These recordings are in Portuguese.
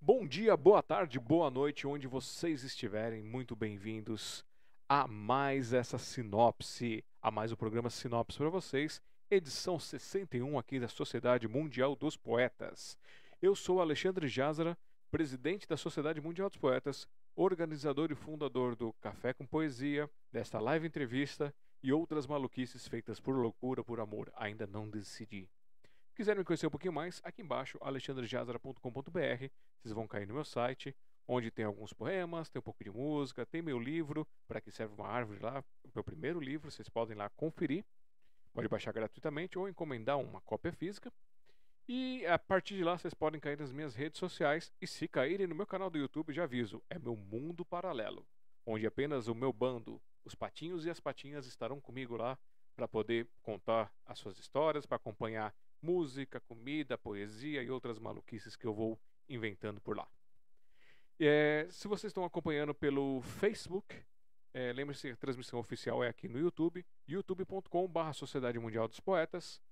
Bom dia, boa tarde, boa noite, onde vocês estiverem, muito bem-vindos a mais essa sinopse, a mais o programa Sinopse para vocês, edição 61 aqui da Sociedade Mundial dos Poetas. Eu sou Alexandre Jazara, presidente da Sociedade Mundial dos Poetas, organizador e fundador do Café com Poesia, desta live entrevista e outras maluquices feitas por loucura, por amor, ainda não decidi. Quiserem me conhecer um pouquinho mais, aqui embaixo, alexandrejazara.com.br, vocês vão cair no meu site, onde tem alguns poemas, tem um pouco de música, tem meu livro, para que serve uma árvore lá, meu primeiro livro, vocês podem lá conferir. Pode baixar gratuitamente ou encomendar uma cópia física. E a partir de lá vocês podem cair nas minhas redes sociais. E se caírem no meu canal do YouTube, já aviso, é meu mundo paralelo, onde apenas o meu bando, os patinhos e as patinhas estarão comigo lá para poder contar as suas histórias, para acompanhar música, comida, poesia e outras maluquices que eu vou inventando por lá. É, se vocês estão acompanhando pelo Facebook, é, Lembre-se que a transmissão oficial é aqui no YouTube, youtube.com.br Sociedade Mundial dos Poetas.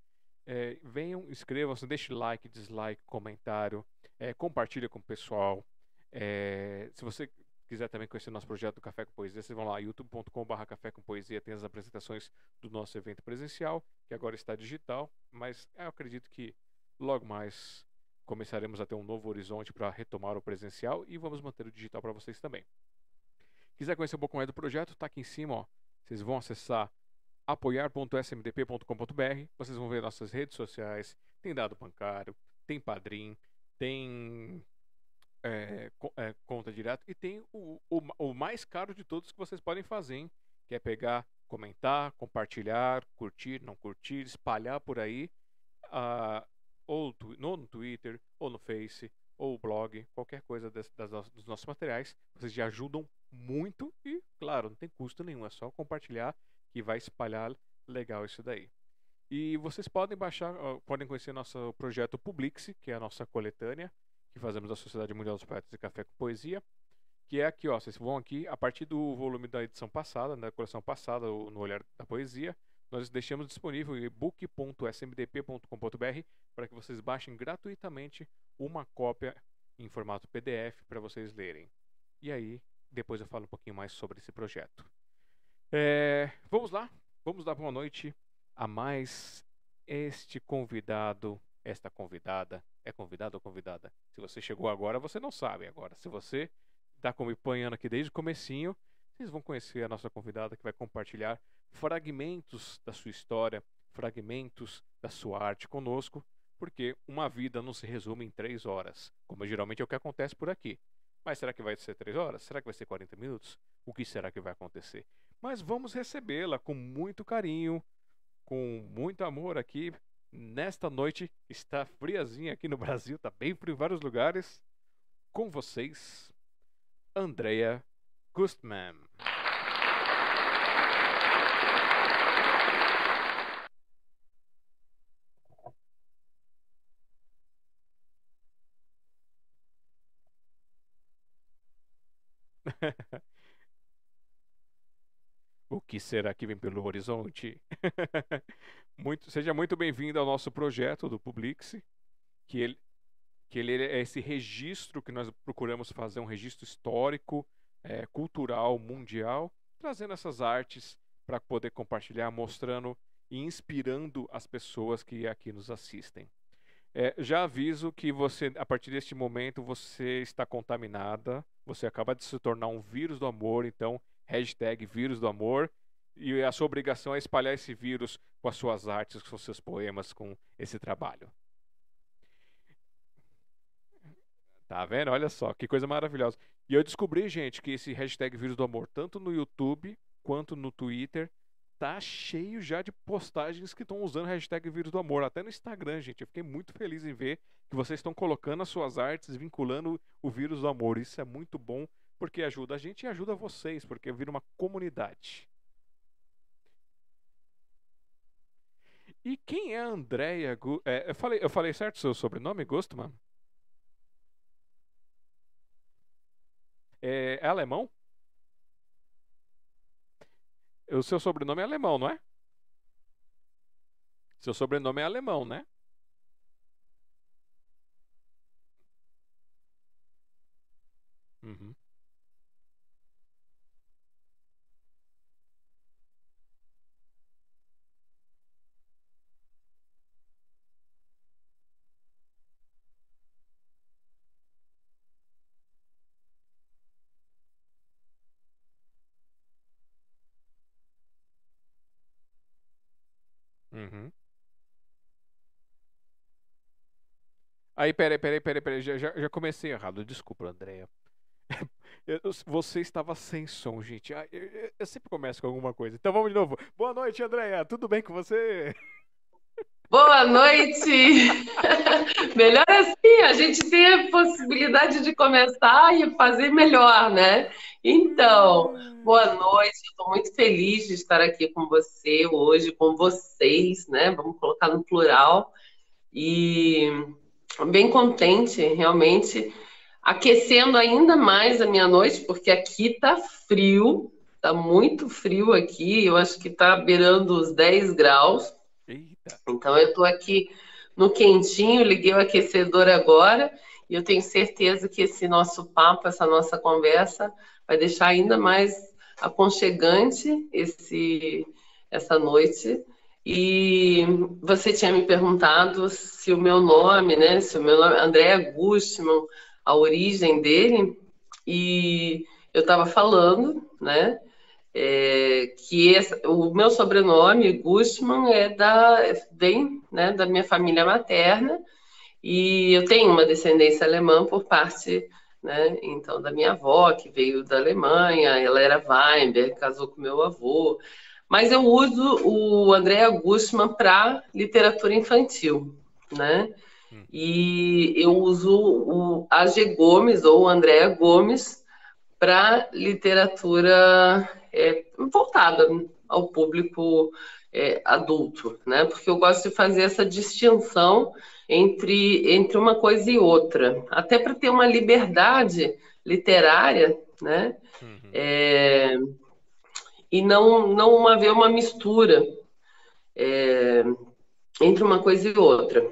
É, venham, inscrevam-se, deixe like, dislike, comentário, é, compartilha com o pessoal. É, se você quiser também conhecer nosso projeto do Café com Poesia, vocês vão lá, youtube.com.br Café com Poesia, tem as apresentações do nosso evento presencial, que agora está digital, mas eu acredito que logo mais começaremos a ter um novo horizonte para retomar o presencial e vamos manter o digital para vocês também. Quiser conhecer um pouco mais do projeto, está aqui em cima, ó. Vocês vão acessar apoiar.smdp.com.br, vocês vão ver nossas redes sociais, tem dado bancário, tem padrim, tem é, é, conta direto e tem o, o, o, mais caro de todos que vocês podem fazer, hein? que é pegar, comentar, compartilhar, curtir, não curtir, espalhar por aí, uh, ou no, no Twitter, ou no Face, ou blog, qualquer coisa das, das, dos nossos materiais, vocês já ajudam muito e, claro, não tem custo nenhum, é só compartilhar que vai espalhar legal isso daí. E vocês podem baixar, podem conhecer nosso projeto Publix, que é a nossa coletânea que fazemos da Sociedade Mundial dos Poetas e Café com Poesia, que é aqui, ó, vocês vão aqui a partir do volume da edição passada, da coleção passada, no Olhar da Poesia, nós deixamos disponível em ebook.smdp.com.br para que vocês baixem gratuitamente uma cópia em formato PDF para vocês lerem. E aí, depois eu falo um pouquinho mais sobre esse projeto. É, vamos lá, vamos dar boa noite a mais este convidado, esta convidada. É convidado ou convidada? Se você chegou agora, você não sabe agora. Se você está acompanhando aqui desde o comecinho, vocês vão conhecer a nossa convidada que vai compartilhar fragmentos da sua história, fragmentos da sua arte conosco, porque uma vida não se resume em três horas, como geralmente é o que acontece por aqui. Mas será que vai ser três horas? Será que vai ser 40 minutos? O que será que vai acontecer? Mas vamos recebê-la com muito carinho, com muito amor aqui. Nesta noite, está friazinha aqui no Brasil, está bem frio em vários lugares. Com vocês, Andrea Gustman. que será que vem pelo horizonte? muito, seja muito bem-vindo ao nosso projeto do Publix, que ele, que ele é esse registro que nós procuramos fazer, um registro histórico, é, cultural, mundial, trazendo essas artes para poder compartilhar, mostrando e inspirando as pessoas que aqui nos assistem. É, já aviso que você, a partir deste momento, você está contaminada, você acaba de se tornar um vírus do amor, então hashtag vírus do amor, e a sua obrigação é espalhar esse vírus com as suas artes, com os seus poemas, com esse trabalho. Tá vendo? Olha só, que coisa maravilhosa. E eu descobri, gente, que esse hashtag vírus do amor, tanto no YouTube quanto no Twitter, tá cheio já de postagens que estão usando hashtag vírus do amor. Até no Instagram, gente. Eu fiquei muito feliz em ver que vocês estão colocando as suas artes, vinculando o vírus do amor. Isso é muito bom, porque ajuda a gente e ajuda vocês, porque vira uma comunidade. E quem é a Andrea? É, eu, falei, eu falei certo seu sobrenome, Gostman? É, é alemão? O seu sobrenome é alemão, não é? Seu sobrenome é alemão, né? Uhum. Aí, peraí, peraí, peraí, peraí. Já, já, já comecei errado. Desculpa, Andréia. Você estava sem som, gente. Ah, Eu, eu- eu sempre começo com alguma coisa. Então vamos de novo. Boa noite, Andréia. Tudo bem com você? Boa noite! Melhor assim, a gente tem a possibilidade de começar e fazer melhor, né? Então, boa noite, estou muito feliz de estar aqui com você hoje, com vocês, né? Vamos colocar no plural. E bem contente, realmente, aquecendo ainda mais a minha noite, porque aqui tá frio, tá muito frio aqui, eu acho que tá beirando os 10 graus. Eita. Então eu estou aqui no quentinho, liguei o aquecedor agora e eu tenho certeza que esse nosso papo, essa nossa conversa, vai deixar ainda mais aconchegante esse, essa noite. E você tinha me perguntado se o meu nome, né? Se o meu nome, Andréa Gustman, a origem dele, e eu estava falando, né? é, que esse- o meu sobrenome, Gustman, é da, vem, né, da minha família materna e eu tenho uma descendência alemã por parte, né, então da minha avó, que veio da Alemanha, ela era Weinberg, casou com meu avô, mas eu uso o Andrea Gustman para literatura infantil, né? Hum. E eu uso o AG Gomes ou Andréa Gomes para literatura é, voltada ao público é, adulto, né? Porque eu gosto de fazer essa distinção entre, entre uma coisa e outra, até para ter uma liberdade literária, né? Uhum. É, e não, não haver uma mistura é, entre uma coisa e outra,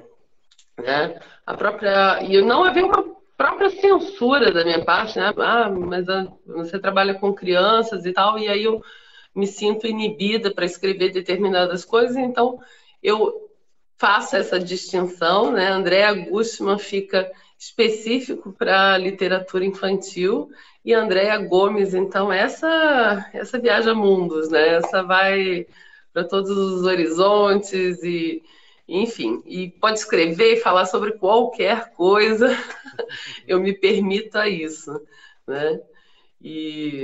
né? A própria e não haver uma própria censura da minha parte, né? Ah, mas ah, você trabalha com crianças e tal, e aí eu me sinto inibida para escrever determinadas coisas, então eu faço essa distinção, né? Andréa Gustman fica específico para literatura infantil e Andréa Gomes, então essa essa viaja mundos, né? Essa vai para todos os horizontes e enfim, e pode escrever e falar sobre qualquer coisa, eu me permito a isso, né? E,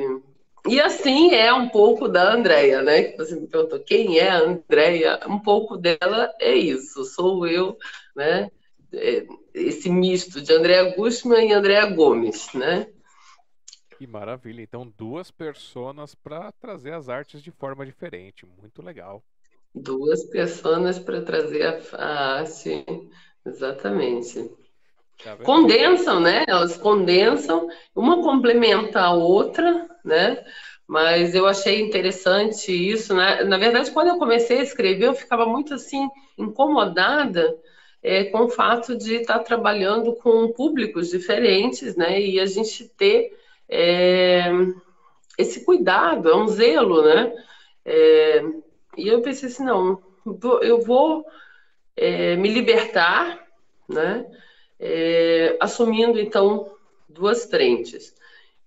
e assim é um pouco da Andrea, né? Que você me perguntou quem é a Andrea, um pouco dela é isso, sou eu, né? É, esse misto de Andrea Gustman e Andrea Gomes, né? Que maravilha. Então, duas personas para trazer as artes de forma diferente. Muito legal. Duas pessoas para trazer a, a arte, exatamente. Tá? Condensam, né? Elas condensam, uma complementa a outra, né? Mas eu achei interessante isso, né? Na verdade, quando eu comecei a escrever, eu ficava muito assim incomodada é, com o fato de estar trabalhando com públicos diferentes, né? E a gente ter é, esse cuidado, é um zelo, né? É, e eu pensei assim, não, eu vou é, me libertar, né? É, assumindo então duas frentes.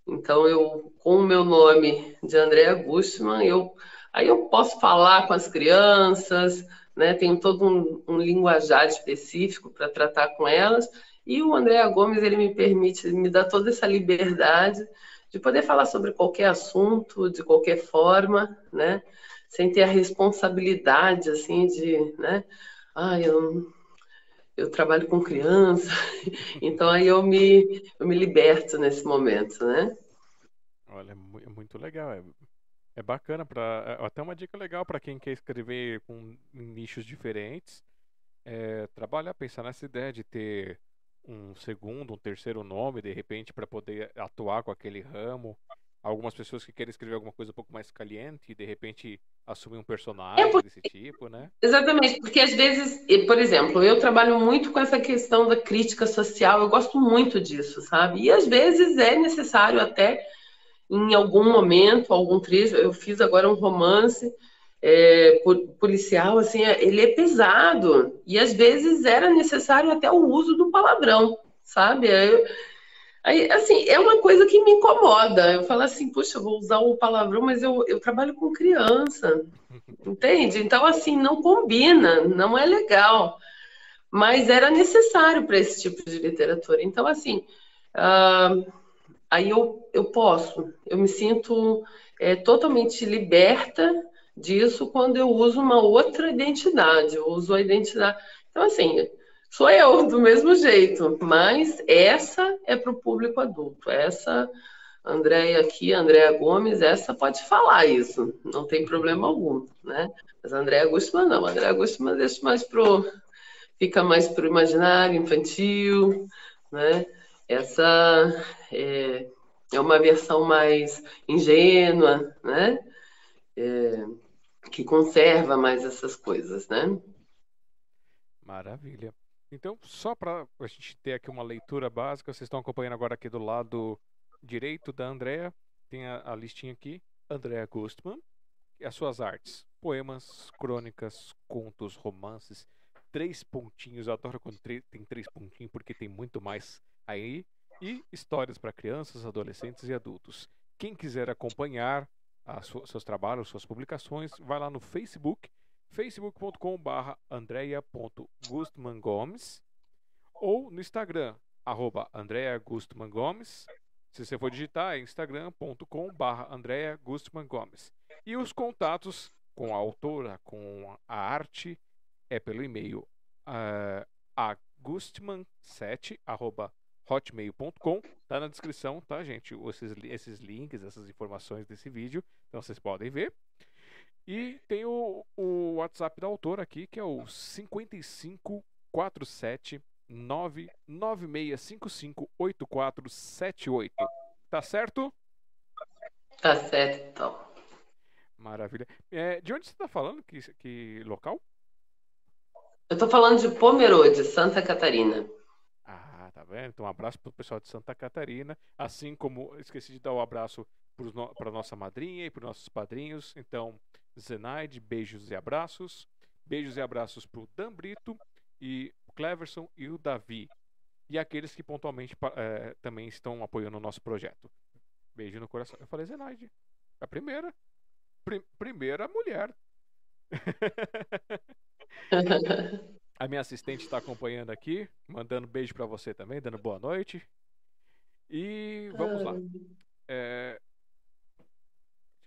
Então eu, com o meu nome de Andréa Gustman, eu aí eu posso falar com as crianças, né? Tenho todo um, um linguajar específico para tratar com elas. E o Andréa Gomes ele me permite, me dá toda essa liberdade de poder falar sobre qualquer assunto, de qualquer forma, né? Sem ter a responsabilidade assim de, né? Ah, eu eu trabalho com criança, então aí eu me, eu me liberto nesse momento, né? Olha, é é muito legal. É, é bacana para até uma dica legal para quem quer escrever com nichos diferentes. É, trabalhar, pensar nessa ideia de ter um segundo, um terceiro nome de repente para poder atuar com aquele ramo. algumas pessoas que querem escrever alguma coisa um pouco mais caliente e de repente assumir um personagem é porque... desse tipo, né? Exatamente, porque às vezes, por exemplo, eu trabalho muito com essa questão da crítica social, eu gosto muito disso, sabe? E às vezes é necessário até em algum momento, algum trecho, eu fiz agora um romance é, policial, assim, é, ele é pesado e às vezes era necessário até o uso do palavrão, sabe? Eu, Aí, assim, é uma coisa que me incomoda. Eu falo assim, puxa, eu vou usar o palavrão, mas eu, eu trabalho com criança, entende? Então, assim, não combina, não é legal. Mas era necessário para esse tipo de literatura. Então, assim, uh, aí eu, eu posso, eu me sinto é, totalmente liberta disso quando eu uso uma outra identidade, eu uso a identidade. Então, assim, sou eu, do mesmo jeito, mas essa é para o público adulto. Essa, Andréia aqui, Andréia Gomes, essa pode falar isso, não tem problema algum, né? Mas Andréia Gustman não, Andréia Gustman deixa mais pro. fica mais para o imaginário infantil, né? Essa é, é uma versão mais ingênua, né? É, que conserva mais essas coisas, né? Maravilha. Então, só para a gente ter aqui uma leitura básica, vocês estão acompanhando agora aqui do lado direito da Andrea, tem a, a listinha aqui, Andrea Gustman, as suas artes, poemas, crônicas, contos, romances, três pontinhos, eu adoro quando tem três pontinhos porque tem muito mais aí, e histórias para crianças, adolescentes e adultos. Quem quiser acompanhar seus trabalhos, suas publicações, vai lá no Facebook facebook.com.br andrea.gustmangomes ou no Instagram, arroba Gomes. Se você for digitar, é instagram.com.br Gomes. E os contatos com a autora, com a arte, é pelo e-mail uh, agustman7 arroba hotmail.com. Tá na descrição, tá, gente? Esses, esses links, essas informações desse vídeo. Então vocês podem ver. E tem o, o WhatsApp da autora aqui, que é o 5547 996558478. Tá certo? Tá certo, então. Maravilha. É, de onde você está falando? Que, que local? Eu estou falando de Pomerode, Santa Catarina. Tá vendo? Então, um abraço para o pessoal de Santa Catarina. Assim como esqueci de dar o um abraço para nossa madrinha e para os nossos padrinhos. Então, Zenaide, beijos e abraços. Beijos e abraços para o Dan Brito e o Cleverson e o Davi. E aqueles que pontualmente é, também estão apoiando o nosso projeto. Beijo no coração. Eu falei Zenaide. A primeira. Prim primeira mulher. a minha assistente está acompanhando aqui, mandando beijo para você também, dando boa noite. E vamos lá. É,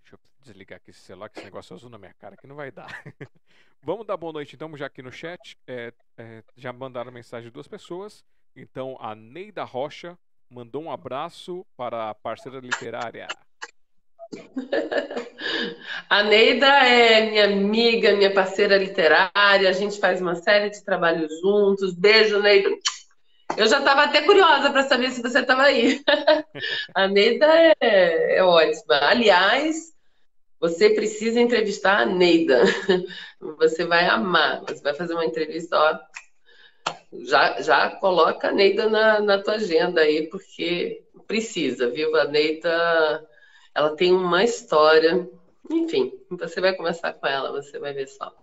Deixa eu desligar aqui esse celular, que esse negócio azul na minha cara que não vai dar. Vamos dar boa noite então, já aqui no chat. É, é, já mandaram mensagem duas pessoas. Então, a Neida Rocha mandou um abraço para a parceira literária. A Neida é minha amiga, minha parceira literária. A gente faz uma série de trabalhos juntos. Beijo, Neida. Eu já estava até curiosa para saber se você estava aí. A Neida é, é ótima. Aliás, você precisa entrevistar a Neida. Você vai amar. Você vai fazer uma entrevista, ó. Já, já coloca a Neida na, na tua agenda aí, porque precisa, viu? A Neida, ela tem uma história. Enfim, você vai conversar com ela, você vai ver só.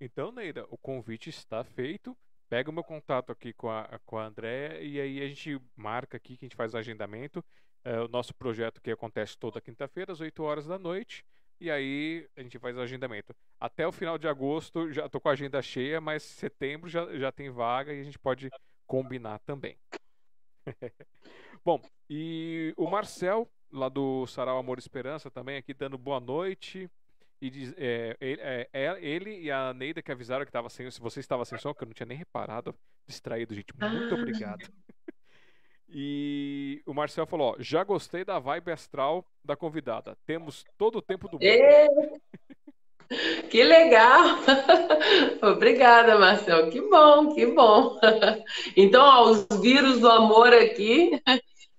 Então, Neida, o convite está feito. Pega o meu contato aqui com a, com a Andréia e aí a gente marca aqui que a gente faz o agendamento é, o nosso projeto que acontece toda quinta-feira, às 8 horas da noite. E aí a gente faz o agendamento. Até o final de agosto já tô com a agenda cheia, mas setembro já, já tem vaga e a gente pode combinar também. Bom, e o Marcel, lá do Sarau Amor e Esperança, também aqui dando boa noite. E diz, é, ele, é, é, ele, e a Neida que avisaram que estava sem, se você estava sem som, que eu não tinha nem reparado, distraído, gente. Muito ah. obrigado. E o Marcel falou: ó, já gostei da vibe astral da convidada. Temos todo o tempo do mundo. Que legal! Obrigada, Marcel. Que bom, que bom. Então, ó, os vírus do amor aqui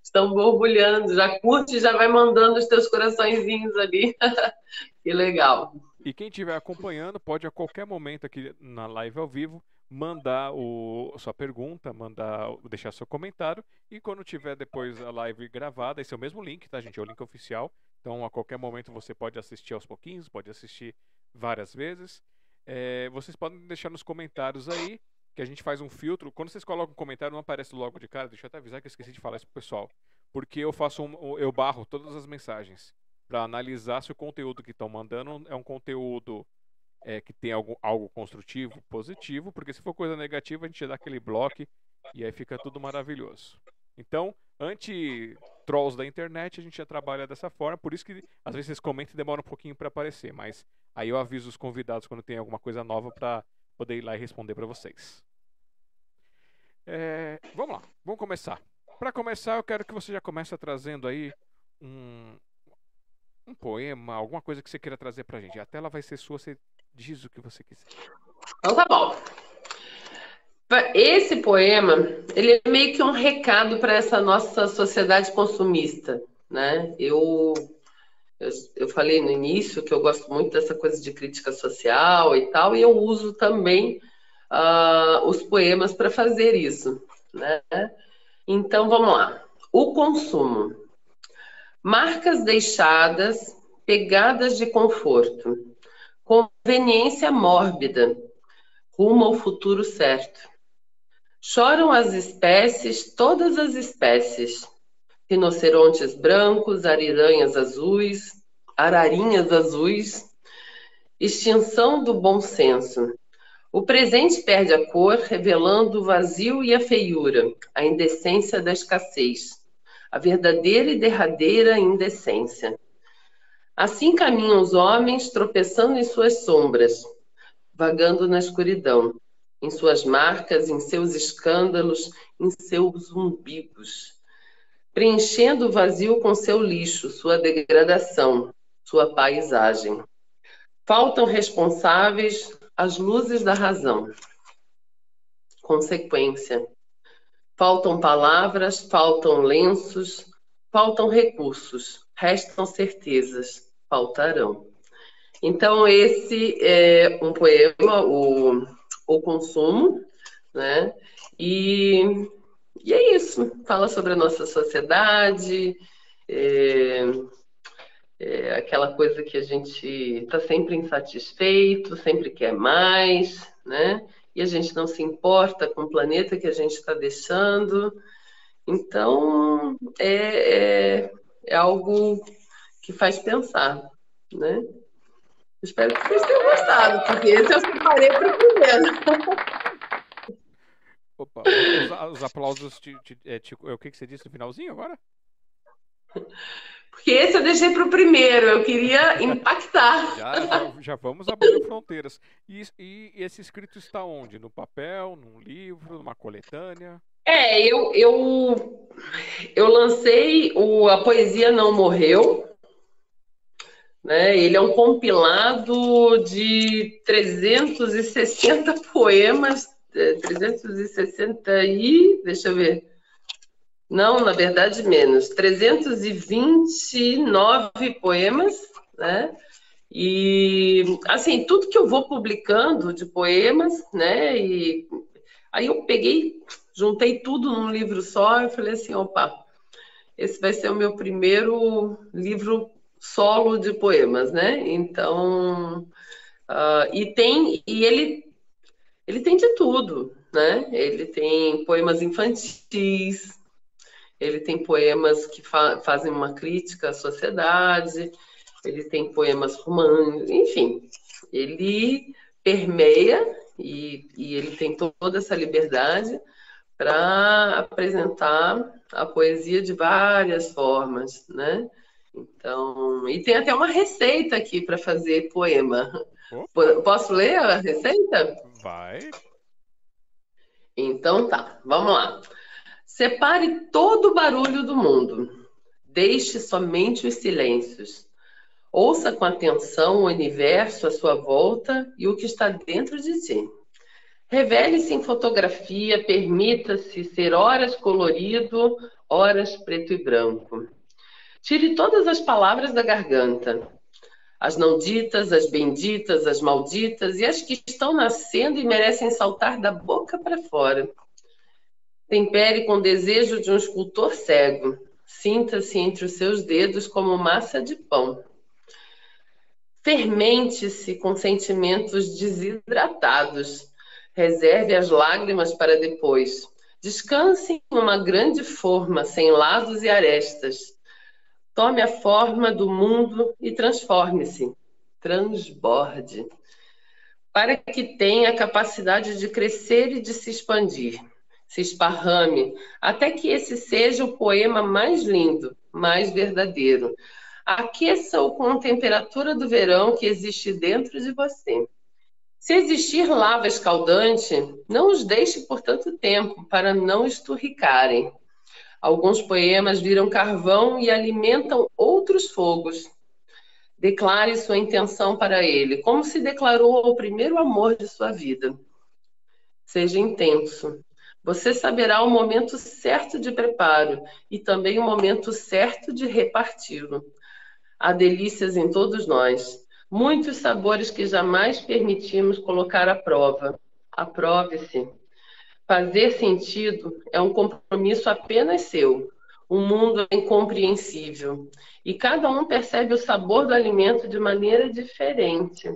estão borbulhando, já curte já vai mandando os teus coraçõezinhos ali. que legal. E quem estiver acompanhando pode a qualquer momento aqui na live ao vivo mandar o, sua pergunta, mandar, deixar seu comentário e quando tiver depois a live gravada, esse é o mesmo link, tá gente? É o link oficial. Então a qualquer momento você pode assistir aos pouquinhos, pode assistir várias vezes. É, vocês podem deixar nos comentários aí que a gente faz um filtro. Quando vocês colocam um comentário, não aparece logo de cara. Deixa eu até avisar que eu esqueci de falar isso pro pessoal. Porque eu faço um, eu barro todas as mensagens para analisar se o conteúdo que estão mandando é um conteúdo é, que tem algo, construtivo, positivo, porque se for coisa negativa, a gente dá aquele bloco e aí fica tudo maravilhoso. Então, anti-trolls da internet, a gente já trabalha dessa forma, por isso que às vezes vocês comentam e demora um pouquinho para aparecer, mas aí eu aviso os convidados quando tem alguma coisa nova para poder ir lá e responder para vocês. É, vamos lá, vamos começar. Para começar, eu quero que você já comece trazendo aí um, um poema, alguma coisa que você queira trazer pra gente. A tela vai ser sua, você diz o que você quiser. Então tá bom. Esse poema, ele é meio que um recado para essa nossa sociedade consumista, né? Eu, eu, eu falei no início que eu gosto muito dessa coisa de crítica social e tal, e eu uso também uh, os poemas para fazer isso, né? Então vamos lá. O consumo. Marcas deixadas, pegadas de conforto, conveniência mórbida, rumo ao futuro certo. Choram as espécies, todas as espécies, rinocerontes brancos, ariranhas azuis, ararinhas azuis, extinção do bom senso. O presente perde a cor, revelando o vazio e a feiura, a indecência da escassez a verdadeira e derradeira indecência. Assim caminham os homens, tropeçando em suas sombras, vagando na escuridão, em suas marcas, em seus escândalos, em seus umbigos, preenchendo o vazio com seu lixo, sua degradação, sua paisagem. Faltam responsáveis as luzes da razão. Consequência. Faltam palavras, faltam lenços, faltam recursos, restam certezas, faltarão. Então, esse é um poema, o, o Consumo, né? E, e é isso. Fala sobre a nossa sociedade, é, é aquela coisa que a gente está sempre insatisfeito, sempre quer mais, né? e a gente não se importa com o planeta que a gente está deixando. Então, é, é, é, algo que faz pensar, né? Espero que vocês tenham gostado, porque esse eu separei para o primeiro. Opa, os, os aplausos, te, te, é, te, é, o que, que você disse no finalzinho agora? Porque esse eu deixei para o primeiro, eu queria impactar. já, já, já, vamos abrir fronteiras. E, e, esse escrito está onde? No papel, num livro, numa coletânea? É, eu, eu, eu lancei o A Poesia Não Morreu. Né? Ele é um compilado de 360 poemas, 360 é, e. Deixa eu ver. Não, na verdade, menos. 329 poemas, né? E, assim, tudo que eu vou publicando de poemas, né? E aí eu peguei, juntei tudo num livro só e falei assim: opa, esse vai ser o meu primeiro livro solo de poemas, né? Então, uh, e tem, e ele, ele tem de tudo, né? Ele tem poemas infantis, ele tem poemas que fa fazem uma crítica à sociedade, ele tem poemas românticos, enfim, ele permeia e, e ele tem toda essa liberdade para apresentar a poesia de várias formas, né? Então, e tem até uma receita aqui para fazer poema. Opa. Posso ler a receita? Vai. Então tá, vamos lá. Separe todo o barulho do mundo. Deixe somente os silêncios. Ouça com atenção o universo à sua volta e o que está dentro de ti. Revele-se em fotografia, permita-se ser horas colorido horas preto e branco. Tire todas as palavras da garganta, as não ditas, as benditas, as malditas e as que estão nascendo e merecem saltar da boca para fora. Tempere com desejo de um escultor cego. Sinta-se entre os seus dedos como massa de pão. Fermente-se com sentimentos desidratados. Reserve as lágrimas para depois. Descanse em uma grande forma, sem lados e arestas. Tome a forma do mundo e transforme-se. Transborde. Para que tenha a capacidade de crescer e de se expandir. Se esparrame, até que esse seja o poema mais lindo, mais verdadeiro. Aqueça-o com a temperatura do verão que existe dentro de você. Se existir lava escaldante, não os deixe por tanto tempo, para não esturricarem. Alguns poemas viram carvão e alimentam outros fogos. Declare sua intenção para ele, como se declarou ao primeiro amor de sua vida. Seja intenso. Você saberá o momento certo de preparo e também o momento certo de reparti-lo. Há delícias em todos nós muitos sabores que jamais permitimos colocar à prova. Aprove-se. Fazer sentido é um compromisso apenas seu. O mundo é incompreensível e cada um percebe o sabor do alimento de maneira diferente.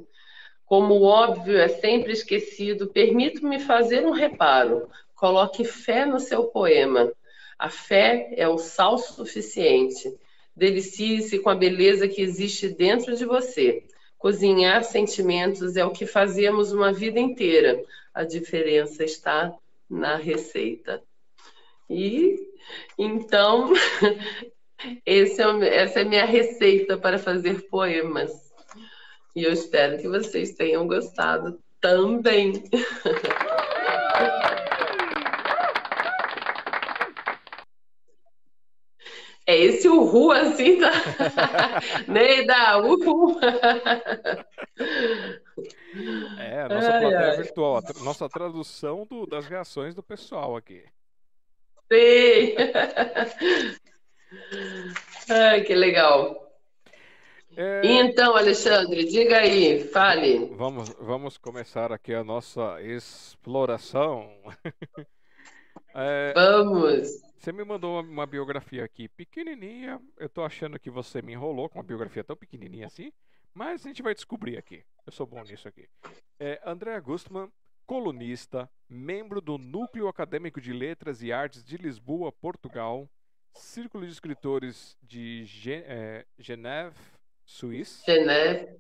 Como o óbvio é sempre esquecido, permito-me fazer um reparo. Coloque fé no seu poema. A fé é o sal suficiente. Delicie-se com a beleza que existe dentro de você. Cozinhar sentimentos é o que fazemos uma vida inteira. A diferença está na receita. E então, é, essa é minha receita para fazer poemas. E eu espero que vocês tenham gostado também. É esse uhul assim, tá? Neida, uhul! É, a nossa ai, plateia ai. virtual, a nossa tradução do, das reações do pessoal aqui. Sim! Ai, que legal. É... Então, Alexandre, diga aí, fale. Vamos, vamos começar aqui a nossa exploração. é... Vamos! Você me mandou uma, uma, biografia aqui pequenininha. Eu tô achando que você me enrolou com uma biografia tão pequenininha assim. Mas a gente vai descobrir aqui. Eu sou bom nisso aqui. É, André Gustman, colunista, membro do Núcleo Acadêmico de Letras e Artes de Lisboa, Portugal, Círculo de Escritores de Gen é, Geneve, Suíça. Geneve.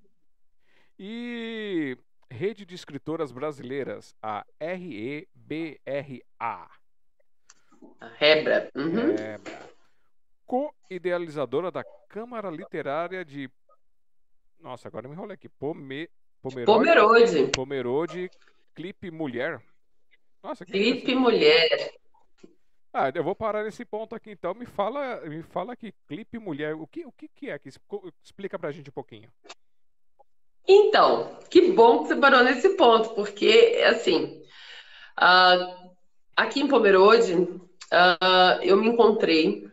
E Rede de Escritoras Brasileiras, a REBRA. Rebra. Uhum. Co-idealizadora da Câmara Literária de. Nossa, agora me enrolei aqui. Pome... Pomerode. Pomerode. Pomerode, Clipe Mulher. Nossa, Clipe Mulher. Ah, eu vou parar nesse ponto aqui então. Me fala, me fala aqui, clipe mulher, o que, o que, que é? Explica pra gente um pouquinho. Então, que bom que você parou nesse ponto, porque, assim, uh, aqui em Pomerode, uh, eu me encontrei,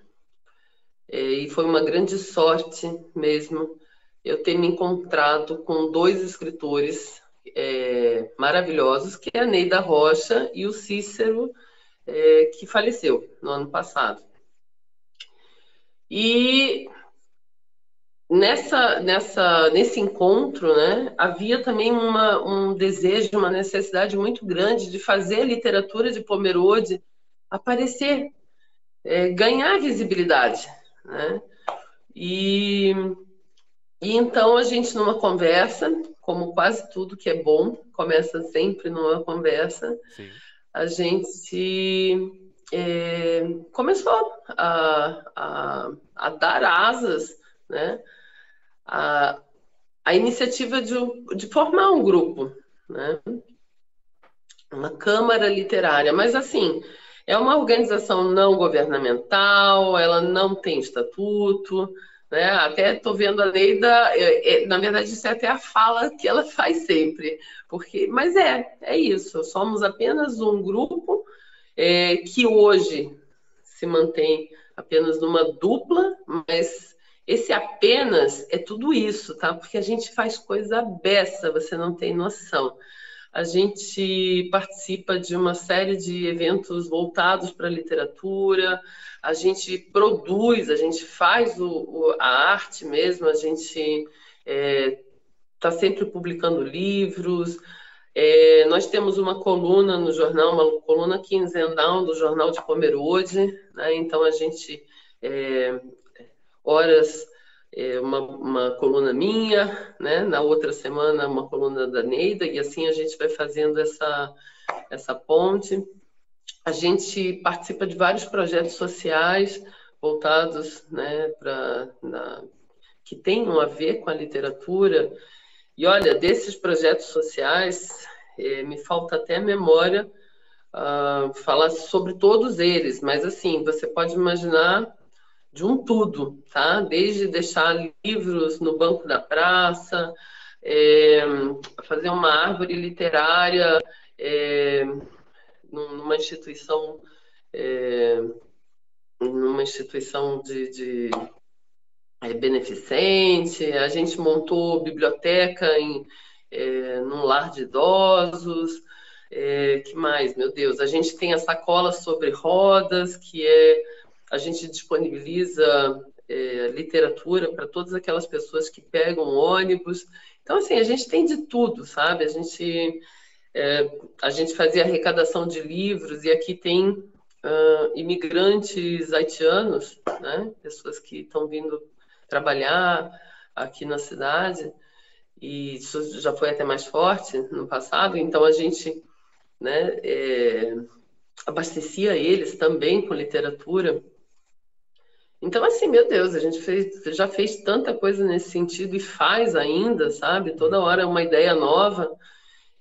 e foi uma grande sorte mesmo eu ter me encontrado com dois escritores é, maravilhosos, que é a Neida Rocha e o Cícero, é, que faleceu no ano passado. E nessa, nessa, nesse encontro, né, havia também uma, um desejo, uma necessidade muito grande de fazer a literatura de Pomerode aparecer, é, ganhar visibilidade. Né? E, e então a gente, numa conversa, como quase tudo que é bom, começa sempre numa conversa, Sim. a gente é, começou a, a, a, dar asas né, a, a iniciativa de, de formar um grupo, né, uma câmara literária, mas assim, é uma organização não governamental, ela não tem estatuto, né? Até estou vendo a lei da. É, é, na verdade, isso é até a fala que ela faz sempre. porque Mas é, é isso. Somos apenas um grupo é, que hoje se mantém apenas numa dupla, mas esse apenas é tudo isso, tá? Porque a gente faz coisa beça, você não tem noção. A gente participa de uma série de eventos voltados para a literatura, a gente produz, a gente faz o, o, a arte mesmo, a gente está é, tá sempre publicando livros. É, nós temos uma coluna no jornal, uma coluna quinzenal do Jornal de Pomerode, né? então a gente, é, horas é, uma, uma, coluna minha, né? na outra semana uma coluna da Neida, e assim a gente vai fazendo essa, essa ponte. A gente participa de vários projetos sociais voltados né, para que tenham a ver com a literatura. E olha, desses projetos sociais, é, me falta até a memória uh, falar sobre todos eles, mas assim, você pode imaginar de um tudo, tá? Desde deixar livros no banco da praça, é, fazer uma árvore literária é, numa instituição é, numa instituição de, de é, beneficente, a gente montou biblioteca em é, num lar de idosos, é, que mais, meu Deus, a gente tem a sacola sobre rodas, que é a gente disponibiliza é, literatura para todas aquelas pessoas que pegam ônibus. Então, assim, a gente tem de tudo, sabe? A gente, é, a gente fazia arrecadação de livros e aqui tem uh, imigrantes haitianos, né? Pessoas que estão vindo trabalhar aqui na cidade e isso já foi até mais forte no passado. Então, a gente, né? É, abastecia eles também com literatura então, assim, meu Deus, a gente fez, já fez tanta coisa nesse sentido e faz ainda, sabe? Toda hora é uma ideia nova.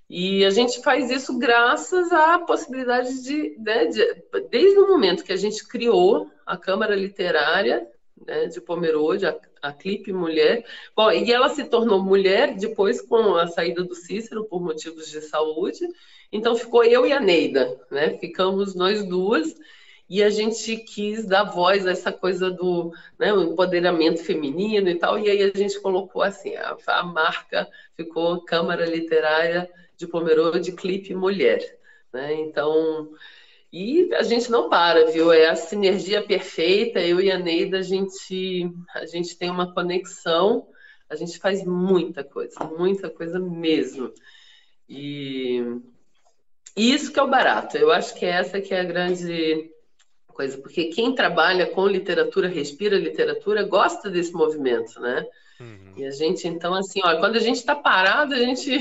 E a gente faz isso graças à possibilidade de, né, de desde o momento que a gente criou a Câmara Literária né, de Pomerode, a, a Clipe Mulher. Bom, e ela se tornou mulher depois com a saída do Cícero por motivos de saúde. Então ficou eu e a Neida, né? Ficamos nós duas e a gente quis dar voz a essa coisa do né, empoderamento feminino e tal, e aí a gente colocou assim, a, a marca ficou Câmara Literária de Pomerode Clipe Mulher, né? Então, e a gente não para, viu? É a sinergia perfeita, eu e a Neida, a gente, a gente tem uma conexão, a gente faz muita coisa, muita coisa mesmo. E isso que é o barato. Eu acho que essa que é a grande coisa, porque quem trabalha com literatura, respira literatura, gosta desse movimento, né? Uhum. E a gente, então, assim, ó, quando a gente está parado, a gente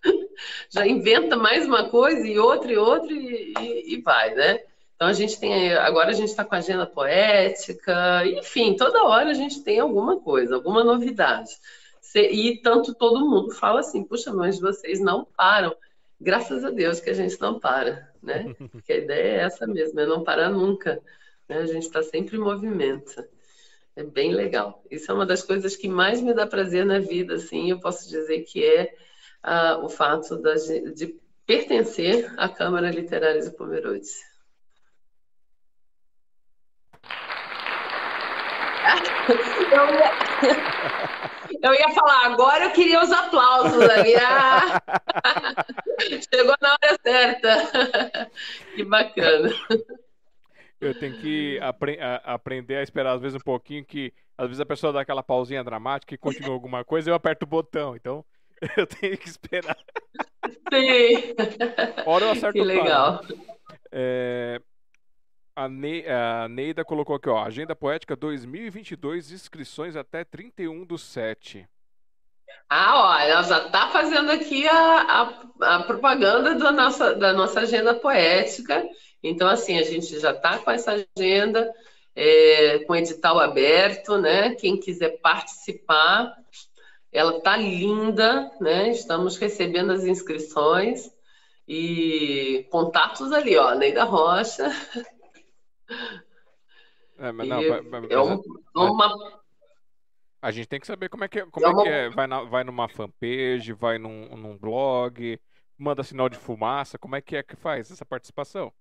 já inventa mais uma coisa e outra e outra e, e, e vai, né? Então a gente tem agora a gente está com a agenda poética, enfim, toda hora a gente tem alguma coisa, alguma novidade. E tanto todo mundo fala assim, puxa, mas vocês não param. Graças a Deus que a gente não para né? Porque a ideia é essa mesmo, é não parar nunca. Né? A gente está sempre em movimento. É bem legal. Isso é uma das coisas que mais me dá prazer na vida, assim, eu posso dizer que é ah, o fato da, de pertencer à Câmara Literária de Pomerode. Eu eu ia falar, agora eu queria os aplausos ali. Ah, chegou na hora certa. Que bacana. Eu tenho que apre a aprender a esperar, às vezes, um pouquinho, que às vezes a pessoa dá aquela pausinha dramática e continua alguma coisa, eu aperto o botão. Então, eu tenho que esperar. Sim. Ora eu acerto que legal. É, a, ne a Neida colocou aqui, ó, Agenda Poética 2022, inscrições até 31 do 7. Ah, ó, ela já está fazendo aqui a, a, a, propaganda da nossa, da nossa agenda poética. Então, assim, a gente já está com essa agenda, é, com edital aberto, né? Quem quiser participar, ela está linda, né? Estamos recebendo as inscrições e contatos ali, ó, Neida Rocha. É, mas não, mas, é um, uma... A gente tem que saber como é que é. Como é, uma... é, que é. Vai, na, vai numa fanpage, vai num, num blog, manda sinal de fumaça, como é que é que faz essa participação?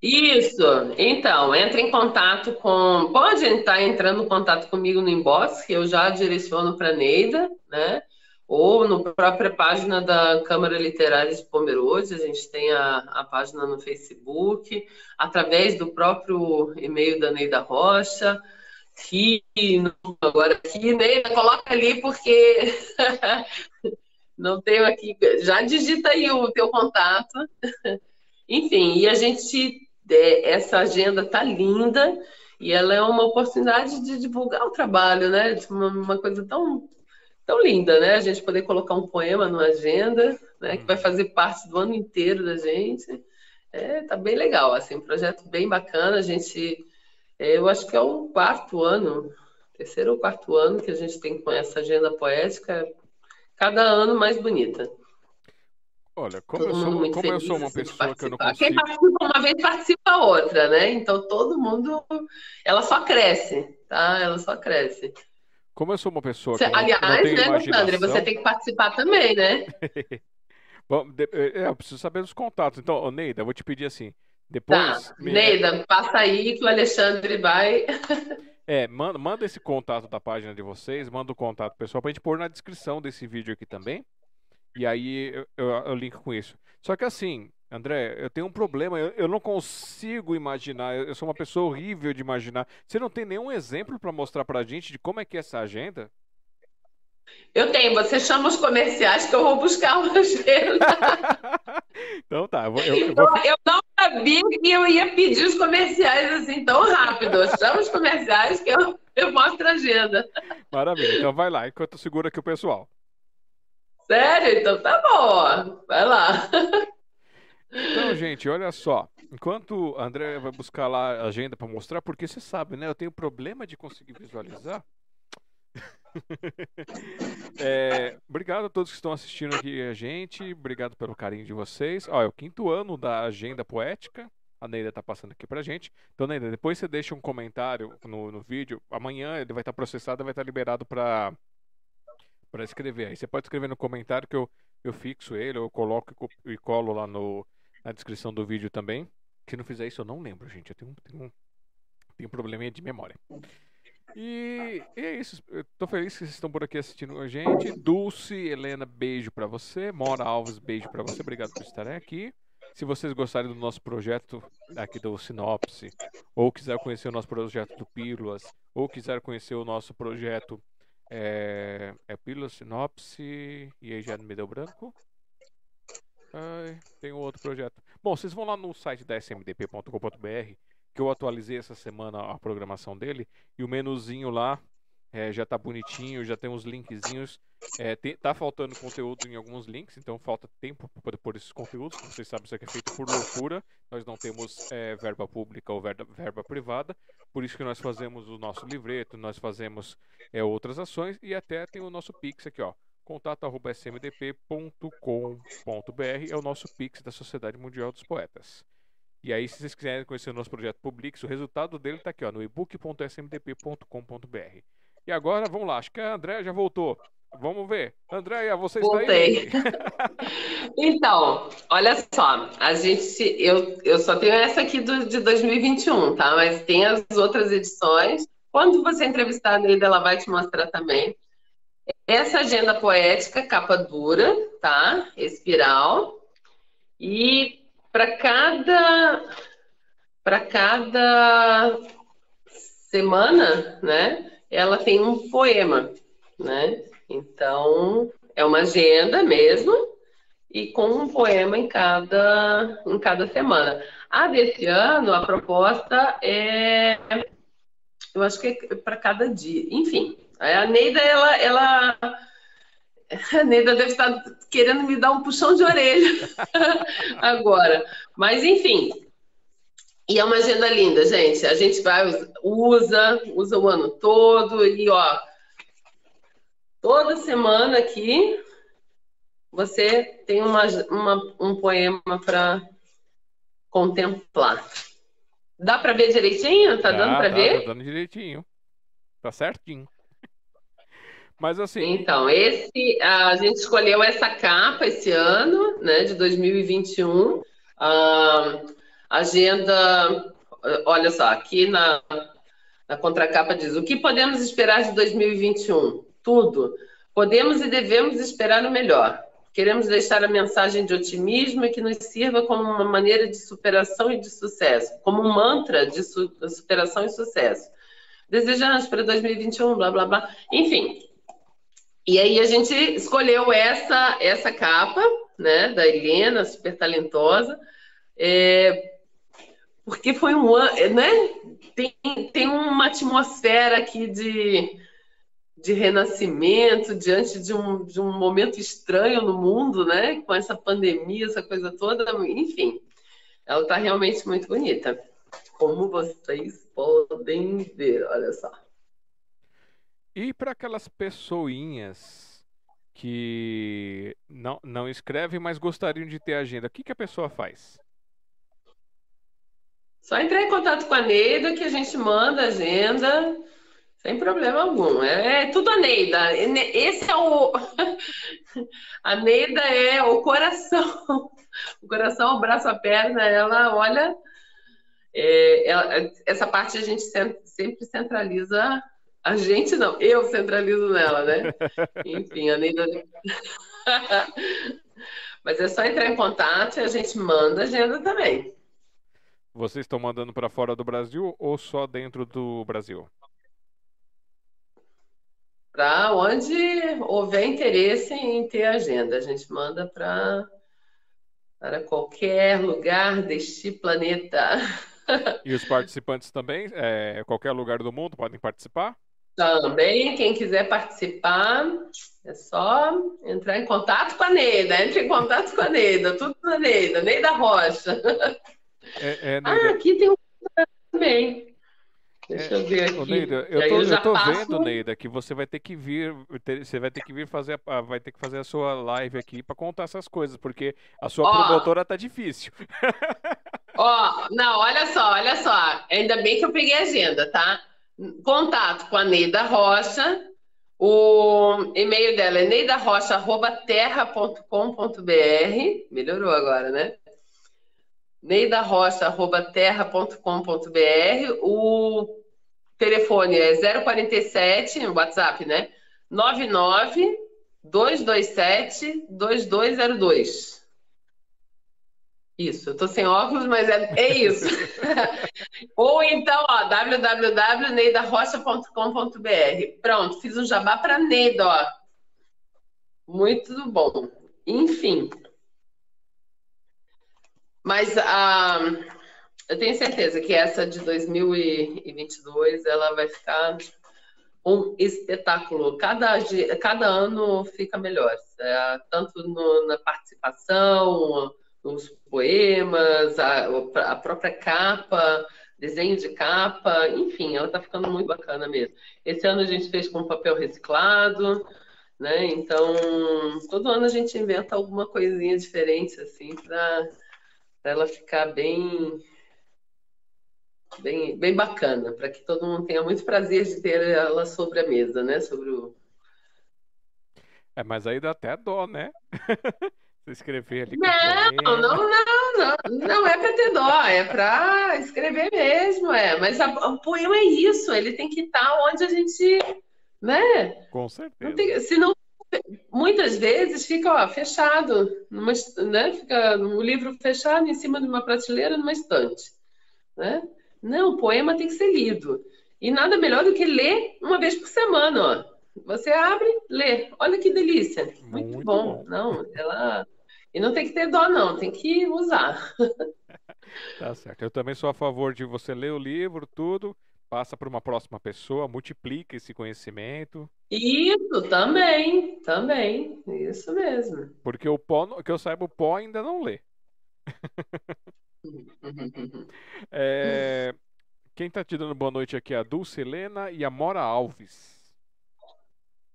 Isso. Então, entre em contato com. Pode estar entrando em contato comigo no inbox, que eu já direciono para Neida, né? Ou na própria página da Câmara Literária de Pomerode, a gente tem a, a página no Facebook, através do próprio e-mail da Neida Rocha. Que agora aqui, Neida, coloca ali porque não tenho aqui. Já digita aí o teu contato. Enfim, e a gente é, essa agenda tá linda e ela é uma oportunidade de divulgar o trabalho, né? Uma, uma coisa tão, tão linda, né? A gente poder colocar um poema na agenda, né? Que vai uhum. fazer parte do ano inteiro da gente. É, tá bem legal, assim, um projeto bem bacana. A gente, é, eu acho que é o quarto ano, terceiro ou quarto ano que a gente tem com essa agenda poética, cada ano mais bonita. Olha, como, eu sou, como eu sou, uma assim, pessoa que eu não consigo... Quem participa uma vez participa outra, né? Então todo mundo, ela só cresce, tá? Ela só cresce. Como eu sou uma pessoa que não, Aliás, não tem né, imaginação... André, você tem que participar também, né? Bom, de, é, eu preciso saber dos contatos. Então, Neida, eu vou te pedir assim, depois... Tá. Me... Neida, passa aí que o Alexandre vai... É, manda, manda esse contato da página de vocês, manda o contato pessoal pra gente pôr na descrição desse vídeo aqui também. E aí eu, eu, eu linko com isso. Só que assim, André, eu tenho um problema, eu, eu não consigo imaginar, eu, eu, sou uma pessoa horrível de imaginar. Você não tem nenhum exemplo para mostrar pra gente de como é que é essa agenda? Eu tenho, você chama os comerciais que eu vou buscar uma agenda. então tá, eu, vou... eu, não sabia que eu ia pedir os comerciais assim tão rápido. Chama os comerciais que eu, eu mostro a agenda. Maravilha, então vai lá, enquanto segura aqui o pessoal. Sério? Então tá bom, vai lá. Então, gente, olha só. Enquanto a André vai buscar lá a agenda para mostrar, porque você sabe, né? Eu tenho problema de conseguir visualizar. é, obrigado a todos que estão assistindo aqui a gente. Obrigado pelo carinho de vocês. Ó, é o quinto ano da Agenda Poética. A Neida tá passando aqui pra gente. Então, Neida, depois você deixa um comentário no, no vídeo. Amanhã ele vai estar tá processado e vai estar tá liberado para para escrever. Aí você pode escrever no comentário que eu, eu fixo ele, eu coloco e colo lá no, na descrição do vídeo também. Se não fizer isso, eu não lembro, gente. Eu tenho, tenho, tenho um probleminha de memória. E, e, é isso. Eu tô feliz que vocês estão por aqui assistindo a gente. Dulce, Helena, beijo para você. Mora Alves, beijo para você. Obrigado por estarem aqui. Se vocês gostarem do nosso projeto aqui do Sinopse, ou quiser conhecer o nosso projeto do Pílulas, ou quiser conhecer o nosso projeto é, é pílula, sinopse. E aí já me deu branco. Ai, tem outro projeto. Bom, vocês vão lá no site da smdp.com.br que eu atualizei essa semana a programação dele e o menuzinho lá é, já tá bonitinho, já tem uns linkzinhos. É, tem, tá faltando conteúdo em alguns links, então falta tempo para pôr esses conteúdos. Vocês sabem, isso aqui é feito por loucura. Nós não temos é, verba pública ou verba, verba, privada. Por isso que nós fazemos o nosso livreto, nós fazemos é, outras ações e até tem o nosso Pix aqui, ó. contato.smdp.com.br é o nosso Pix da Sociedade Mundial dos Poetas. E aí, se vocês quiserem conhecer o nosso projeto Publix, o resultado dele está aqui ó, no ebook.smdp.com.br. E agora, vamos lá, acho que a Andréia já voltou. Vamos ver. Andréia, você Voltei. está aí? então, olha só, a gente, eu, eu só tenho essa aqui do, de 2021, tá? Mas tem as outras edições. Quando você entrevistar a Neida, ela vai te mostrar também. Essa agenda poética, capa dura, tá? Espiral. E para cada para cada semana, né? ela tem um poema, né? Então, é uma agenda mesmo, e com um poema em cada, em cada semana. A desse ano, a proposta é. Eu acho que é para cada dia. Enfim, a Neida, ela, ela. A Neida deve estar querendo me dar um puxão de orelha agora. Mas, enfim, e é uma agenda linda, gente. A gente vai, usa, usa o ano todo e, ó, toda semana aqui você tem uma, uma um poema para contemplar. Dá para ver direitinho? Tá dando para ver? Tá dando direitinho. Tá certinho. Mas assim. Então, esse a gente escolheu essa capa esse ano, né, de 2021. Uh, agenda. Olha só, aqui na, na contracapa diz: o que podemos esperar de 2021? Tudo. Podemos e devemos esperar o melhor. Queremos deixar a mensagem de otimismo e que nos sirva como uma maneira de superação e de sucesso, como um mantra de su superação e sucesso. Desejamos para 2021, blá blá blá. Enfim. E aí a gente escolheu essa essa capa, né, da Helena, super talentosa, é, porque foi um ano, né? Tem, tem uma atmosfera aqui de de renascimento diante de um, de um momento estranho no mundo, né? Com essa pandemia, essa coisa toda, enfim, ela está realmente muito bonita. Como vocês podem ver, olha só. E para aquelas pessoinhas que não, não escrevem, mas gostariam de ter agenda, o que, que a pessoa faz? Só entrar em contato com a Neida que a gente manda agenda sem problema algum. É, é tudo a Neida. Esse é o. a Neida é o coração. O coração, o braço, a perna, ela olha. É, ela, essa parte a gente sempre centraliza. A gente não, eu centralizo nela, né? Enfim, a Neida. Mas é só entrar em contato e a gente manda agenda também. Vocês estão mandando para fora do Brasil ou só dentro do Brasil? para onde houver interesse em ter agenda. A gente manda para para qualquer lugar deste planeta. E os participantes também, é, qualquer lugar do mundo podem participar? Também, quem quiser participar, é só entrar em contato com a Neida. Entre em contato com a Neida, tudo na Neida, Neida Rocha. É, é, Neida. Ah, aqui tem um também. Deixa eu ver aqui. Neida, eu tô, eu, eu tô passo... vendo, Neida, que você vai ter que vir, você vai ter que vir fazer, a, vai ter que fazer a sua live aqui para contar essas coisas, porque a sua ó, promotora tá difícil. Ó, não, olha só, olha só. Ainda bem que eu peguei a agenda, tá? Contato com a Neida Rocha. O e-mail dela é neidarocha.terra.com.br. Melhorou agora, né? neidarocha.terra.com.br. O telefone é 047, WhatsApp, né? 99 227 2202. Isso, eu tô sem óculos, mas é, é isso. Ou então, ó, www.neidarocha.com.br. Pronto, fiz um jabá para Neida, ó. Muito bom. Enfim. Mas a. Uh, eu tenho certeza que essa de 2022 ela vai ficar um espetáculo. Cada, cada ano fica melhor, é, tanto no, na participação, nos poemas, a, a, própria capa, desenho de capa, enfim, ela está ficando muito bacana mesmo. Esse ano a gente fez com papel reciclado, né? Então, todo ano a gente inventa alguma coisinha diferente assim para ela ficar bem bem, bem bacana, para que todo mundo tenha muito prazer de ter ela sobre a mesa, né? Sobre o... É, mas aí dá até dó, né? Escrever ali. Não, não, não, não, não é para ter dó, é para escrever mesmo, é. Mas a, o poema é isso, ele tem que estar tá onde a gente, né? Com certeza. Não tem, senão, muitas vezes fica ó, fechado, numa, né? Fica o um livro fechado em cima de uma prateleira numa estante, né? Não, o poema tem que ser lido. E nada melhor do que ler uma vez por semana, ó. Você abre, lê. Olha que delícia. Muito, Muito bom. bom. Não, ela. E não tem que ter dó, não, tem que usar. Tá certo. Eu também sou a favor de você ler o livro, tudo, passa para uma próxima pessoa, multiplica esse conhecimento. Isso, também, também. Isso mesmo. Porque o pó, que eu saiba, o pó ainda não lê. é, quem está te dando boa noite aqui é a Dulce Helena e a Mora Alves.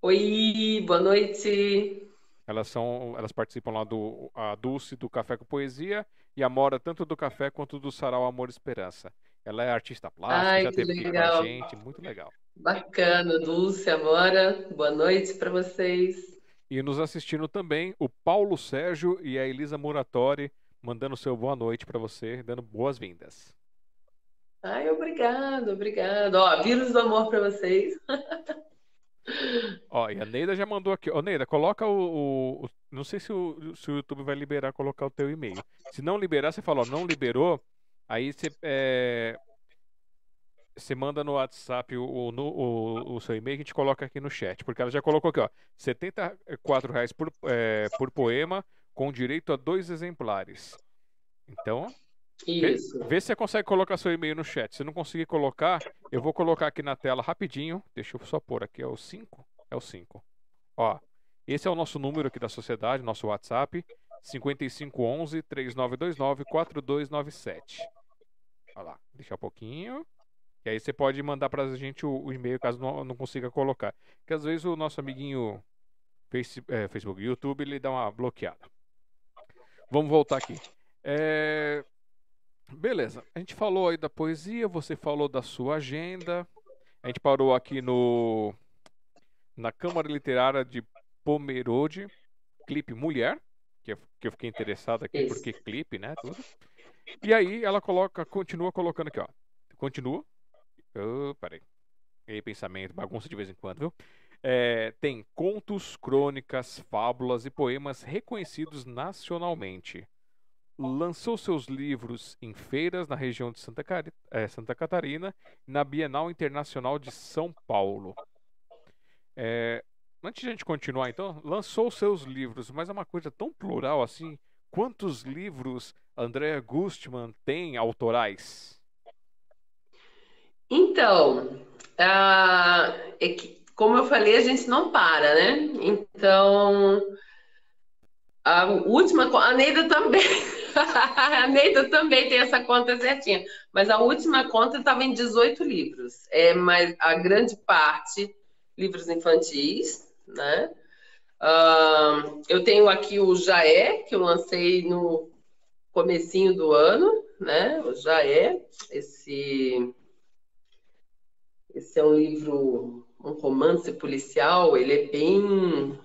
Oi, boa noite. Elas são, elas participam lá do a Dulce do Café com Poesia e a Mora tanto do café quanto do Sarau Amor e Esperança. Ela é artista plástica, Ai, já teve legal. aqui com a gente, muito legal. Bacana, Dulce, Amora, boa noite para vocês. E nos assistindo também o Paulo Sérgio e a Elisa Muratori mandando seu boa noite para você, dando boas-vindas. Ai, obrigado, obrigado. Ó, vírus do amor para vocês. Ó, e a Neida já mandou aqui. Ô, Neida, coloca o. o, o não sei se o, se o YouTube vai liberar colocar o teu e-mail. Se não liberar, você fala, ó, não liberou, aí você. É, você manda no WhatsApp o, o, o, seu e-mail que a gente coloca aqui no chat. Porque ela já colocou aqui, ó. R$ reais por, é, por poema, com direito a dois exemplares. Então, vê, vê, se você consegue colocar seu e-mail no chat. Se não conseguir colocar, eu vou colocar aqui na tela rapidinho. Deixa eu só pôr aqui, é o 5? É o 5. Ó, esse é o nosso número aqui da sociedade, nosso WhatsApp. 5511 3929 4297. Olha lá, deixa um pouquinho. E aí você pode mandar para a gente o, o, e-mail caso não, não consiga colocar. Que às vezes o nosso amiguinho face, é, Facebook YouTube ele dá uma bloqueada. Vamos voltar aqui. É... Beleza, a gente falou aí da poesia, você falou da sua agenda. A gente parou aqui no na Câmara Literária de Pomerode, clipe Mulher, que eu, que eu fiquei interessado aqui, porque clipe, né? Tudo. E aí ela coloca, continua colocando aqui, ó. Continua. Oh, peraí. E pensamento, bagunça de vez em quando, viu? É, tem contos, crônicas, fábulas e poemas reconhecidos nacionalmente. Lançou seus livros em feiras na região de Santa, Car... é, Santa Catarina na Bienal Internacional de São Paulo. É, antes de a gente continuar, então, lançou seus livros, mas é uma coisa tão plural assim. Quantos livros Andrea Gustman tem autorais? Então, é que, como eu falei, a gente não para, né? Então, a última, a Neida também, a Neida também tem essa conta certinha, mas a última conta estava em 18 livros, é, mas a grande parte livros infantis, né? Uh, eu tenho aqui o Jaé, que eu lancei no comecinho do ano, né? O Jaé, esse esse é um livro, um romance policial, ele é bem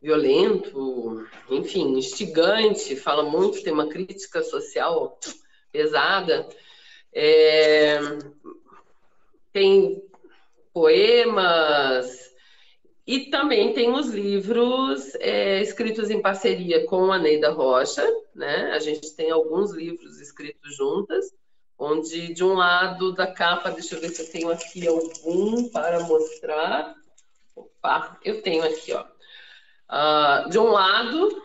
violento, enfim, instigante, fala muito, tem uma crítica social pesada. É, tem poemas e também tem os livros é, escritos em parceria com a Neida Rocha, né? A gente tem alguns livros escritos juntas onde de um lado da capa, deixa eu ver se eu tenho aqui algum para mostrar. Opa, eu tenho aqui, ó. Uh, de um lado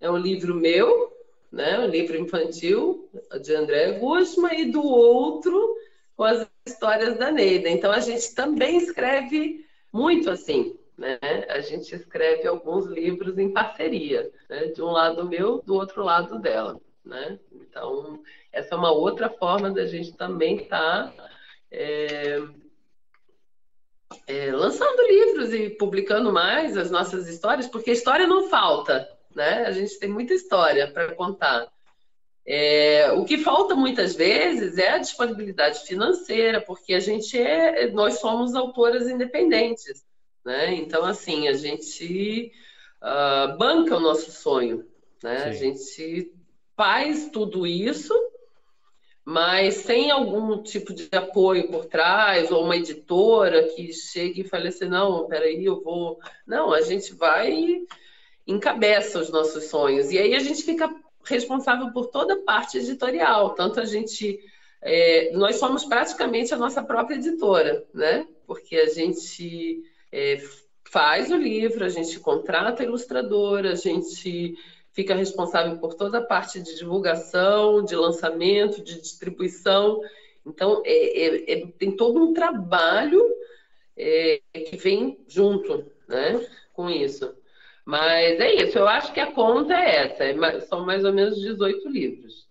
é um livro meu, né, um livro infantil de André Guzman, e do outro com as histórias da Neida. Então a gente também escreve muito assim, né? A gente escreve alguns livros em parceria, né? de um lado meu, do outro lado dela, né? Então essa é uma outra forma da gente também estar tá, é, é, lançando livros e publicando mais as nossas histórias, porque história não falta, né? A gente tem muita história para contar. É, o que falta muitas vezes é a disponibilidade financeira, porque a gente é, nós somos autoras independentes, né? Então, assim, a gente uh, banca o nosso sonho, né? Sim. A gente faz tudo isso mas sem algum tipo de apoio por trás, ou uma editora que chegue e fale assim, não, peraí, eu vou... Não, a gente vai e encabeça os nossos sonhos. E aí a gente fica responsável por toda a parte editorial, tanto a gente... É, nós somos praticamente a nossa própria editora, né? Porque a gente é, faz o livro, a gente contrata a ilustradora, a gente fica responsável por toda a parte de divulgação, de lançamento, de distribuição. Então, é, é, é, tem todo um trabalho é, que vem junto né, com isso. Mas é isso, eu acho que a conta é essa, é são mais ou menos 18 livros,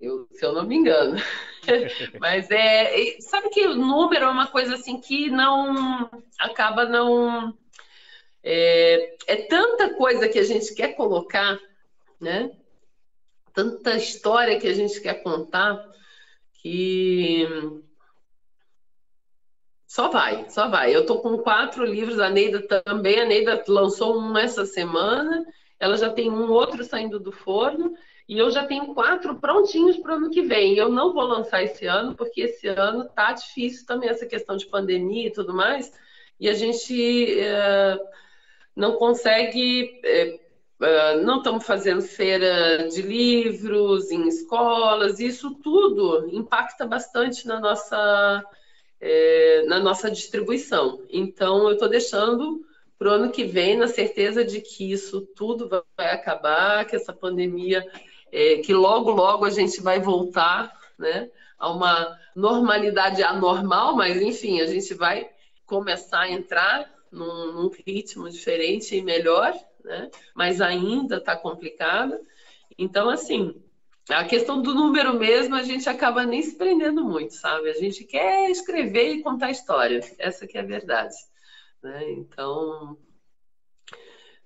eu, se eu não me engano. Mas é, sabe que o número é uma coisa assim que não acaba não é, é tanta coisa que a gente quer colocar, né? Tanta história que a gente quer contar que só vai, só vai. Eu tô com quatro livros, a Neida também, a Neida lançou um essa semana ela já tem um outro saindo do forno, e eu já tenho quatro prontinhos para o ano que vem. Eu não vou lançar esse ano, porque esse ano tá difícil também essa questão de pandemia e tudo mais, e a gente é, não consegue. É, é, não estamos fazendo feira de livros em escolas, isso tudo impacta bastante na nossa, é, na nossa distribuição. Então, eu estou deixando para o ano que vem na certeza de que isso tudo vai acabar, que essa pandemia é, que logo, logo a gente vai voltar né, a uma normalidade anormal, mas enfim, a gente vai começar a entrar num, num ritmo diferente e melhor, né? mas ainda está complicado. Então, assim, a questão do número mesmo, a gente acaba nem se prendendo muito, sabe? A gente quer escrever e contar história, essa que é a verdade. Né? Então,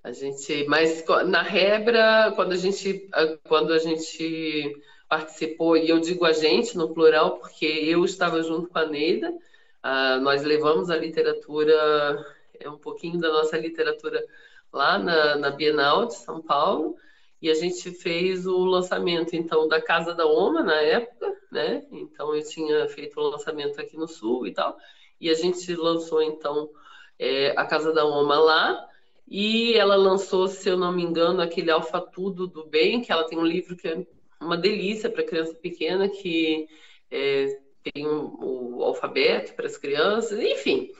a gente, mas na Rebra, quando a gente, quando a gente participou, e eu digo a gente no plural, porque eu estava junto com a Neida, uh, nós levamos a literatura, é um pouquinho da nossa literatura lá na, na Bienal de São Paulo, e a gente fez o lançamento, então, da Casa da Oma na época, né? Então, eu tinha feito o lançamento aqui no Sul e tal, e a gente lançou, então, é, a Casa da Oma lá, e ela lançou, se eu não me engano, aquele Alfa Tudo do Bem, que ela tem um livro que é uma delícia para criança pequena, que é, tem o, o alfabeto para as crianças, enfim.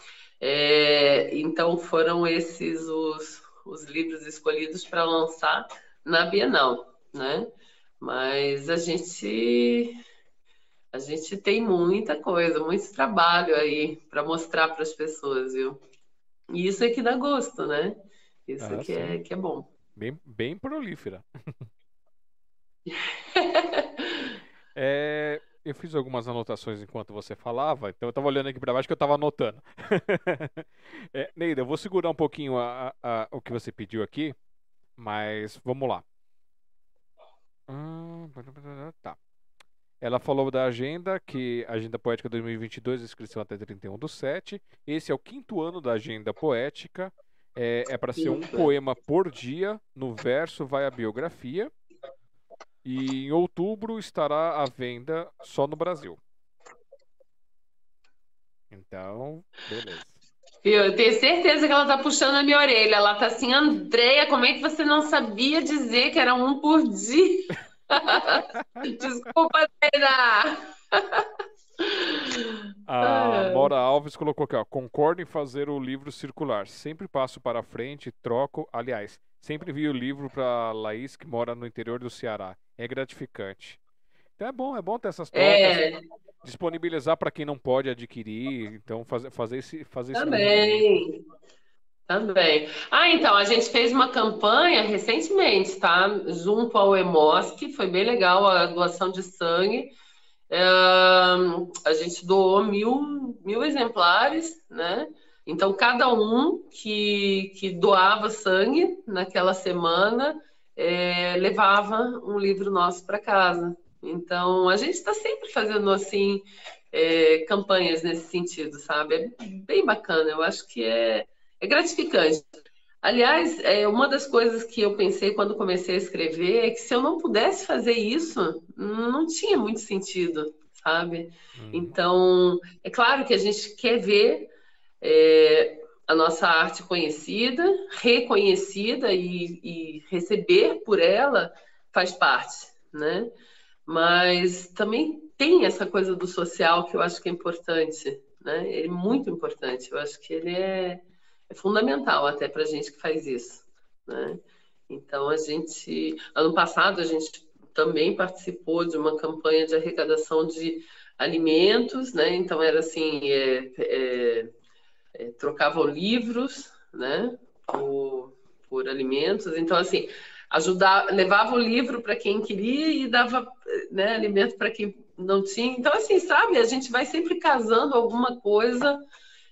É, então foram esses os, os livros escolhidos para lançar na Bienal, né? Mas a gente a gente tem muita coisa, muito trabalho aí para mostrar para as pessoas, viu? E isso é que dá gosto, né? Isso ah, que, é, que é bom. Bem, bem prolífera. é, eu fiz algumas anotações enquanto você falava, então eu estava olhando aqui para baixo que eu estava anotando. é, Neida, eu vou segurar um pouquinho a, a, a, o que você pediu aqui, mas vamos lá. Hum, tá. Ela falou da agenda, que Agenda Poética 2022, inscrição até 31 do 7. Esse é o quinto ano da Agenda Poética. É, é para ser um poema por dia. No verso vai a biografia. E em outubro estará à venda só no Brasil. Então, beleza. Eu tenho certeza que ela tá puxando a minha orelha. Ela tá assim, Andréia, como é que você não sabia dizer que era um por dia? Desculpa, Andréia. A Mora Alves colocou aqui, ó. Concordo em fazer o livro circular. Sempre passo para frente, troco. Aliás, sempre vi o livro para Laís, que mora no interior do Ceará. É gratificante. Então é bom, é bom ter essas trocas. É... Disponibilizar para quem não pode adquirir. Então, fazer, fazer esse. Fazer Também. Também. Ah, então, a gente fez uma campanha recentemente, tá? Junto ao EMOSC, foi bem legal a doação de sangue a gente doou mil, mil exemplares, né? Então, cada um que, que doava sangue naquela semana é, levava um livro nosso para casa. Então, a gente está sempre fazendo assim é, campanhas nesse sentido, sabe? É bem bacana, eu acho que é, é gratificante. Aliás, é, uma das coisas que eu pensei quando comecei a escrever é que se eu não pudesse fazer isso, não tinha muito sentido, sabe? Hum. Então, é claro que a gente quer ver é, a nossa arte conhecida, reconhecida e, e receber por ela faz parte, né? Mas também tem essa coisa do social que eu acho que é importante, né? Ele é muito importante. Eu acho que ele é é fundamental até para a gente que faz isso. Né? Então, a gente, ano passado, a gente também participou de uma campanha de arrecadação de alimentos, né? Então, era assim, é, é, é, trocavam livros, né? Por, por alimentos. Então, assim, ajudar, levava o livro para quem queria e dava né, alimento para quem não tinha. Então, assim, sabe, a gente vai sempre casando alguma coisa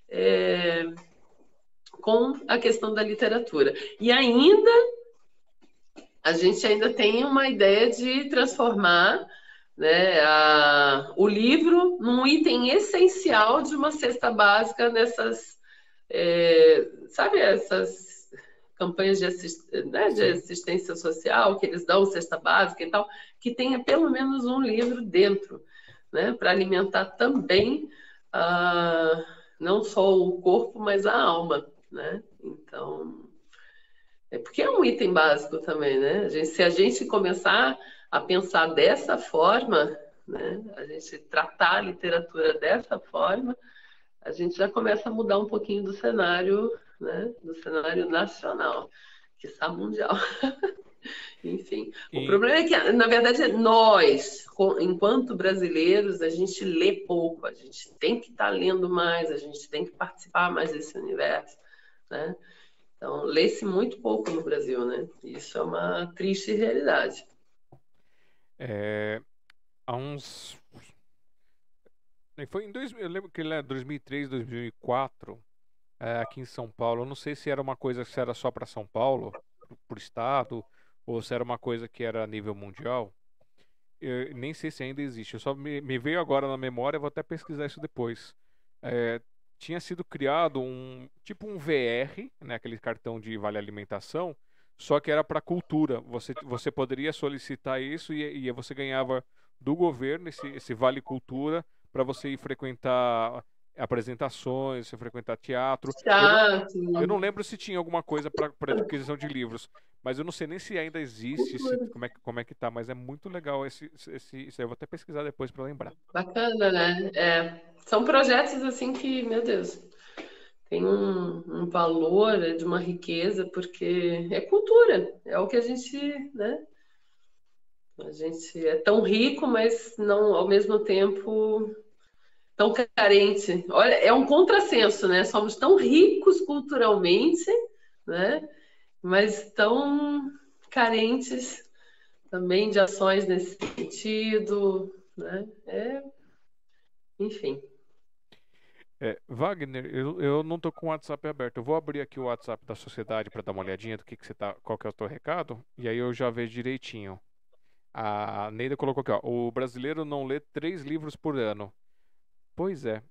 é, com a questão da literatura. E ainda a gente ainda tem uma ideia de transformar né, a, o livro num item essencial de uma cesta básica nessas, é, sabe, essas campanhas de, assist, né, de assistência social, que eles dão cesta básica e tal, que tenha pelo menos um livro dentro, né, para alimentar também uh, não só o corpo, mas a alma, né? Então, é porque é um item básico também, né? A gente, se a gente começar a pensar dessa forma, né, a gente tratar a literatura dessa forma, a gente já começa a mudar um pouquinho do cenário, né, do cenário nacional, que está mundial. Enfim, e... o problema é que, na verdade, nós, enquanto brasileiros, a gente lê pouco, a gente tem que estar tá lendo mais, a gente tem que participar mais desse universo, né? Então, lê-se muito pouco no Brasil, né? Isso é uma triste realidade. É, há uns. Foi em dois, eu lembro que ele é 2003, 2004, é, aqui em São Paulo. Eu não sei se era uma coisa que era só para São Paulo, por estado, ou se era uma coisa que era a nível mundial. Eu nem sei se ainda existe. Eu só me, me veio agora na memória, vou até pesquisar isso depois. É, tinha sido criado um tipo um VR, né, aquele cartão de vale alimentação, só que era para cultura. Você, você poderia solicitar isso e, e você ganhava do governo esse, esse vale cultura para você ir frequentar apresentações, você frequentar teatro. Eu não, eu não, lembro se tinha alguma coisa para adquisição de livros, mas eu não sei nem se ainda existe, se, como, é, como é que tá, mas é muito legal esse, esse, isso aí. Eu vou até pesquisar depois para lembrar. Bacana, né? É, são projetos assim que, meu Deus, tem um, um, valor é de uma riqueza, porque é cultura, é o que a gente, né? A gente é tão rico, mas não ao mesmo tempo tão carente. Olha, é um contrassenso, né? Somos tão ricos culturalmente, né? Mas tão carentes também de ações nesse sentido, né? É, enfim. É, Wagner, eu, eu não tô com o WhatsApp aberto. Eu vou abrir aqui o WhatsApp da sociedade para dar uma olhadinha do que, que você tá, qual que é o teu recado, e aí eu já vejo direitinho. A Neida colocou aqui, ó, o brasileiro não lê três livros por ano. Pois é.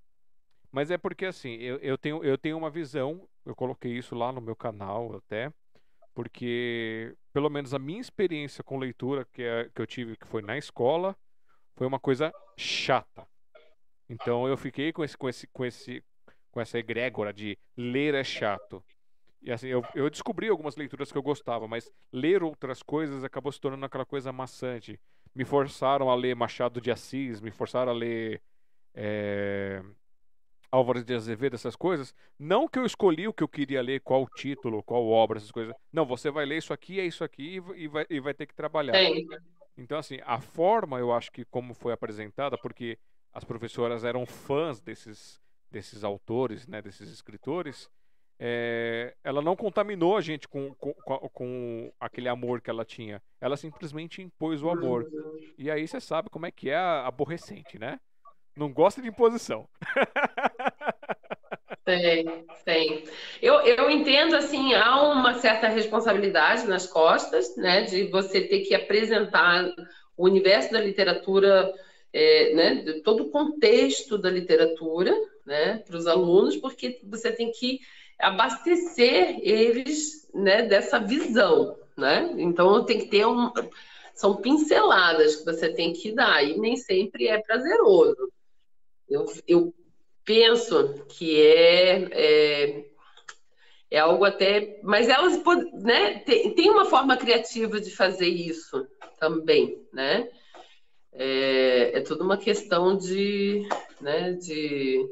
Mas é porque assim, eu, eu, tenho, eu tenho uma visão, eu coloquei isso lá no meu canal até, porque pelo menos a minha experiência com leitura que, é, que eu tive, que foi na escola, foi uma coisa chata. Então eu fiquei com esse com esse com esse com essa egrégora de ler é chato. E assim, eu, eu descobri algumas leituras que eu gostava, mas ler outras coisas acabou se tornando aquela coisa maçante. Me forçaram a ler Machado de Assis, me forçaram a ler é, Álvares de Azevedo, essas coisas. Não que eu escolhi o que eu queria ler, qual título, qual obra, essas coisas. Não, você vai ler isso aqui, é isso aqui e vai, e vai ter que trabalhar. Então, assim, a forma, eu acho que como foi apresentada, porque as professoras eram fãs desses, desses autores, né, desses escritores, é, ela não contaminou a gente com, com, com, aquele amor que ela tinha. Ela simplesmente impôs o amor. E aí você sabe como é que é aborrecente, né? Não gosta de imposição. Tem, tem. Eu, eu entendo, assim, há uma certa responsabilidade nas costas, né, de você ter que apresentar o universo da literatura é, né, todo o contexto da literatura né, para os alunos, porque você tem que abastecer eles né, dessa visão. Né? Então, tem que ter um. São pinceladas que você tem que dar, e nem sempre é prazeroso. Eu, eu penso que é, é, é, algo até. Mas elas né, tem, tem uma forma criativa de fazer isso também, né? é, é tudo uma questão de, né, de,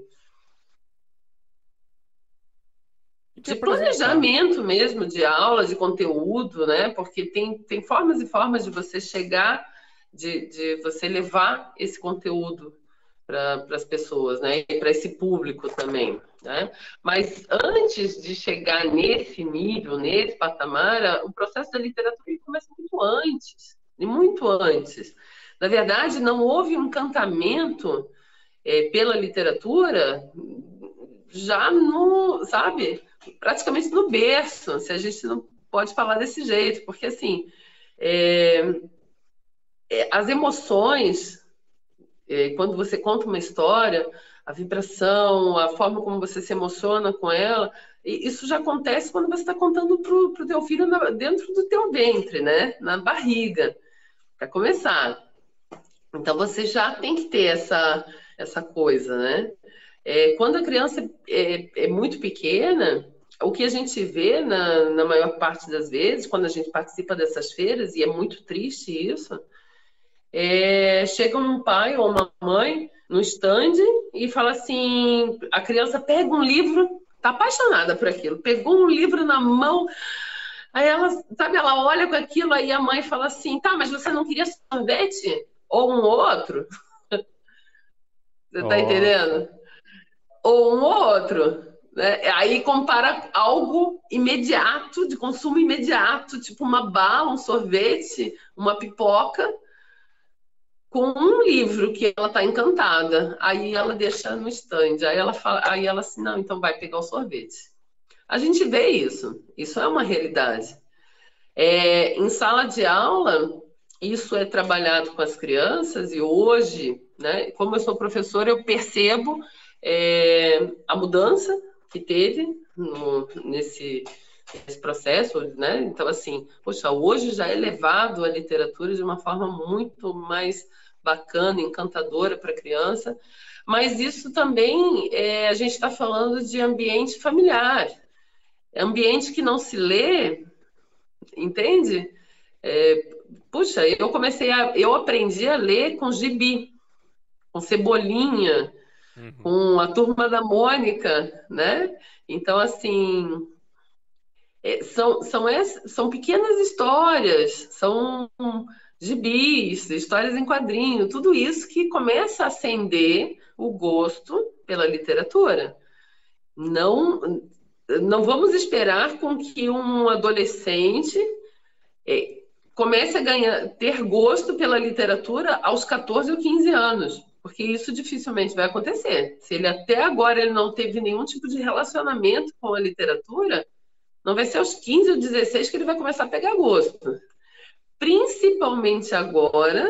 de planejamento mesmo, de aula, de conteúdo, né? Porque tem, tem formas e formas de você chegar, de, de você levar esse conteúdo para as pessoas, né? E para esse público também, né? Mas antes de chegar nesse nível, nesse patamar, o processo da literatura começa muito antes, muito antes. Na verdade, não houve um encantamento é, pela literatura já no, sabe, praticamente no berço, se a gente não pode falar desse jeito, porque assim, é, é, as emoções, é, quando você conta uma história, a vibração, a forma como você se emociona com ela. Isso já acontece quando você está contando para o teu filho na, dentro do teu ventre, né? Na barriga, para começar. Então você já tem que ter essa, essa coisa, né? É, quando a criança é, é, muito pequena, o que a gente vê na, na maior parte das vezes, quando a gente participa dessas feiras, e é muito triste isso, é, chega um pai ou uma mãe no stand e fala assim: a criança pega um livro, tá apaixonada por aquilo, pegou um livro na mão. Aí ela, sabe, ela olha com aquilo, aí a mãe fala assim: tá, mas você não queria sorvete? Ou um outro? Você tá entendendo? Ou um outro. Né? Aí compara algo imediato, de consumo imediato, tipo uma bala, um sorvete, uma pipoca, com um livro que ela está encantada. Aí ela deixa no stand. Aí ela fala, aí ela assim, não, então vai pegar o sorvete. A gente vê isso. Isso é uma realidade. É, em sala de aula, isso é trabalhado com as crianças e hoje, né, como eu sou professora, eu percebo é, a mudança que teve no, nesse, nesse processo, né? Então, assim, poxa, hoje já é levado a literatura de uma forma muito mais bacana, encantadora para a criança, mas isso também é, a gente está falando de ambiente familiar, ambiente que não se lê, entende? É, puxa, eu comecei a, eu aprendi a ler com gibi, com cebolinha, uhum. com a turma da Mônica, né? Então, assim, é, são, são, são pequenas histórias, são gibis, histórias em quadrinho, tudo isso que começa a acender o gosto pela literatura. Não, não vamos esperar com que um adolescente é, comece a ganhar, ter gosto pela literatura aos 14 ou 15 anos, porque isso dificilmente vai acontecer. Se ele até agora ele não teve nenhum tipo de relacionamento com a literatura, não vai ser aos 15 ou 16 que ele vai começar a pegar gosto principalmente agora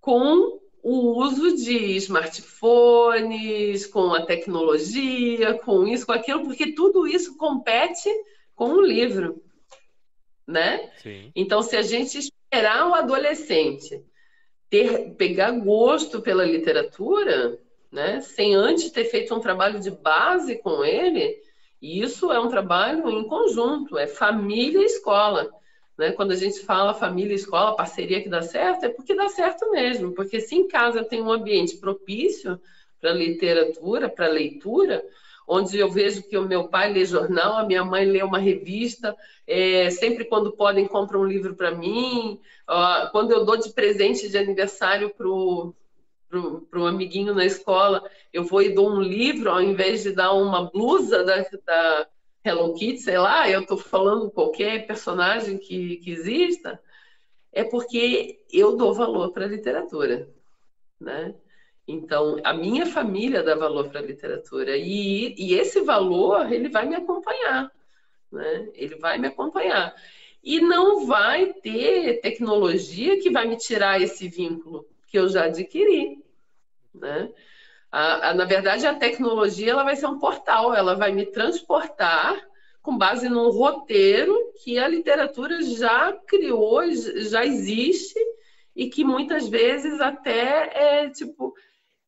com o uso de smartphones, com a tecnologia, com isso, com aquilo, porque tudo isso compete com o livro, né? Sim. Então, se a gente esperar o adolescente ter pegar gosto pela literatura, né, sem antes ter feito um trabalho de base com ele, isso é um trabalho em conjunto, é família e escola. Né? Quando a gente fala família, escola, parceria que dá certo, é porque dá certo mesmo. Porque se em casa tem um ambiente propício para literatura, para leitura, onde eu vejo que o meu pai lê jornal, a minha mãe lê uma revista, é, sempre quando podem compram um livro para mim, quando eu dou de presente de aniversário para o amiguinho na escola, eu vou e dou um livro ao invés de dar uma blusa da, da Hello Kitty, sei lá, eu estou falando qualquer personagem que, que exista, é porque eu dou valor para a literatura, né? Então, a minha família dá valor para a literatura e, e esse valor ele vai me acompanhar, né? Ele vai me acompanhar e não vai ter tecnologia que vai me tirar esse vínculo que eu já adquiri, né? A, a, na verdade, a tecnologia ela vai ser um portal, ela vai me transportar com base num roteiro que a literatura já criou, já existe e que muitas vezes até é tipo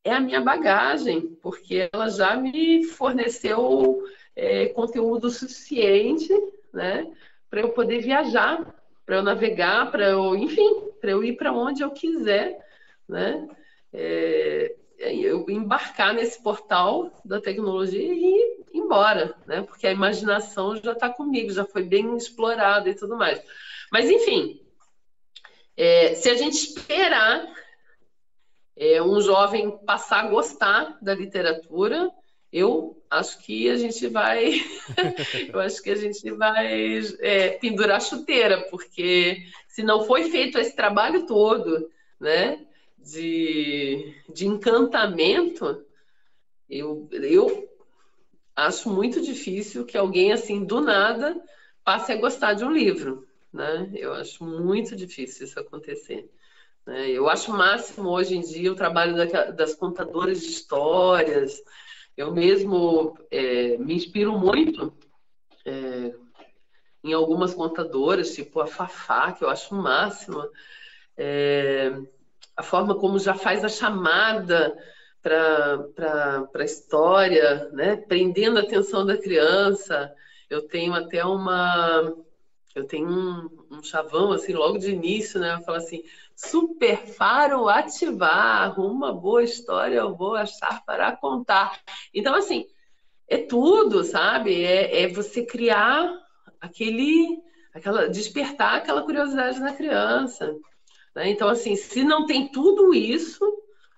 é a minha bagagem, porque ela já me forneceu é, conteúdo suficiente, né, para eu poder viajar, para eu navegar, para eu, enfim, para eu ir para onde eu quiser, né. É, eu embarcar nesse portal da tecnologia e ir embora, né? Porque a imaginação já está comigo, já foi bem explorada e tudo mais. Mas, enfim, é, se a gente esperar é, um jovem passar a gostar da literatura, eu acho que a gente vai, eu acho que a gente vai é, pendurar chuteira, porque se não foi feito esse trabalho todo, né? de, de encantamento, eu, eu acho muito difícil que alguém assim do nada passe a gostar de um livro, né? Eu acho muito difícil isso acontecer? Eu acho máximo hoje em dia o trabalho das contadoras de histórias. Eu mesmo é, me inspiro muito é, em algumas contadoras, tipo a Fafá, que eu acho máxima. É, a forma como já faz a chamada para a história, né? prendendo a atenção da criança. Eu tenho até uma. Eu tenho um, um chavão, assim, logo de início, né? Eu falo assim: super faro ativar, uma boa história eu vou achar para contar. Então, assim, é tudo, sabe? É, é você criar aquele. Aquela, despertar aquela curiosidade na criança. Né? Então, assim, se não tem tudo isso,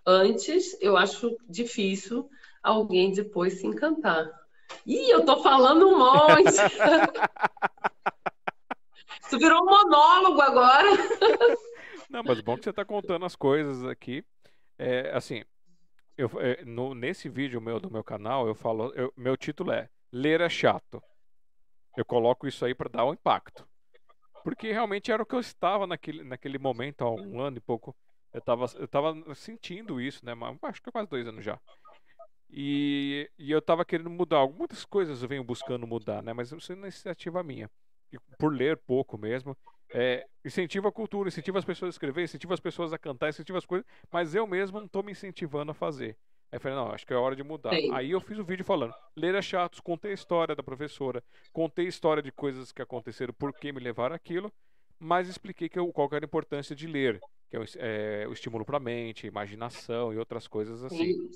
antes, eu acho difícil alguém depois se encantar. Ih, eu tô falando um monte. Isso virou um monólogo agora. Não, mas bom que você está contando as coisas aqui. É, assim, eu, é, no, nesse vídeo meu do meu canal, eu falo, eu, meu título é Ler é chato. Eu coloco isso aí para dar um impacto. Porque realmente era o que eu estava naquele, naquele momento, há um ano e pouco. Eu estava eu tava sentindo isso, né? Mas, acho que é quase dois anos já. E, e eu estava querendo mudar. Muitas coisas eu venho buscando mudar, né? Mas isso é uma iniciativa minha. E por ler pouco mesmo. É, incentiva a cultura, incentiva as pessoas a escrever, incentiva as pessoas a cantar, incentiva as coisas, mas eu mesmo não estou me incentivando a fazer. Aí eu falei, não, acho que é hora de mudar. Sim. Aí eu fiz o um vídeo falando, ler é chato, contei a história da professora, contei a história de coisas que aconteceram, por que me levaram aquilo, mas expliquei que eu, qual que era a importância de ler, que é o, é, o estímulo para a mente, imaginação e outras coisas assim.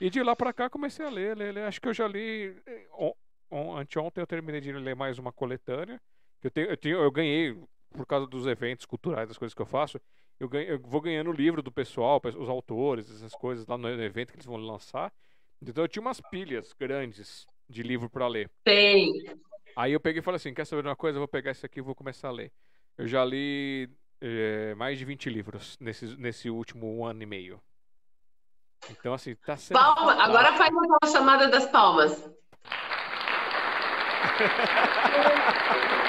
E de lá para cá comecei a ler, ler, ler. Acho que eu já li. Eh, on, on, anteontem eu terminei de ler mais uma coletânea. Eu, tenho, eu, tenho, eu ganhei, por causa dos eventos culturais, das coisas que eu faço, eu, ganho, eu vou ganhando o livro do pessoal, os autores, essas coisas lá no evento que eles vão lançar. Então eu tinha umas pilhas grandes de livro para ler. Tem. Aí eu peguei e falei assim: quer saber de uma coisa? Eu vou pegar esse aqui e vou começar a ler. Eu já li é, mais de 20 livros nesse, nesse último ano e meio. Então, assim, tá sendo. Palma, agora faz uma chamada das palmas.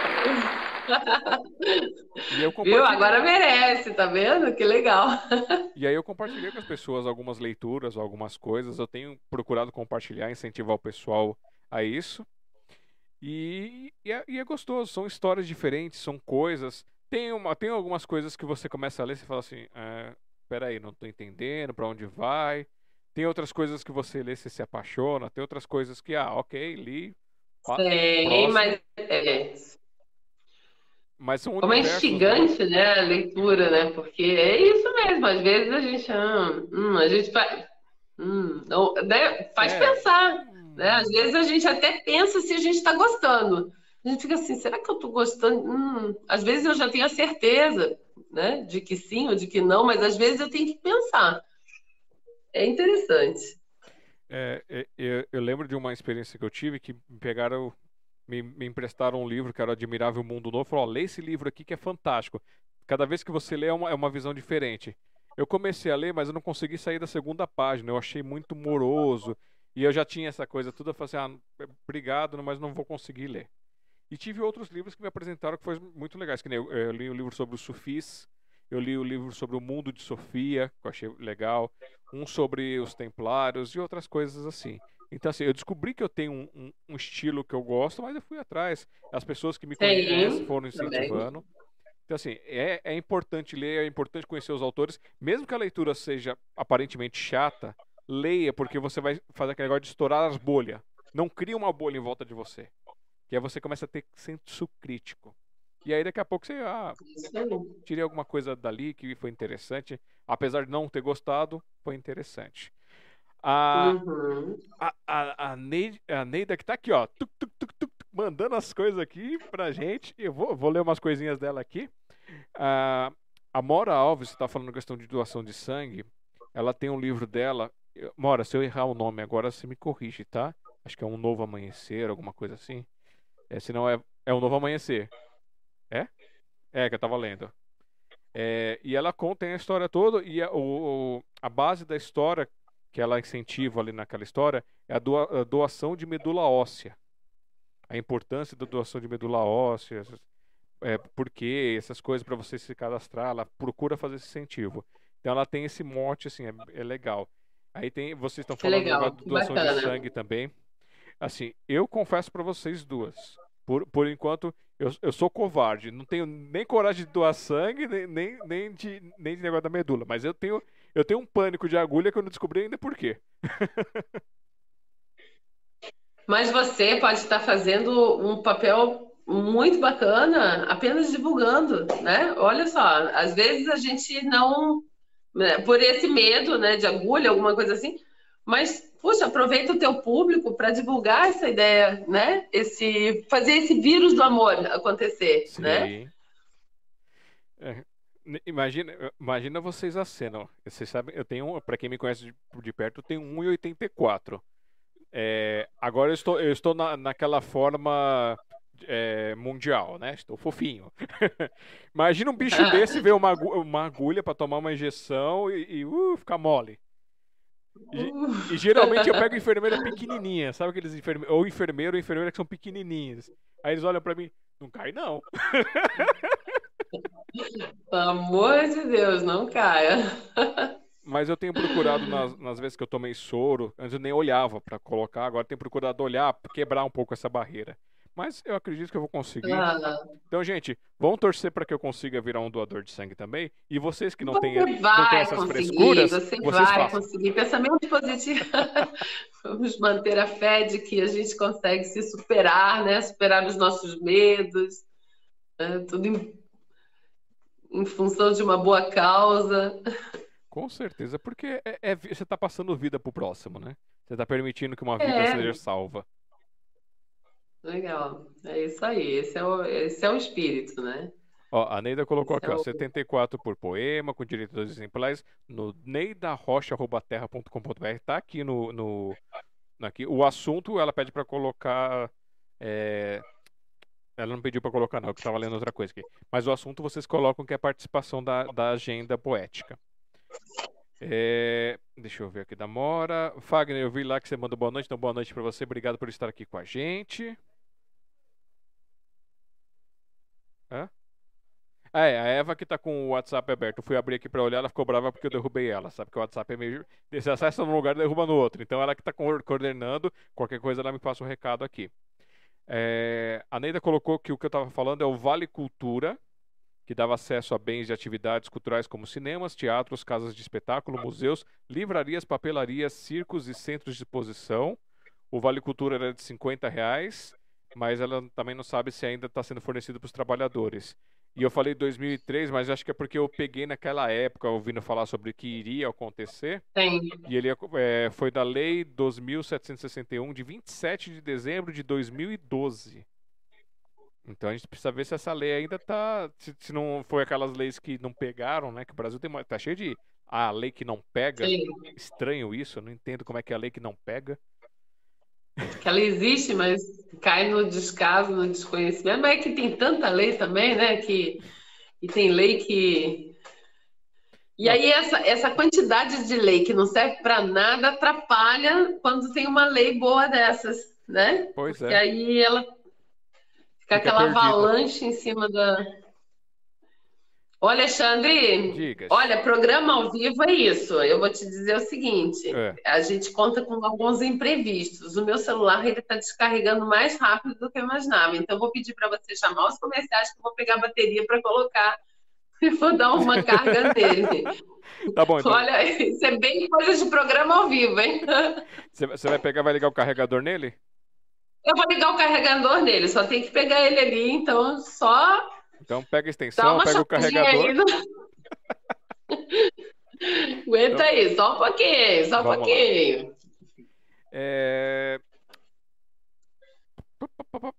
Viu? Agora merece, tá vendo? Que legal. E aí eu compartilhei com as pessoas algumas leituras, algumas coisas. Eu tenho procurado compartilhar, incentivar o pessoal a isso. E, e, é, e é gostoso, são histórias diferentes, são coisas. Tem, uma, tem algumas coisas que você começa a ler e fala assim: ah, peraí, não tô entendendo para onde vai. Tem outras coisas que você lê e se apaixona. Tem outras coisas que, ah, ok, li. Sim, mas. É. Mas são Como é instigante, né, a leitura, né? Porque é isso mesmo, às vezes a gente, ah, hum, a gente faz, hum, não, né, faz é. pensar. Né? Às vezes a gente até pensa se a gente está gostando. A gente fica assim, será que eu estou gostando? Hum, às vezes eu já tenho a certeza né, de que sim ou de que não, mas às vezes eu tenho que pensar. É interessante. É, é eu, eu, lembro de uma experiência que eu tive que me pegaram, me, me emprestaram um livro que era Admirável Mundo Novo. Falou, lê esse livro aqui que é fantástico. Cada vez que você lê é uma, é uma visão diferente. Eu comecei a ler, mas eu não consegui sair da segunda página. Eu achei muito moroso. E eu já tinha essa coisa toda, eu falei assim, ah, obrigado, mas não vou conseguir ler. E tive outros livros que me apresentaram que foram muito legais, que eu, eu li o um livro sobre os sufis, eu li o um livro sobre o mundo de Sofia, que eu achei legal, um sobre os templários e outras coisas assim. Então, assim, eu descobri que eu tenho um, um, um estilo que eu gosto, mas eu fui atrás. As pessoas que me conhecem foram incentivando. Então, assim, é, é importante ler, é importante conhecer os autores, mesmo que a leitura seja aparentemente chata, leia, porque você vai fazer aquele negócio de estourar as bolhas. Não cria uma bolha em volta de você. Que aí você começa a ter senso crítico. E aí daqui a pouco você, ah, tirei alguma coisa dali que foi interessante. Apesar de não ter gostado, foi interessante. A, uhum. a, a, a, Neida, a Neida que tá aqui, ó, tuc, tuc, tuc, mandando as coisas aqui pra gente. Eu vou, vou ler umas coisinhas dela aqui. a Mora Alves está falando questão de doação de sangue. Ela tem um livro dela Mora, se eu errar o nome agora, você me corrige, tá? Acho que é um novo amanhecer, alguma coisa assim. É, se não é, é um novo amanhecer. É? É, que eu tava lendo. É, e ela conta a história toda e a, o, a base da história que ela incentiva ali naquela história é a, doa, a doação de medula óssea. A importância da doação de medula óssea. é, porquê, essas coisas para você se cadastrar, ela procura fazer esse incentivo. Então ela tem esse mote, assim, é, é legal. Aí tem, vocês estão falando legal, de doação de bacana. sangue também. Assim, eu confesso para vocês duas. Por, por enquanto, eu, eu sou covarde. Não tenho nem coragem de doar sangue, nem, nem, nem, de, nem de negócio da medula. Mas eu tenho, eu tenho um pânico de agulha que eu não descobri ainda por quê. Mas você pode estar fazendo um papel muito bacana apenas divulgando, né? Olha só, às vezes a gente não, né, por esse medo, né, de agulha, alguma coisa assim, mas puxa, aproveita o teu público para divulgar essa ideia, né? Esse fazer esse vírus do amor acontecer, Sim. né? É, n- imagina, imagina vocês a cena. Vocês sabem, eu tenho, para quem me conhece de, de perto, eu tenho 1,84. É, agora eu estou, eu estou na, naquela forma é, mundial, né? Estou fofinho. Imagina um bicho desse ver uma, uma agulha para tomar uma injeção e, e, uh, ficar mole. E, e geralmente eu pego enfermeira pequenininha, sabe aqueles enfermeiros, ou enfermeiro ou enfermeira que são pequenininhas. Aí eles olham para mim, não cai não. Pelo amor de Deus, não caia. Mas eu tenho procurado nas, nas vezes que eu tomei soro, antes eu nem olhava para colocar, agora tenho procurado olhar, quebrar um pouco essa barreira. Mas eu acredito que eu vou conseguir. Ah, Então, gente, vamos torcer para que eu consiga virar um doador de sangue também. E vocês que não Você têm, não têm vai essas frescuras, você vocês vai façam. conseguir. Pensamento positivo. Vamos manter a fé de que a gente consegue se superar, né? Superar os nossos medos, né? tudo em, função de uma boa causa. Com certeza, porque é, é você está passando vida pro próximo, né? Você está permitindo que uma vida É. seja salva. Legal, é isso aí. Esse é o, esse é o espírito, né? Ó, a Neida colocou Esse aqui, é ó, o- 74 por poema, com direito a dois exemplares, no neidarrocha.terra.com.br. Tá aqui no, no, aqui. O assunto, ela pede para colocar. é, Ela não pediu para colocar, não, que estava lendo outra coisa aqui. Mas o assunto vocês colocam que é a participação da, da agenda poética. É, Deixa eu ver aqui da Mora. Fagner, eu vi lá que você mandou boa noite, então boa noite para você. Obrigado por estar aqui com a gente. Hã? Ah, é, a Eva que tá com o WhatsApp aberto. Eu fui abrir aqui pra olhar, ela ficou brava porque eu derrubei ela. Sabe que o WhatsApp é meio. Você acessa num lugar e derruba no outro. Então ela que tá coor- coordenando. Qualquer coisa ela me passa o recado aqui. É, A Neida colocou que o que eu tava falando é o Vale Cultura, que dava acesso a bens de atividades culturais como cinemas, teatros, casas de espetáculo, museus, livrarias, papelarias, circos e centros de exposição. O Vale Cultura era de 50 reais, mas ela também não sabe se ainda está sendo fornecido para os trabalhadores. E eu falei 2003, mas acho que é porque eu peguei naquela época ouvindo falar sobre o que iria acontecer. Tem. E ele é, foi da Lei 2.761, de 27 de dezembro de 2012. Então a gente precisa ver se essa lei ainda tá. Se, se não foi aquelas leis que não pegaram, né? Que o Brasil tem, tá cheio de. Ah, lei que não pega. Sim. Estranho isso, eu não entendo como é que é a lei que não pega. Que ela existe, mas cai no descaso, no desconhecimento. Mas é que tem tanta lei também, né? Que, e tem lei que. E aí, essa, essa quantidade de lei que não serve para nada atrapalha quando tem uma lei boa dessas, né? Pois E é. aí ela fica aquela perdida. avalanche em cima da. Ô, Alexandre, Diga. olha, programa ao vivo é isso. Eu vou te dizer o seguinte: É. a gente conta com alguns imprevistos. O meu celular ele está descarregando mais rápido do que eu imaginava. Então, eu vou pedir para você chamar os comerciais que eu vou pegar a bateria para colocar e vou dar uma carga nele. Tá bom, então. Olha, isso é bem coisa de programa ao vivo, hein? Você você vai pegar, vai ligar o carregador nele? Eu vou ligar o carregador nele, só tem que pegar ele ali, então só Então pega a extensão, pega o carregador. no- Aguenta aí, só um pouquinho, só um pouquinho. É...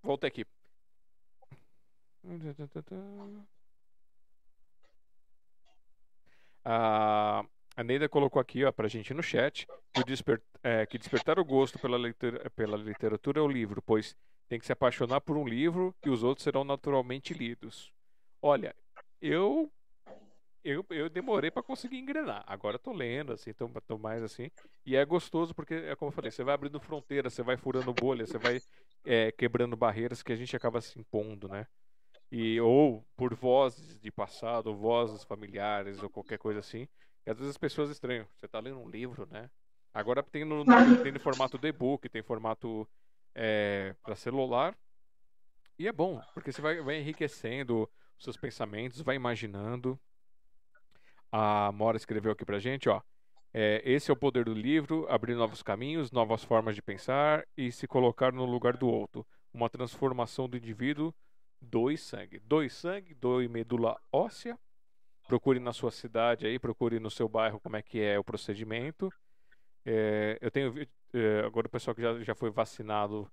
Voltei aqui. A a Neida colocou aqui ó, pra gente no chat que, desper... é, que despertar o gosto pela literatura, pela literatura é o livro, pois tem que se apaixonar por um livro e os outros serão naturalmente lidos. Olha, eu eu, eu demorei para conseguir engrenar. Agora eu tô lendo, assim, tô, tô mais assim. E é gostoso porque, é como eu falei, você vai abrindo fronteiras, você vai furando bolhas, você vai é, quebrando barreiras que a gente acaba se impondo, né? e ou por vozes de passado, vozes familiares ou qualquer coisa assim. E às vezes as pessoas estranham. Você está lendo um livro, né? Agora tem no, tem no formato de e-book, tem formato é, para celular. E é bom, porque você vai, vai enriquecendo seus pensamentos, vai imaginando. A Mora escreveu aqui pra gente, ó. É, esse é o poder do livro, abrir novos caminhos, novas formas de pensar e se colocar no lugar do outro. Uma transformação do indivíduo doe sangue. Doe sangue, doe medula óssea. Procure na sua cidade aí, procure no seu bairro como é que é o procedimento. É, eu tenho é, agora o pessoal que já, já foi vacinado,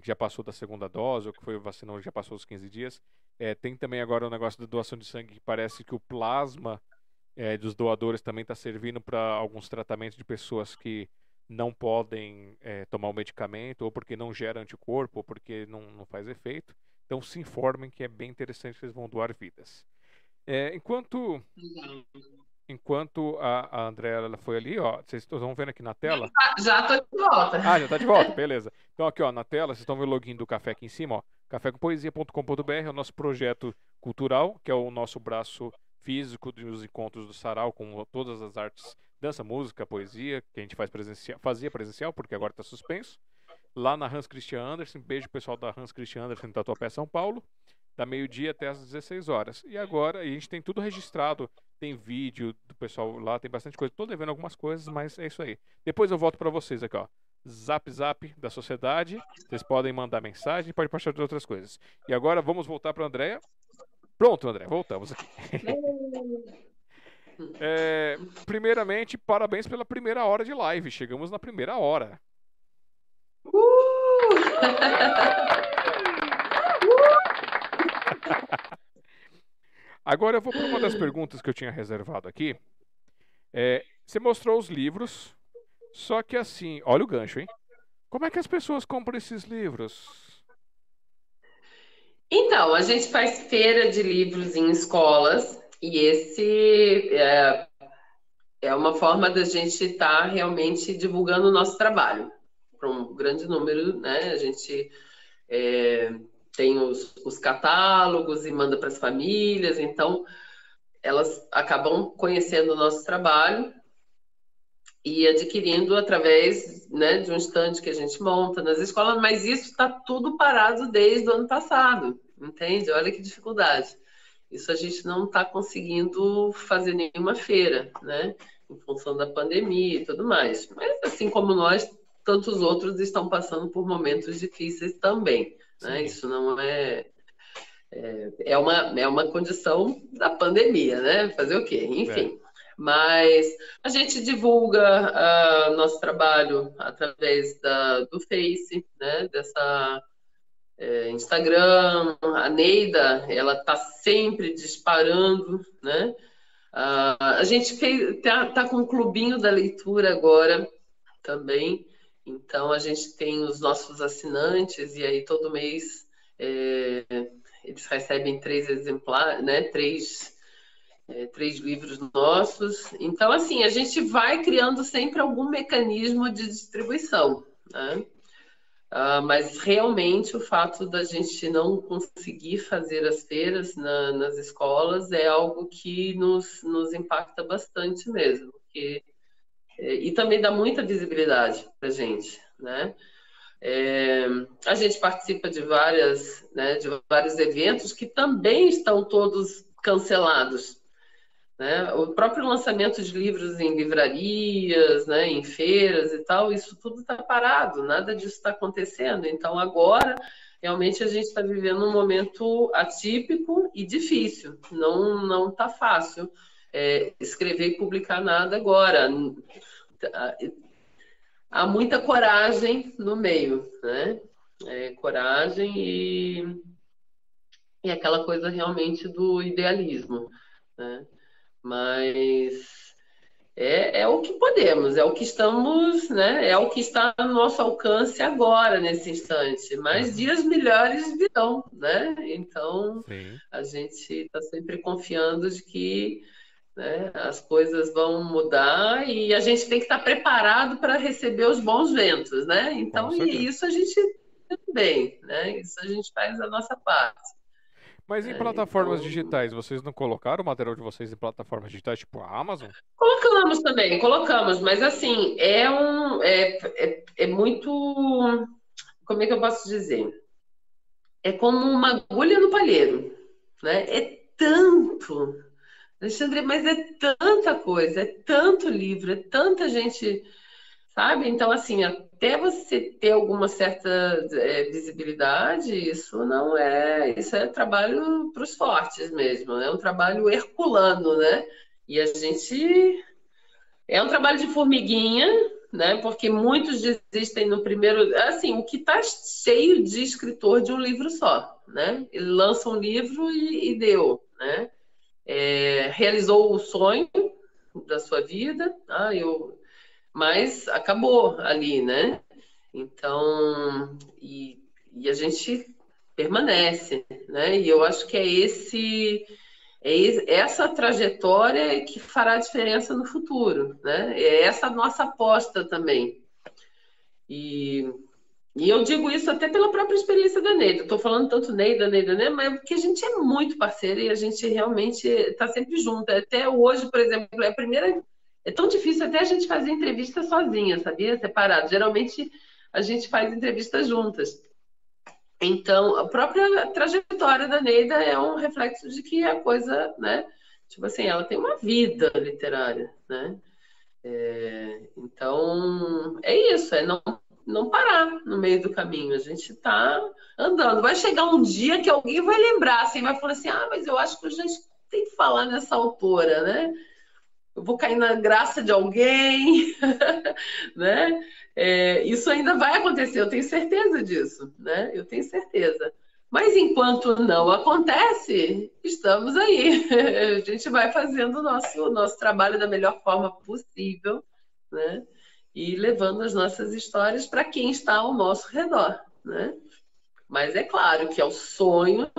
que já passou da segunda dose, ou que foi vacinado já passou os 15 dias. É, tem também agora o negócio da doação de sangue que parece que o plasma é, dos doadores também está servindo para alguns tratamentos de pessoas que não podem é, tomar o medicamento, ou porque não gera anticorpo, ou porque não, não faz efeito. Então se informem que é bem interessante, eles vão doar vidas. É, enquanto enquanto a, a Andrea ela foi ali, ó, vocês estão vendo aqui na tela? Já estou de volta. Ah, já está de volta, beleza. Então aqui, ó, na tela, vocês estão vendo o login do café aqui em cima, ó, cafécompoesia.com.br é o nosso projeto cultural, que é o nosso braço físico dos encontros do Sarau com todas as artes, dança, música, poesia, que a gente faz presencial, fazia presencial, porque agora está suspenso lá na Hans Christian Andersen. Beijo pessoal da Hans Christian Andersen, Tatuapé, São Paulo. Da meio-dia até às 16 horas. E agora a gente tem tudo registrado. Tem vídeo do pessoal lá, tem bastante coisa. Estou devendo algumas coisas, mas é isso aí. Depois eu volto para vocês aqui, ó. Zap Zap da sociedade. Vocês podem mandar mensagem, pode partilhar de outras coisas. E agora vamos voltar para a Andréia. Pronto, André, voltamos aqui. é, primeiramente, parabéns pela primeira hora de live. Chegamos na primeira hora. Agora eu vou para uma das perguntas que eu tinha reservado aqui. É, você mostrou os livros, só que assim, olha o gancho, hein? Como é que as pessoas compram esses livros? Então, a gente faz feira de livros em escolas e esse é, é uma forma da gente estar tá realmente divulgando o nosso trabalho para um grande número, né? A gente é, tem os, os catálogos e manda para as famílias, então elas acabam conhecendo o nosso trabalho e adquirindo através né, de um estande que a gente monta nas escolas, mas isso está tudo parado desde o ano passado, entende? Olha que dificuldade. Isso a gente não está conseguindo fazer nenhuma feira, né? Em função da pandemia e tudo mais. Mas assim como nós, tantos outros estão passando por momentos difíceis também. Né? Isso não é, é, é, uma, é uma condição da pandemia, né? Fazer o quê? Enfim. É. Mas a gente divulga uh, nosso trabalho através da, do Face, né? Dessa é, Instagram, a Neida, ela está sempre disparando, né? Uh, a gente fez, tá, tá com um clubinho da leitura agora também, então, a gente tem os nossos assinantes, e aí todo mês é, eles recebem três exemplares, né? Três, é, três livros nossos. Então, assim, a gente vai criando sempre algum mecanismo de distribuição, né? Uh, mas realmente o fato da gente não conseguir fazer as feiras na, nas escolas é algo que nos, nos impacta bastante mesmo, porque é, e também dá muita visibilidade para a gente, né? É, a gente participa de várias, né, de vários eventos que também estão todos cancelados. Né? O próprio lançamento de livros em livrarias, né, em feiras e tal, isso tudo está parado, nada disso está acontecendo. Então agora realmente a gente está vivendo um momento atípico e difícil. Não está fácil é, escrever e publicar nada agora. Há muita coragem no meio, né? É, coragem e, e aquela coisa realmente do idealismo, né? Mas é, é o que podemos, é o que estamos, né? É o que está no nosso alcance agora, nesse instante. Mas uhum. dias melhores virão, né? Então, Sim. a gente está sempre confiando de que né? As coisas vão mudar e a gente tem que estar preparado para receber os bons ventos, né? Então, e isso a gente também, né? Isso a gente faz a nossa parte. Mas em é, plataformas então... digitais, vocês não colocaram o material de vocês em plataformas digitais, tipo a Amazon? Colocamos também, colocamos, mas assim, é um. É, é, é muito. Como é que eu posso dizer? É como uma agulha no palheiro, né? É tanto. Alexandre, mas é tanta coisa, é tanto livro, é tanta gente sabe? Então, assim, até você ter alguma certa é, visibilidade, isso não é, isso é trabalho para os fortes mesmo, é um trabalho herculano, né? E a gente é um trabalho de formiguinha, né? Porque muitos desistem no primeiro, assim, o que está cheio de escritor de um livro só, né? Ele lança um livro e, e deu, né? É, realizou o sonho da sua vida, ah, eu mas acabou ali, né? Então, e, e a gente permanece, né? E eu acho que é esse é essa trajetória que fará diferença no futuro, né? É essa nossa aposta também. E, e eu digo isso até pela própria experiência da Neida. Estou falando tanto Neida, Neida, né? Mas é porque a gente é muito parceira e a gente realmente está sempre junto. Até hoje, por exemplo, é a primeira é tão difícil até a gente fazer entrevista sozinha, sabia? Separado. Geralmente a gente faz entrevistas juntas. Então, a própria trajetória da Neida é um reflexo de que a coisa, né? Tipo assim, ela tem uma vida literária, né? É, então, é isso, é não, não parar no meio do caminho. A gente está andando. Vai chegar um dia que alguém vai lembrar, assim, vai falar assim, ah, mas eu acho que eu já tenho que falar nessa autora, né? Eu vou cair na graça de alguém, né? É, isso ainda vai acontecer, eu tenho certeza disso, né? Eu tenho certeza. Mas enquanto não acontece, estamos aí. A gente vai fazendo o nosso, nosso trabalho da melhor forma possível, né? E levando as nossas histórias para quem está ao nosso redor, né? Mas é claro que é o sonho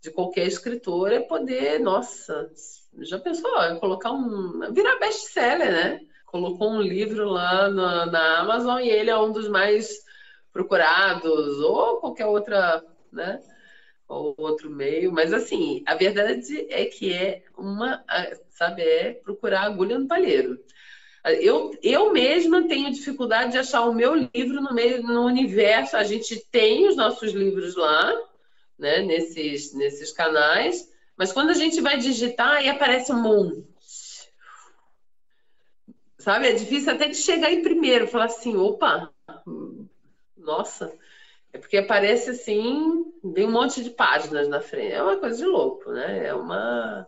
de qualquer escritor é poder, nossa, já pensou, ó, colocar um. virar best-seller, né? Colocou um livro lá na, na Amazon e ele é um dos mais procurados, ou qualquer outra, né? Ou outro meio, mas assim, a verdade é que é uma, sabe, é procurar agulha no palheiro. Eu, eu mesma tenho dificuldade de achar o meu livro no meio no universo. A gente tem os nossos livros lá, né, nesses, nesses canais, mas quando a gente vai digitar, aí aparece um monte. Sabe? É difícil até de chegar em primeiro, falar assim, opa, nossa. É porque aparece assim, vem um monte de páginas na frente. É uma coisa de louco, né? É uma.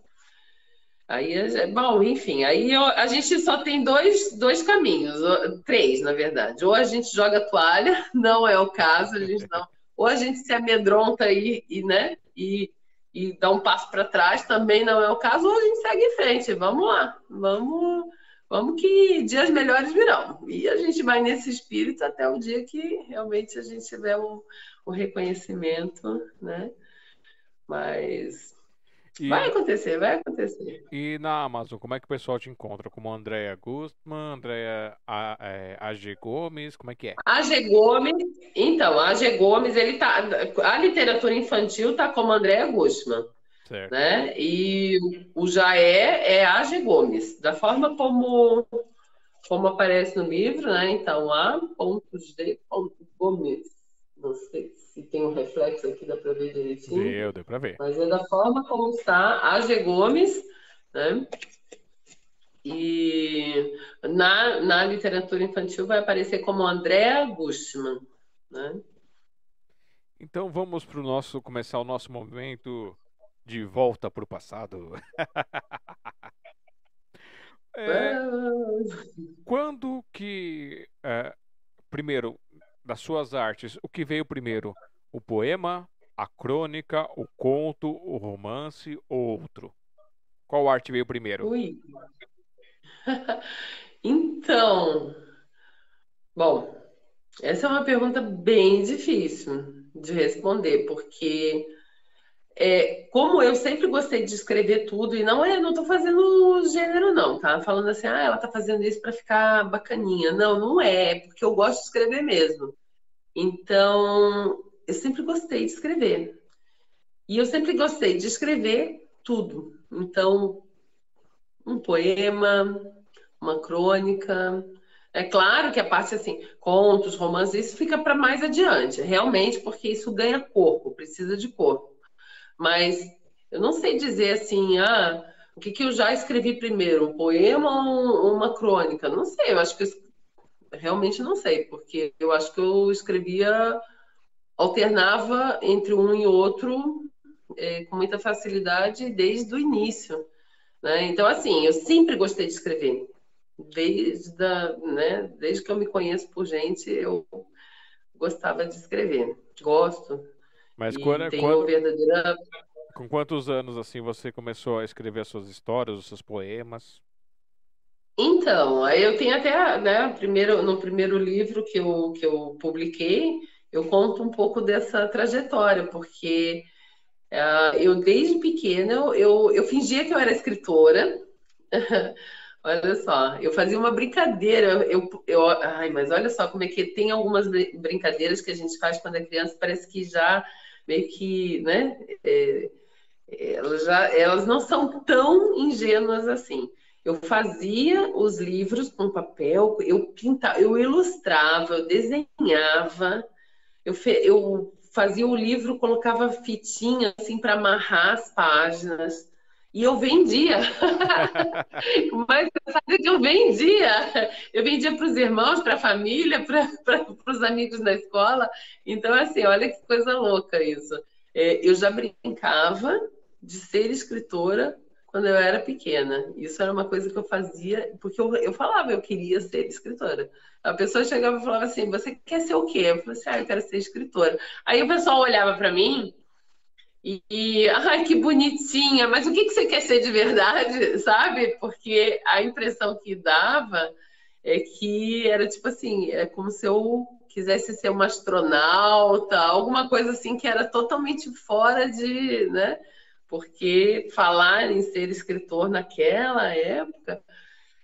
Aí, é, bom, enfim, aí eu, a gente só tem dois, dois caminhos, três, na verdade. Ou a gente joga toalha, não é o caso, a gente não. Ou a gente se amedronta e, e né? E e dar um passo para trás também não é o caso, ou a gente segue em frente. Vamos lá, vamos, vamos que dias melhores virão. E a gente vai nesse espírito até o dia que realmente a gente tiver o, o reconhecimento, né? Mas e, vai acontecer, vai acontecer. E na Amazon, como é que o pessoal te encontra? Como Andréa Gustman, Andréa AG é, Gomes, como é que é? AG Gomes, então, AG Gomes, ele tá. A literatura infantil tá como Andréa Gustman. Certo. Né? E o Jaé é AG Gomes, da forma como, como aparece no livro, né? Então, A pontos de Gomes. Não sei se tem um reflexo aqui, dá para ver direitinho. Deu, deu para ver. Mas é da forma como está a G. Gomes, né? E na, na literatura infantil vai aparecer como Andréa Gustman, né? Então vamos para o nosso começar o nosso momento de volta para o passado. é, quando que é, primeiro das suas artes, o que veio primeiro? O poema, a crônica, o conto, o romance ou outro? Qual arte veio primeiro? Ui. então, bom, essa é uma pergunta bem difícil de responder, porque é, como eu sempre gostei de escrever tudo, e não é, não estou fazendo gênero, não, tá? Falando assim, ah, ela está fazendo isso para ficar bacaninha. Não, não é, é porque eu gosto de escrever mesmo. Então, eu sempre gostei de escrever. E eu sempre gostei de escrever tudo. Então, um poema, uma crônica. É claro que a parte assim, contos, romances, isso fica para mais adiante, realmente, porque isso ganha corpo, precisa de corpo. Mas eu não sei dizer assim, ah, o que, que eu já escrevi primeiro, um poema ou uma crônica? Não sei, eu acho que eu, realmente não sei, porque eu acho que eu escrevia, alternava entre um e outro é, com muita facilidade desde o início. Né? Então, assim, eu sempre gostei de escrever. Desde, a, né, desde que eu me conheço por gente, eu gostava de escrever. Gosto. Mas quando, tenho quando, verdadeira... com quantos anos assim você começou a escrever as suas histórias, os seus poemas? Então, aí eu tenho até, né, primeiro, no primeiro livro que eu, que eu publiquei, eu conto um pouco dessa trajetória, porque uh, eu, desde pequena, eu, eu fingia que eu era escritora. Olha só, eu fazia uma brincadeira, eu, eu, ai, mas olha só como é que tem algumas brincadeiras que a gente faz quando é criança, parece que já meio que, né, é, elas, já, elas não são tão ingênuas assim. Eu fazia os livros com papel, eu pintava, eu ilustrava, eu desenhava, eu, fe, eu fazia o livro, colocava fitinha assim para amarrar as páginas. E eu vendia. Mas sabe que eu vendia? Eu vendia para os irmãos, para a família, para os amigos na escola. Então, assim, olha que coisa louca isso. É, eu já brincava de ser escritora quando eu era pequena. Isso era uma coisa que eu fazia, porque eu, eu falava, eu queria ser escritora. A pessoa chegava e falava assim: Você quer ser o quê? Eu falei assim: Ah, eu quero ser escritora. Aí o pessoal olhava para mim e, ai, que bonitinha, mas o que, que você quer ser de verdade, sabe? Porque a impressão que dava é que era tipo assim: é como se eu quisesse ser uma astronauta, alguma coisa assim que era totalmente fora de, né? porque falar em ser escritor naquela época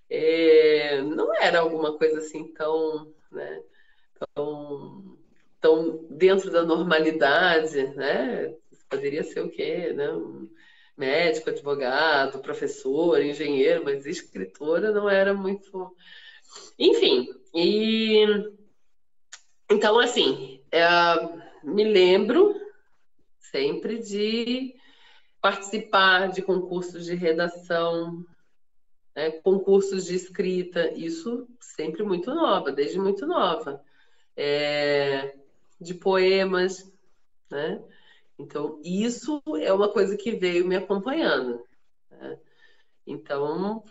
é, não era alguma coisa assim tão, né, tão, tão dentro da normalidade, né? Poderia ser o quê, né? médico, advogado, professor, engenheiro, mas escritora não era muito. Enfim, e então assim, é, me lembro sempre de participar de concursos de redação, né, concursos de escrita, isso sempre muito nova, desde muito nova. É, de poemas, né? Então, isso é uma coisa que veio me acompanhando. Né? Então,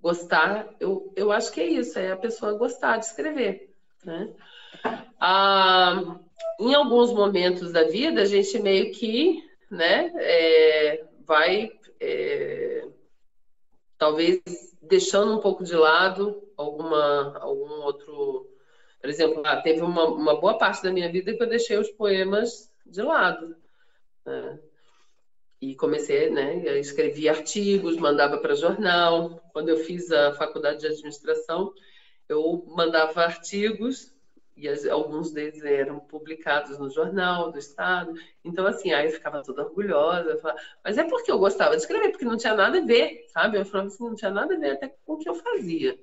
gostar, eu, eu acho que é isso, é a pessoa gostar de escrever. Né? Ah, em alguns momentos da vida, a gente meio que né, é, vai é, talvez deixando um pouco de lado alguma algum outro, por exemplo, ah, teve uma, uma, boa parte da minha vida que eu deixei os poemas de lado. Né? E comecei, né, eu escrevia artigos, mandava para jornal. Quando eu fiz a faculdade de administração, eu mandava artigos e as, alguns deles eram publicados no jornal do estado. Então, assim, aí eu ficava toda orgulhosa. Falava, mas é porque eu gostava de escrever, porque não tinha nada a ver, sabe? Eu falava assim, não tinha nada a ver até com o que eu fazia.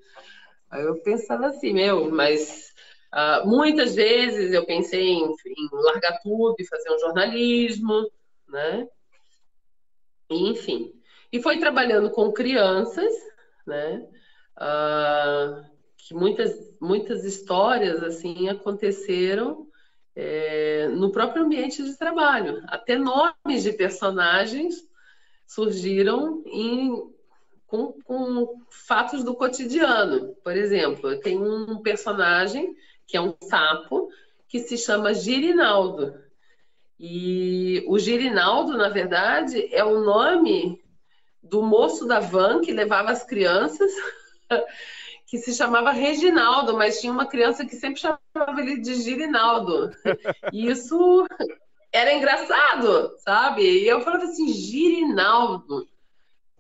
Aí eu pensava assim, meu, mas uh, muitas vezes eu pensei em, em largar tudo e fazer um jornalismo, né? Enfim. E foi trabalhando com crianças, né? Uh, que muitas, muitas histórias assim aconteceram é, no próprio ambiente de trabalho. Até nomes de personagens surgiram em, com, com fatos do cotidiano. Por exemplo, tem um personagem que é um sapo que se chama Girinaldo. E o Girinaldo, na verdade, é o nome do moço da van que levava as crianças que se chamava Reginaldo, mas tinha uma criança que sempre chamava ele de Girinaldo. E isso era engraçado, sabe? E eu falava assim, Girinaldo.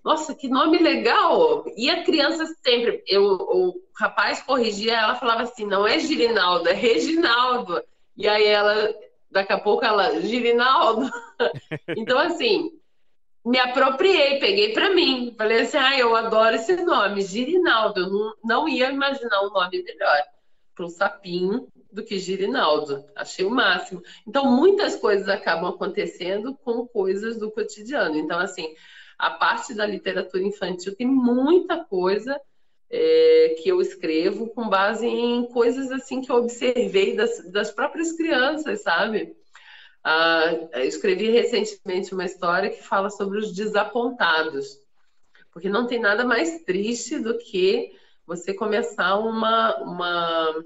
Nossa, que nome legal! E a criança sempre, eu, o rapaz corrigia, ela falava assim, não é Girinaldo, é Reginaldo. E aí ela daqui a pouco ela, Girinaldo. então, assim, me apropriei, peguei para mim. Falei assim, ah, eu adoro esse nome, Girinaldo. Eu não, não ia imaginar um nome melhor para um sapinho do que Girinaldo. Achei o máximo. Então, muitas coisas acabam acontecendo com coisas do cotidiano. Então, assim, a parte da literatura infantil tem muita coisa é, que eu escrevo com base em coisas assim que eu observei das, das próprias crianças, sabe? Ah, escrevi recentemente uma história que fala sobre os desapontados, porque não tem nada mais triste do que você começar uma, uma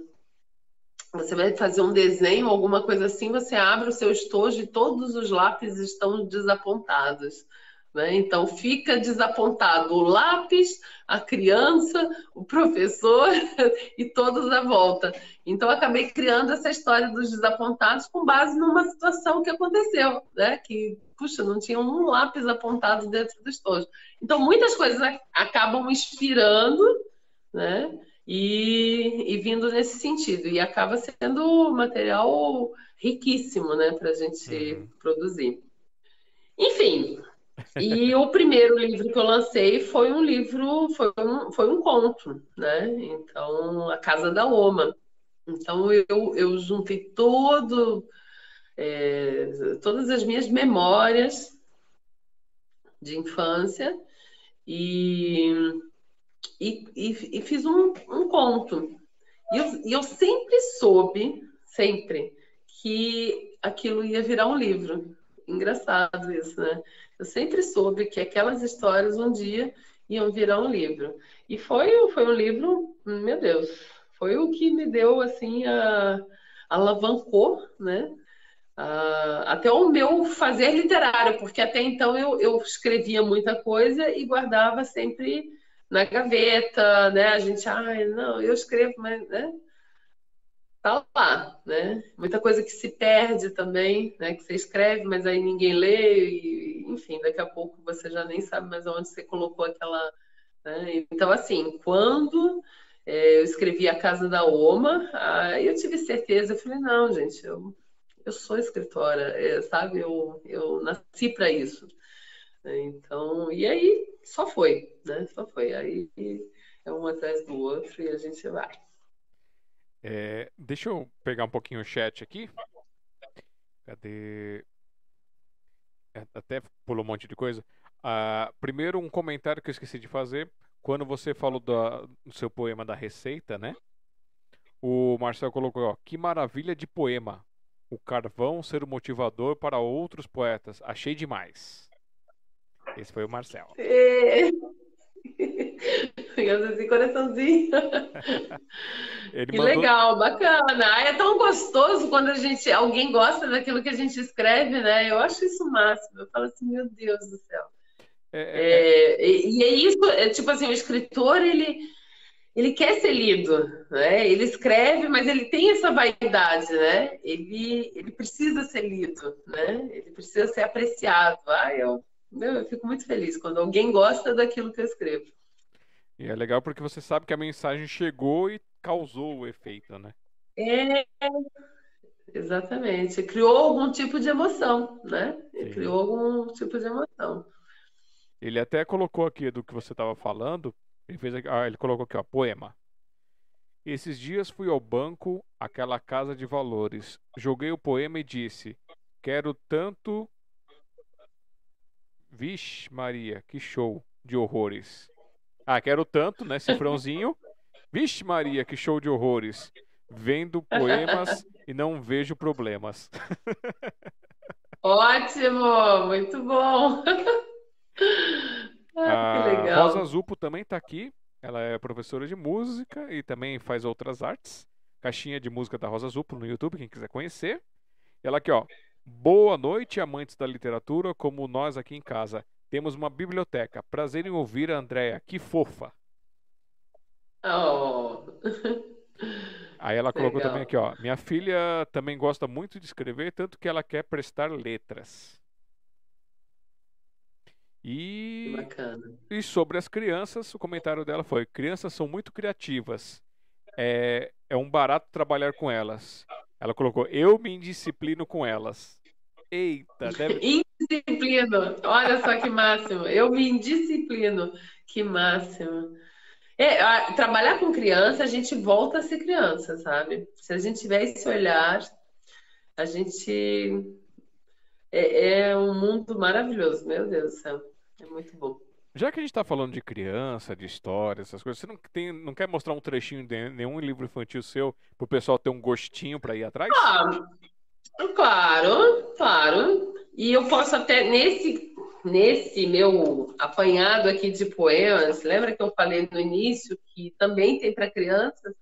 você vai fazer um desenho, alguma coisa assim, você abre o seu estojo e todos os lápis estão desapontados. Né? Então fica desapontado o lápis, a criança, o professor e todos à volta. Então acabei criando essa história dos desapontados com base numa situação que aconteceu, né? Que puxa, não tinha um lápis apontado dentro do estojo. Então muitas coisas acabam inspirando, né? E, e vindo nesse sentido e acaba sendo material riquíssimo, né? Para a gente uhum. produzir. Enfim, e o primeiro livro que eu lancei foi um livro, foi um, foi um conto, né? Então, A Casa da Oma. Então, eu, eu juntei todo, é, todas as minhas memórias de infância e, e, e, e fiz um, um conto. E eu, e eu sempre soube, sempre, que aquilo ia virar um livro. Engraçado isso, né? Eu sempre soube que aquelas histórias um dia iam virar um livro. E foi, foi um livro, meu Deus, foi o que me deu, assim, a, alavancou, né? até o meu fazer literário, porque até então eu, eu escrevia muita coisa e guardava sempre na gaveta, né? A gente, ai, não, eu escrevo, mas, né? Tá lá, né? Muita coisa que se perde também, né? Que você escreve, mas aí ninguém lê, e, enfim, daqui a pouco você já nem sabe mais onde você colocou aquela. Né? Então, assim, quando é, eu escrevi A Casa da Oma, aí eu tive certeza, eu falei, não, gente, eu, eu sou escritora, é, sabe? Eu, eu nasci para isso. Então, e aí só foi, né? Só foi. Aí é um atrás do outro e a gente vai. É, deixa eu pegar um pouquinho o chat aqui. Cadê? É, até pulou um monte de coisa. Ah, primeiro, um comentário que eu esqueci de fazer. Quando você falou do seu poema da receita, né? O Marcel colocou, ó, que maravilha de poema. O carvão ser o motivador para outros poetas. Achei demais. Esse foi o Marcel. É. Digamos assim, coraçãozinho. Ele que mandou... legal, bacana. é tão gostoso quando a gente, alguém gosta daquilo que a gente escreve, né? Eu acho isso o máximo. Eu falo assim, meu Deus do céu. É, é, é... e é isso, é tipo assim, o escritor, ele, ele quer ser lido, né? Ele escreve, mas ele tem essa vaidade, né? Ele, ele precisa ser lido, né? Ele precisa ser apreciado. Ah, eu, eu fico muito feliz quando alguém gosta daquilo que eu escrevo. E é legal porque você sabe que a mensagem chegou e causou o efeito, né? É, exatamente. Criou algum tipo de emoção, né? Criou algum tipo de emoção. Ele até colocou aqui do que você estava falando. Ele fez ah, ele colocou aqui, ó, poema. Esses dias fui ao banco, aquela casa de valores. Joguei o poema e disse: Quero tanto. Vixe, Maria, que show de horrores. Ah, quero tanto, né? Cifrãozinho. Vixe Maria, que show de horrores. Vendo poemas e não vejo problemas. Ótimo, muito bom. ah, que legal. Rosa Zupo também está aqui. Ela é professora de música e também faz outras artes. Caixinha de música da Rosa Zupo no YouTube, quem quiser conhecer. Ela aqui, ó. Boa noite, amantes da literatura, como nós aqui em casa. Temos uma biblioteca. Prazer em ouvir a Andréia. Que fofa. Oh. Aí ela colocou Legal. também aqui, ó. Minha filha também gosta muito de escrever, tanto que ela quer prestar letras. E, e sobre as crianças, o comentário dela foi: crianças são muito criativas. É, é um barato trabalhar com elas. Ela colocou, eu me indisciplino com elas. Eita, deve... Indisciplino. Olha só que máximo. Eu me indisciplino. Que máximo. É, a, trabalhar com criança, a gente volta a ser criança, sabe? Se a gente tiver esse olhar, a gente. É, é um mundo maravilhoso, meu Deus do céu. É muito bom. Já que a gente está falando de criança, de história, essas coisas, você não, tem, não quer mostrar um trechinho de nenhum livro infantil seu para o pessoal ter um gostinho para ir atrás? Ah, claro, claro. E eu posso até, nesse, nesse meu apanhado aqui de poemas, lembra que eu falei no início que também tem para crianças?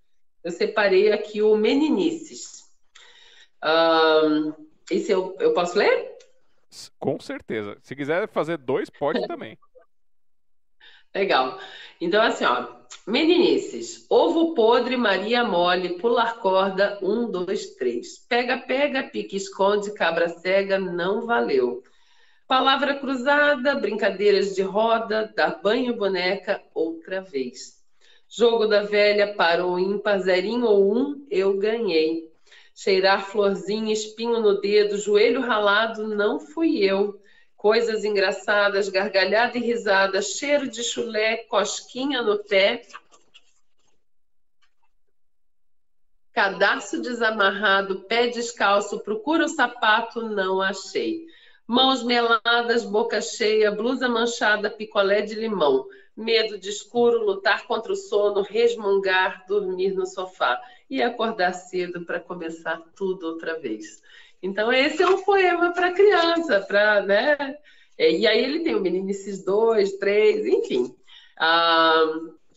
Eu separei aqui o Meninices. Um, esse eu, eu posso ler? Com certeza. Se quiser fazer dois, pode também. Legal. Então, assim, ó. Meninices. Ovo podre, Maria mole, pular corda, um, dois, três. Pega, pega, pique, esconde, cabra cega, não valeu. Palavra cruzada, brincadeiras de roda, dar banho boneca, outra vez. Jogo da velha, parou ímpar, zerinho ou um, eu ganhei. Cheirar florzinha, espinho no dedo, joelho ralado, não fui eu coisas engraçadas, gargalhada e risada, cheiro de chulé, cosquinha no pé, cadarço desamarrado, pé descalço, procura o sapato, não achei. Mãos meladas, boca cheia, blusa manchada, picolé de limão. Medo de escuro, lutar contra o sono, resmungar, dormir no sofá e acordar cedo para começar tudo outra vez. Então, esse é um poema para criança, para, né? É, e aí ele tem o Meninices 2, 3, enfim. Ah,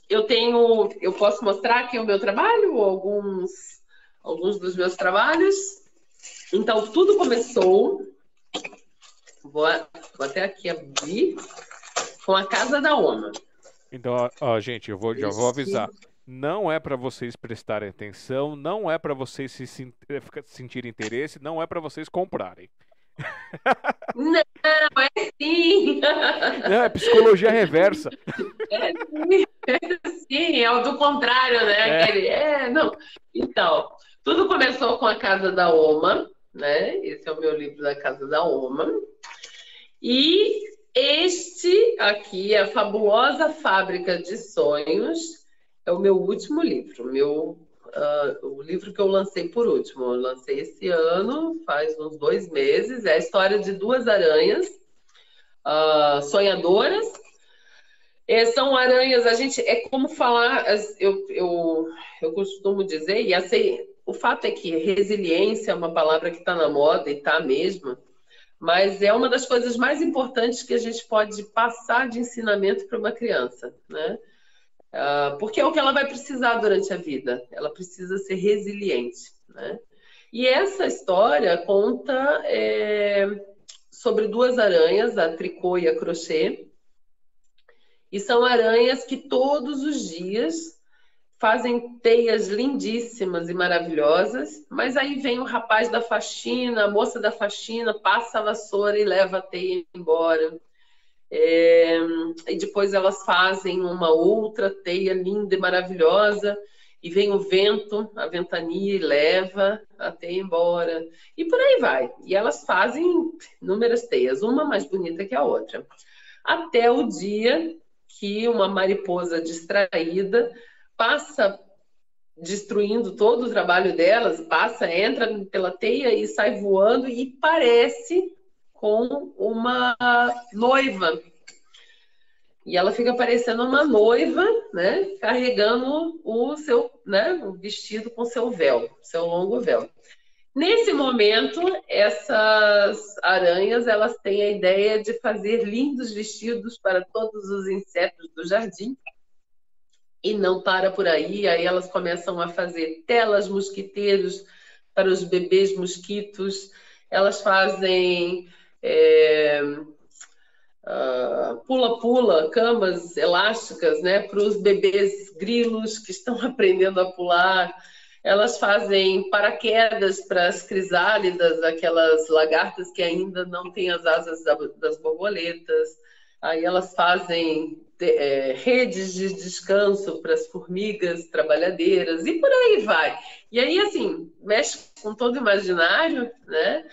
eu tenho, eu posso mostrar aqui o meu trabalho, alguns, alguns dos meus trabalhos. Então, tudo começou, vou, vou até aqui abrir, com a Casa da Oma. Então, ó, gente, eu vou, já vou avisar não é para vocês prestarem atenção, não é para vocês se eh, sentirem interesse, não é para vocês comprarem. Não, é sim. Não, é psicologia reversa. É sim, é, sim, é o do contrário, né? É. Aquele, é, não. Então, tudo começou com a Casa da Oma, né? Esse é o meu livro da Casa da Oma. E este aqui é a fabulosa Fábrica de Sonhos, é o meu último livro, meu, uh, o livro que eu lancei por último. Eu lancei esse ano, faz uns dois meses. É a história de duas aranhas uh, sonhadoras. É, são aranhas, a gente é como falar, eu, eu, eu costumo dizer, e assim, o fato é que resiliência é uma palavra que está na moda e está mesmo, mas é uma das coisas mais importantes que a gente pode passar de ensinamento para uma criança, né? Uh, porque é o que ela vai precisar durante a vida. Ela precisa ser resiliente. Né? E essa história conta é, sobre duas aranhas, a tricô e a crochê. E são aranhas que todos os dias fazem teias lindíssimas e maravilhosas, mas aí vem o rapaz da faxina, a moça da faxina, passa a vassoura e leva a teia embora. É, e depois elas fazem uma outra teia linda e maravilhosa, e vem o vento, a ventania e leva teia embora. E por aí vai. E elas fazem inúmeras teias, uma mais bonita que a outra. Até o dia que uma mariposa distraída passa destruindo todo o trabalho delas, passa, entra pela teia e sai voando e parece com uma noiva. E ela fica parecendo uma noiva, né, carregando o seu, né, o vestido com seu véu, seu longo véu. Nesse momento, essas aranhas, elas têm a ideia de fazer lindos vestidos para todos os insetos do jardim. E não para por aí, aí elas começam a fazer telas mosquiteiros para os bebês mosquitos. Elas fazem é, pula-pula, uh, camas elásticas, né, para os bebês grilos que estão aprendendo a pular. Elas fazem paraquedas para as crisálidas, aquelas lagartas que ainda não têm as asas das borboletas. Aí elas fazem é, redes de descanso para as formigas trabalhadeiras e por aí vai. E aí, assim, mexe com todo o imaginário, né?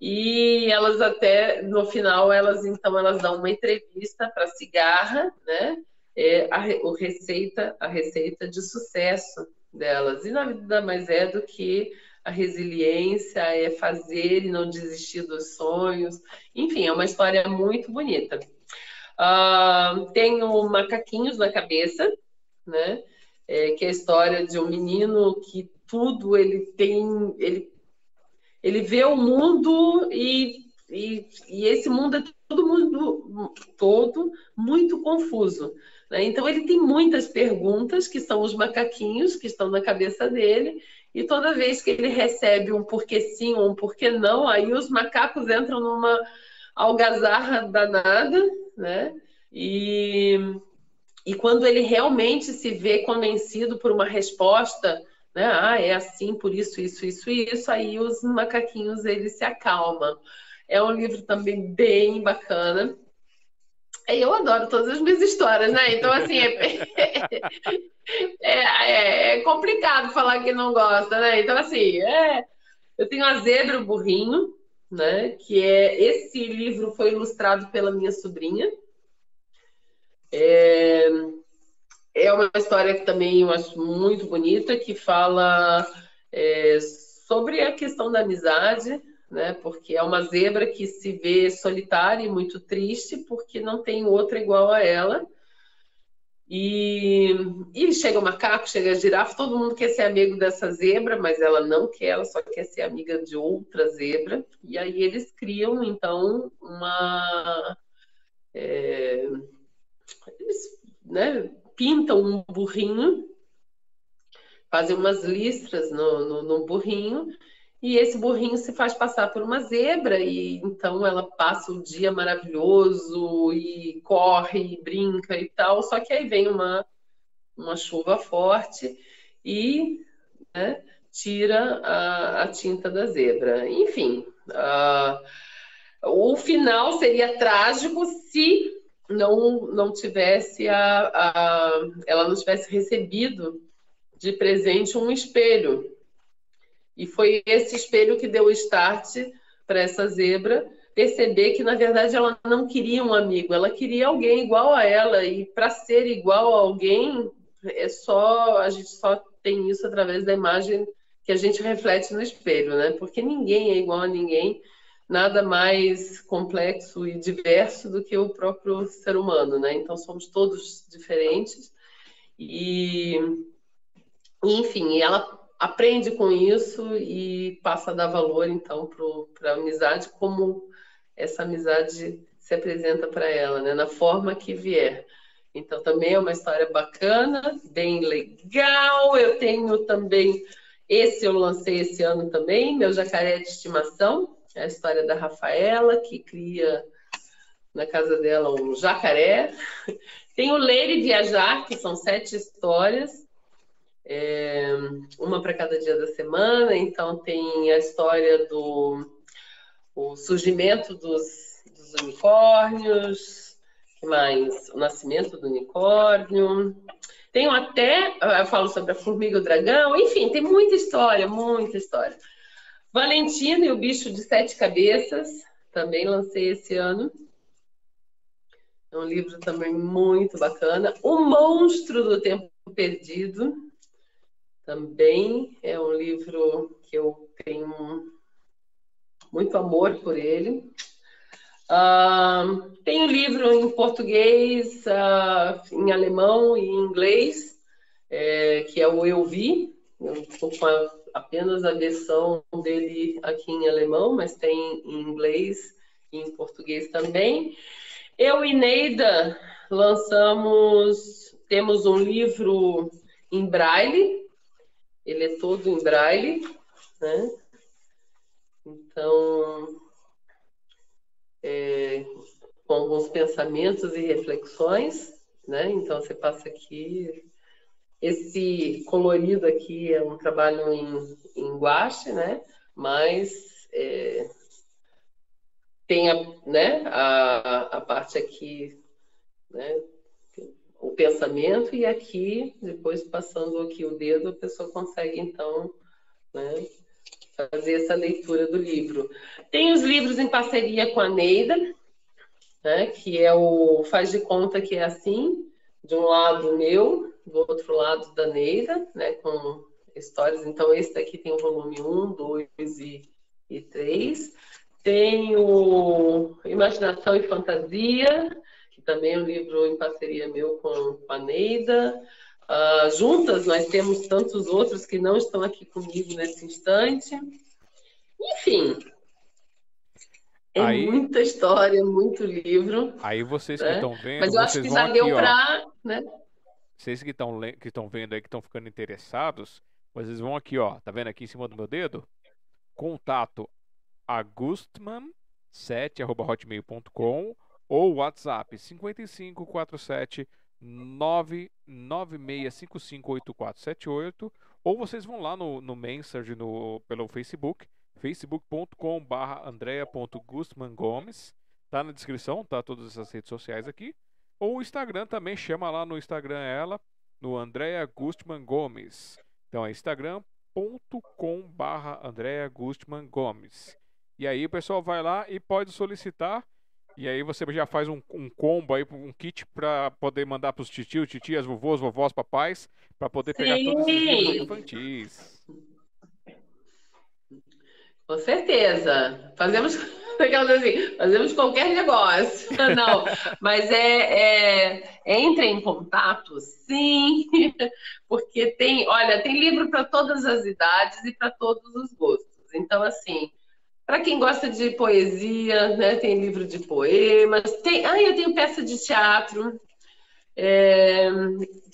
E elas até, no final, elas então elas dão uma entrevista para Cigarra, né? É a, o receita, a receita de sucesso delas. E nada mais é do que a resiliência, é fazer e não desistir dos sonhos. Enfim, é uma história muito bonita. Uh, tenho macaquinhos na cabeça, né? É, que é a história de um menino que tudo ele tem, ele, ele vê o mundo e, e, e esse mundo é todo mundo todo muito confuso. Né? Então ele tem muitas perguntas que são os macaquinhos que estão na cabeça dele e toda vez que ele recebe um porquê sim ou um porquê não, aí os macacos entram numa algazarra danada, né? E, e quando ele realmente se vê convencido por uma resposta, né? Ah, é assim, por isso, isso, isso, isso, aí os macaquinhos eles se acalmam. É um livro também bem bacana. Eu adoro todas as minhas histórias, né? Então, assim, é, é, é, complicado falar que não gosta, né? Então, assim, é, eu tenho a Zebra o Burrinho, né? Que é esse livro foi ilustrado pela minha sobrinha. É, é uma história que também eu acho muito bonita, que fala é, sobre a questão da amizade, né? Porque é uma zebra que se vê solitária e muito triste porque não tem outra igual a ela. E, e chega o macaco, chega a girafa, todo mundo quer ser amigo dessa zebra, mas ela não quer, ela só quer ser amiga de outra zebra. E aí eles criam, então, uma. É, eles né, pintam um burrinho, fazem umas listras no, no, no burrinho e esse burrinho se faz passar por uma zebra e então ela passa o dia maravilhoso e corre e brinca e tal. Só que aí vem uma, uma chuva forte e né, tira a, a, tinta da zebra. Enfim, o final seria trágico se não, não tivesse a, a, ela não tivesse recebido de presente um espelho e foi esse espelho que deu o start para essa zebra perceber que, na verdade, ela não queria um amigo, ela queria alguém igual a ela. E para ser igual a alguém, é só a gente só tem isso através da imagem que a gente reflete no espelho, né? Porque ninguém é igual a ninguém, nada mais complexo e diverso do que o próprio ser humano, né? Então somos todos diferentes. E enfim, ela aprende com isso e passa a dar valor, então, para a amizade, como essa amizade se apresenta para ela, né? na forma que vier. Então, também é uma história bacana, bem legal. Eu tenho também, esse eu lancei esse ano também, meu jacaré de estimação, é a história da Rafaela, que cria na casa dela um jacaré. Tem o Ler e Viajar, que são sete histórias é, uma para cada dia da semana. Então, tem a história do o surgimento dos, dos unicórnios, que mais? O nascimento do unicórnio. Tenho até, eu falo sobre a formiga e o dragão, enfim, tem muita história, muita história. Valentino e o bicho de sete cabeças, também lancei esse ano. É um livro também muito bacana. O Monstro do Tempo Perdido, também é um livro que eu tenho muito amor por ele. Uh, tem um livro em português, uh, em alemão e em inglês, é, que é o Eu Vi. Eu estou com a, apenas a versão dele aqui em alemão, mas tem em inglês e em português também. Eu e Neida lançamos, temos um livro em braille, ele é todo em braille, né? Então, é, com alguns pensamentos e reflexões, né? Então, você passa aqui. Esse colorido aqui é um trabalho em, em guache, né? Mas é, tem a, né, a, a parte aqui, né? o pensamento e aqui, depois passando aqui o dedo, a pessoa consegue então né, fazer essa leitura do livro. Tem os livros em parceria com a Neida, né, que é o Faz de Conta que é assim, de um lado meu, do outro lado da Neida, né, com histórias. Então, esse daqui tem o volume 1, 2 e, e 3. Tem o Imaginação e Fantasia, que também é um livro em parceria meu com, a Neida. Uh, juntas, nós temos tantos outros que não estão aqui comigo nesse instante. Enfim, é aí, muita história, muito livro. Aí vocês né? que estão vendo. Mas eu acho que já deu para. Né? Vocês que estão que estão vendo aí, que estão ficando interessados, vocês vão aqui, ó. Tá vendo aqui em cima do meu dedo? Contato agustman7.hotmail.com ou WhatsApp 5547 996558478 ou vocês vão lá no, no Mensage no, pelo Facebook facebook.com.br andrea.gustmangomes. Tá na descrição, tá todas essas redes sociais aqui. Ou o Instagram também, chama lá no Instagram ela, no Andrea Gustman Gomes. Então é instagram.com.br Andrea Gustman Gomes. E aí o pessoal vai lá e pode solicitar. E aí você já faz um, um combo aí, um kit para poder mandar para os titios, titias, vovôs, vovós, papais, para poder Sim. pegar todos esses livros infantis. Com certeza. Fazemos, assim, fazemos qualquer negócio. Não, mas é, é, é entre em contato, sim, porque tem, olha, tem livro para todas as idades e para todos os gostos. Então, assim, para quem gosta de poesia, né, tem livro de poemas, tem, ah, eu tenho peça de teatro, é,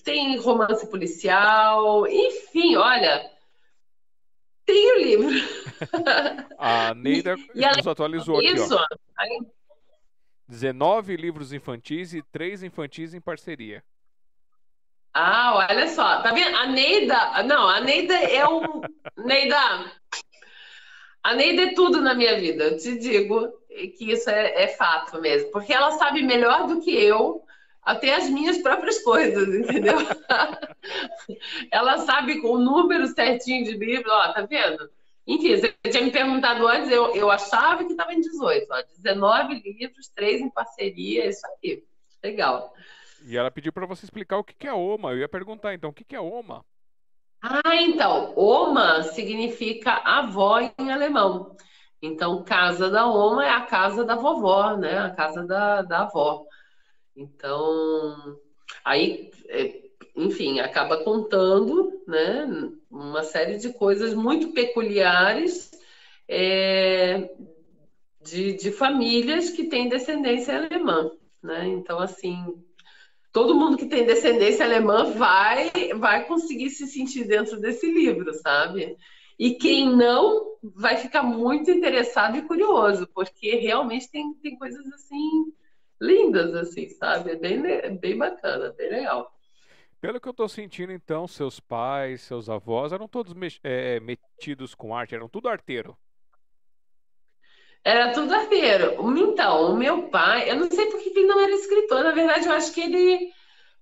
tem romance policial, enfim, olha, tem o livro. A Neida e, e nos atualizou aqui. Isso. Ó. 19 livros infantis e 3 infantis em parceria. Ah, olha só, tá vendo? A Neida, não, a Neida é um. Neida, a Neida é tudo na minha vida, eu te digo que isso é, é fato mesmo, porque ela sabe melhor do que eu até as minhas próprias coisas, entendeu? ela sabe com o número certinho de livro, ó, tá vendo? Enfim, você tinha me perguntado antes, eu, eu achava que estava em 18, ó, 19 livros, três em parceria, é isso aí. Legal. E ela pediu para você explicar o que é OMA. Eu ia perguntar, então, o que é OMA? Ah, então, Oma significa avó em alemão. Então, casa da Oma é a casa da vovó, né? A casa da, da avó. Então, aí é, enfim, acaba contando né, uma série de coisas muito peculiares é, de, de, famílias que têm descendência alemã. Né? Então, assim, todo mundo que tem descendência alemã vai, vai conseguir se sentir dentro desse livro, sabe? E quem não vai ficar muito interessado e curioso, porque realmente tem, tem coisas assim lindas, assim, sabe? É bem, é bem bacana, bem legal. Pelo que eu estou sentindo, então, seus pais, seus avós eram todos é, metidos com arte, eram tudo arteiro. Era tudo arteiro. Então, o meu pai, eu não sei por que ele não era escritor, na verdade, eu acho que ele.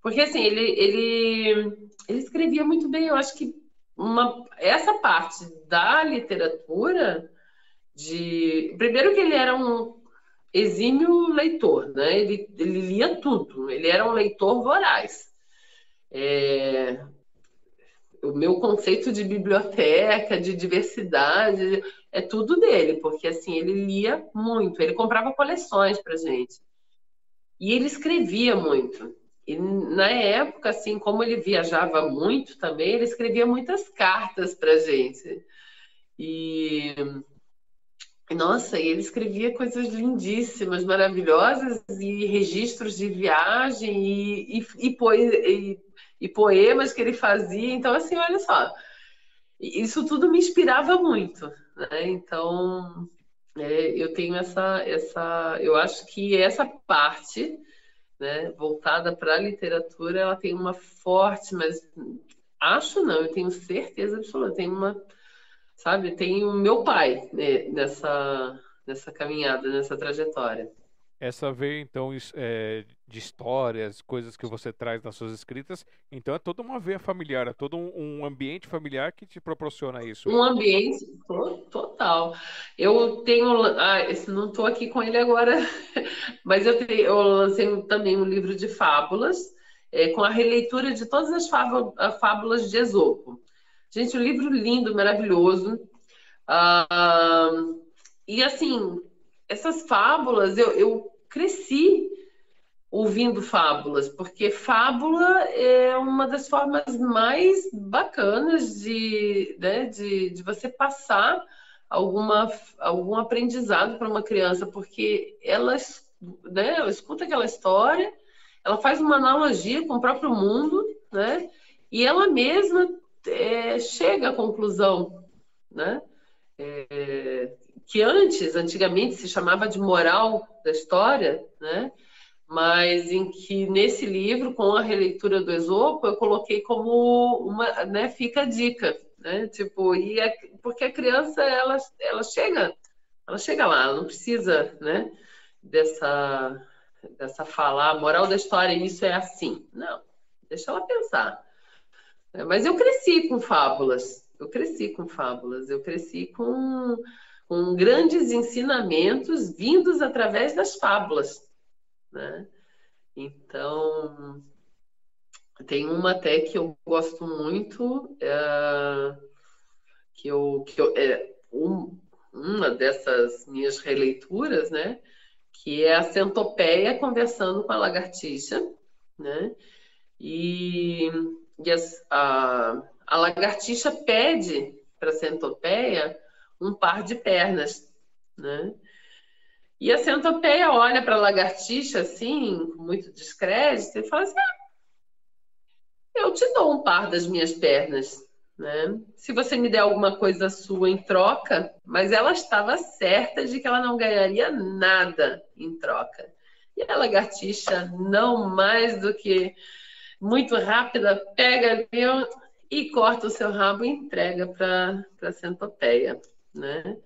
Porque assim, ele, ele, ele escrevia muito bem, eu acho que uma, essa parte da literatura, de. Primeiro que ele era um exímio leitor, né? Ele, ele lia tudo, ele era um leitor voraz. É, o meu conceito de biblioteca, de diversidade, é tudo dele, porque assim, ele lia muito, ele comprava coleções pra gente. E ele escrevia muito. E na época, assim, como ele viajava muito também, ele escrevia muitas cartas pra gente. E nossa, e ele escrevia coisas lindíssimas, maravilhosas, e registros de viagem, e, e, e, e e poemas que ele fazia. Então, assim, olha só, isso tudo me inspirava muito, né? Então, é, eu tenho essa, essa, eu acho que essa parte, né, voltada para a literatura, ela tem uma forte, mas acho não, eu tenho certeza absoluta, tem uma, sabe, tem o meu pai né, nessa, nessa caminhada, nessa trajetória. essa veio, então, é, de histórias, coisas que você traz nas suas escritas. Então, é toda uma veia familiar, é todo um, um ambiente familiar que te proporciona isso. Um ambiente total. Eu tenho. Ah, não estou aqui com ele agora, mas eu, tenho, eu lancei também um livro de fábulas, é, com a releitura de todas as fábulas de Esopo. Gente, um livro lindo, maravilhoso. Ah, e assim, essas fábulas, eu, eu cresci ouvindo fábulas, porque fábula é uma das formas mais bacanas de, né, de, de você passar alguma, algum aprendizado para uma criança, porque ela, né, ela escuta aquela história, ela faz uma analogia com o próprio mundo, né, e ela mesma é, chega à conclusão, né, é, que antes, antigamente, se chamava de moral da história, né? mas em que nesse livro, com a releitura do Esopo, eu coloquei como uma, né, fica a dica, né? Tipo, e a, porque a criança ela, ela chega, ela chega lá, ela não precisa, né, dessa dessa fala, a moral da história, isso é assim. Não, deixa ela pensar. Mas eu cresci com fábulas, eu cresci com fábulas, eu cresci com com grandes ensinamentos vindos através das fábulas. Né? Então, tem uma até que eu gosto muito, é, que eu, que eu é, um, uma dessas minhas releituras, né? Que é a centopeia conversando com a lagartixa, né? E, e as, a, a lagartixa pede para a centopeia um par de pernas, né? E a centopeia olha para a lagartixa assim, com muito descrédito, e fala assim: ah, eu te dou um par das minhas pernas, né? Se você me der alguma coisa sua em troca, mas ela estava certa de que ela não ganharia nada em troca. E a lagartixa, não mais do que muito rápida, pega e corta o seu rabo e entrega para a centopeia né?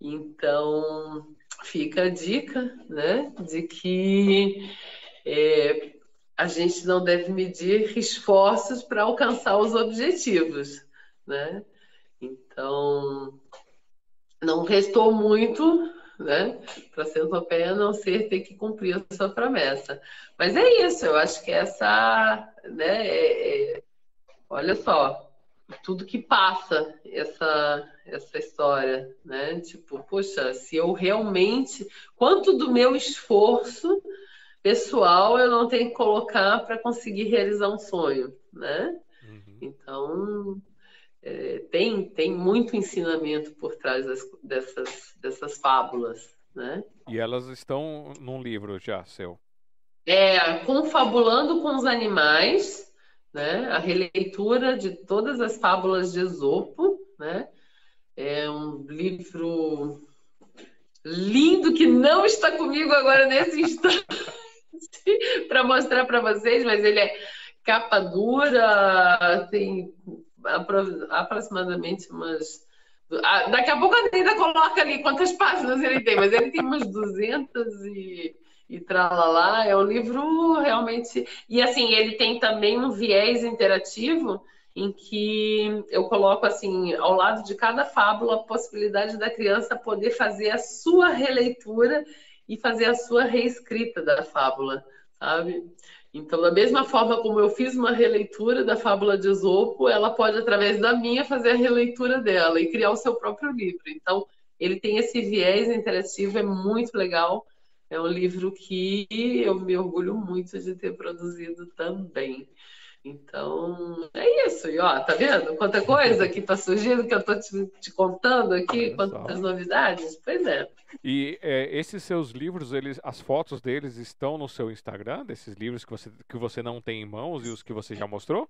Então, fica a dica, né, de que é, a gente não deve medir esforços para alcançar os objetivos, né? Então, não restou muito, né, para a centopeia não ser ter que cumprir a sua promessa. Mas é isso, eu acho que essa, né, é, é, olha só, tudo que passa essa essa história, né? Tipo, poxa, se eu realmente, quanto do meu esforço pessoal eu não tenho que colocar para conseguir realizar um sonho, né? Uhum. Então é, tem tem muito ensinamento por trás das, dessas dessas fábulas, né? E elas estão num livro já seu? É, confabulando com os animais né? A releitura de todas as fábulas de Esopo, né? É um livro lindo que não está comigo agora nesse instante para mostrar para vocês, mas ele é capa dura, tem aproximadamente umas ah, Daqui a pouco a ainda coloca ali quantas páginas ele tem, mas ele tem umas 200 e e tralalá. É um livro realmente. E assim, ele tem também um viés interativo em que eu coloco assim, ao lado de cada fábula, a possibilidade da criança poder fazer a sua releitura e fazer a sua reescrita da fábula, sabe? Então, da mesma forma como eu fiz uma releitura da fábula de Esopo, ela pode, através da minha, fazer a releitura dela e criar o seu próprio livro. Então, ele tem esse viés interativo, é muito legal. É um livro que eu me orgulho muito de ter produzido também. Então, é isso. E ó, tá vendo quanta coisa que tá surgindo que eu tô te, te contando aqui, Olha quantas só. novidades? Pois é. E é, esses seus livros, eles, as fotos deles estão no seu Instagram, desses livros que você, que você não tem em mãos e os que você já mostrou?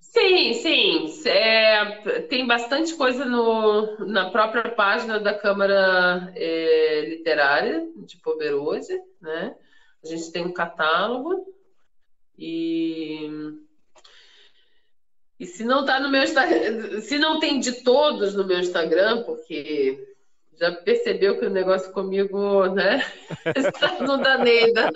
Sim, sim. É, tem bastante coisa no, na própria página da Câmara é, Literária de Pomerode, né? A gente tem um catálogo e e se não tá no meu Instagram, se não tem de todos no meu Instagram, porque já percebeu que o negócio comigo, né? Está no da Neida.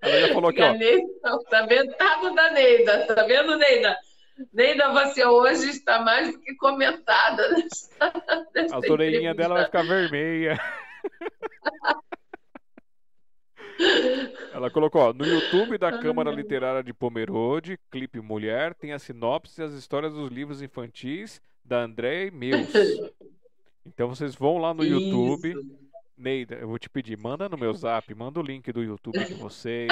Ela já falou aqui, ó. Neida, tá vendo? No da Neida. Tá vendo, Neida? Neida, você hoje está mais do que comentada. Nessa, nessa a orelhinha dela vai ficar vermelha. Ela colocou, ó, no YouTube da Câmara Literária de Pomerode, Clipe Mulher, tem a sinopse e as histórias dos livros infantis da André Meus. Então vocês vão lá no Isso. YouTube. Neida, eu vou te pedir, manda no meu zap, manda o link do YouTube de vocês,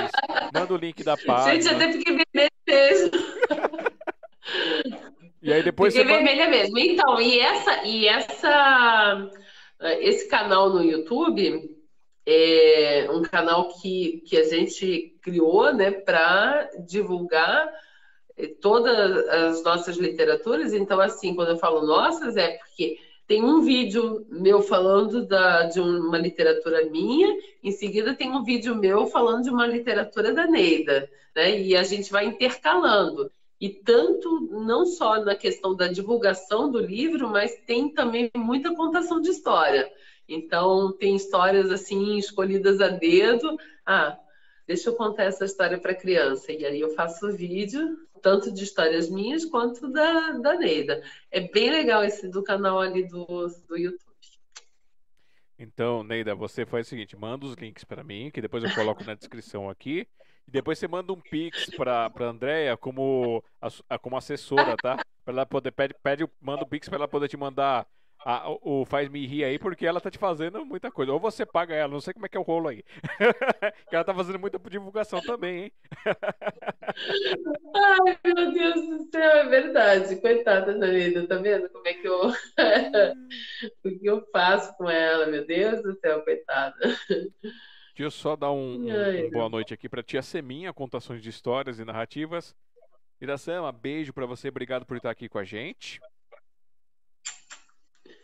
manda o link da página. Gente, até fiquei vermelha mesmo. e aí depois fiquei você vermelha mesmo. Então, e essa, e essa, esse canal no YouTube é um canal que, que a gente criou, né, para divulgar todas as nossas literaturas. Então, assim, quando eu falo nossas, é porque tem um vídeo meu falando da, de uma literatura minha, em seguida tem um vídeo meu falando de uma literatura da Neida, né? E a gente vai intercalando. E tanto, não só na questão da divulgação do livro, mas tem também muita contação de história. Então, tem histórias assim, escolhidas a dedo. Ah, deixa eu contar essa história para criança. E aí eu faço vídeo tanto de histórias minhas quanto da, da Neida. É bem legal esse do canal ali do, do YouTube. Então, Neida, você faz o seguinte: manda os links para mim, que depois eu coloco na descrição aqui. E depois você manda um pix para a Andrea como, como assessora, tá? Para ela poder pede, pede manda um pix para ela poder te mandar a, o Faz Me Rir aí, porque ela tá te fazendo muita coisa. Ou você paga ela, não sei como é que é o rolo aí. que ela tá fazendo muita divulgação também, hein? Ai, meu Deus do céu, é verdade. Coitada da vida, tá vendo como é que eu. o que eu faço com ela, meu Deus do céu, coitada. Deixa eu só dar um, um, um boa noite aqui para tia Seminha, contações de histórias e narrativas. Iracema, beijo para você, obrigado por estar aqui com a gente.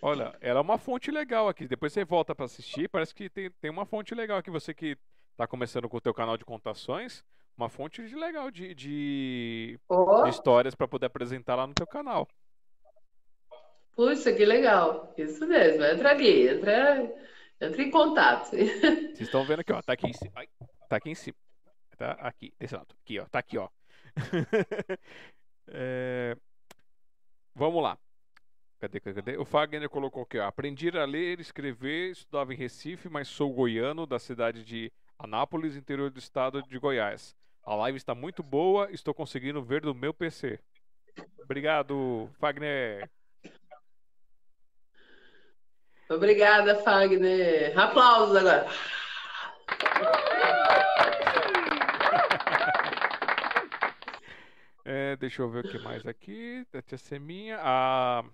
Olha, ela é uma fonte legal aqui. Depois você volta para assistir, parece que tem, tem uma fonte legal aqui. Você que está começando com o teu canal de contações, uma fonte legal de, de, oh. de histórias para poder apresentar lá no teu canal. Puxa, que legal. Isso mesmo. Entra ali, entra, entra em contato. Vocês estão vendo aqui, ó. Tá aqui em cima. Ai, tá aqui em cima. Tá aqui, desse lado. Aqui, ó. Tá aqui, ó. é... Vamos lá. Cadê, cadê? O Fagner colocou aqui, ó. Aprendi a ler, escrever, estudava em Recife, mas sou goiano, da cidade de Anápolis, interior do estado de Goiás. A live está muito boa, estou conseguindo ver do meu PC. Obrigado, Fagner. Obrigada, Fagner. Aplausos agora. É, deixa eu ver o que mais aqui. Da tia Seminha. A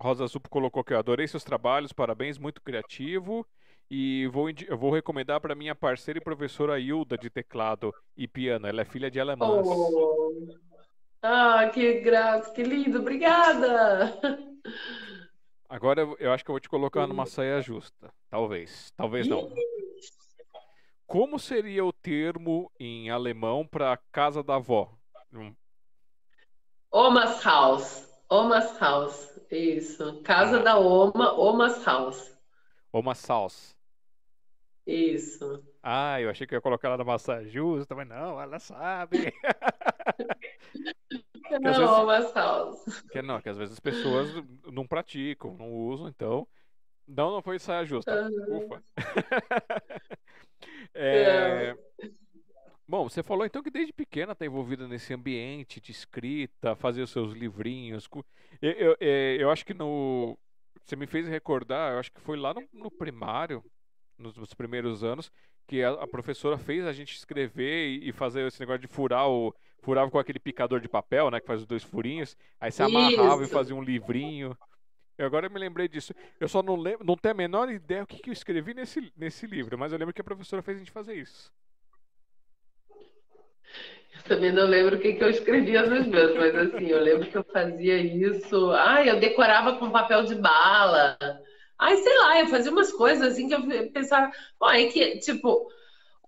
Rosa Zupo colocou que eu adorei seus trabalhos, parabéns, muito criativo. E vou, eu vou recomendar para minha parceira e professora Hilda de teclado e piano. Ela é filha de alemãs. Oh. Ah, que graça, que lindo, obrigada! Agora eu acho que eu vou te colocar numa saia justa. Talvez, talvez não. Como seria o termo em alemão para casa da avó? Omas Haus. Omas House, isso. Casa ah. da Oma, Omas House. Omas House. Isso. Ah, eu achei que eu ia colocar ela na justa, mas não, ela sabe. não, vezes, Omas House. Que não, que às vezes as pessoas não praticam, não usam, então. Não, não foi saia justa. Uhum. Ufa. é... é. Bom, você falou então que desde pequena está envolvida nesse ambiente de escrita, fazer os seus livrinhos. Eu, eu, é, eu, acho que no. Você me fez recordar, eu acho que foi lá no, no primário, nos, nos, primeiros anos, que a, a, professora fez a gente escrever e, e, fazer esse negócio de furar o. Furava com aquele picador de papel, né? Que faz os dois furinhos. Aí você amarrava Isso. e fazia um livrinho. Eu agora me lembrei disso. Eu só não lembro, não tenho a menor ideia o que, que eu escrevi nesse, nesse livro, mas eu lembro que a professora fez a gente fazer isso. Também não lembro o que, que eu escrevia nos meus, mas assim, eu lembro que eu fazia isso. Ai, eu decorava com papel de bala. Ai, sei lá, eu fazia umas coisas assim que eu pensava, bom, é que, tipo,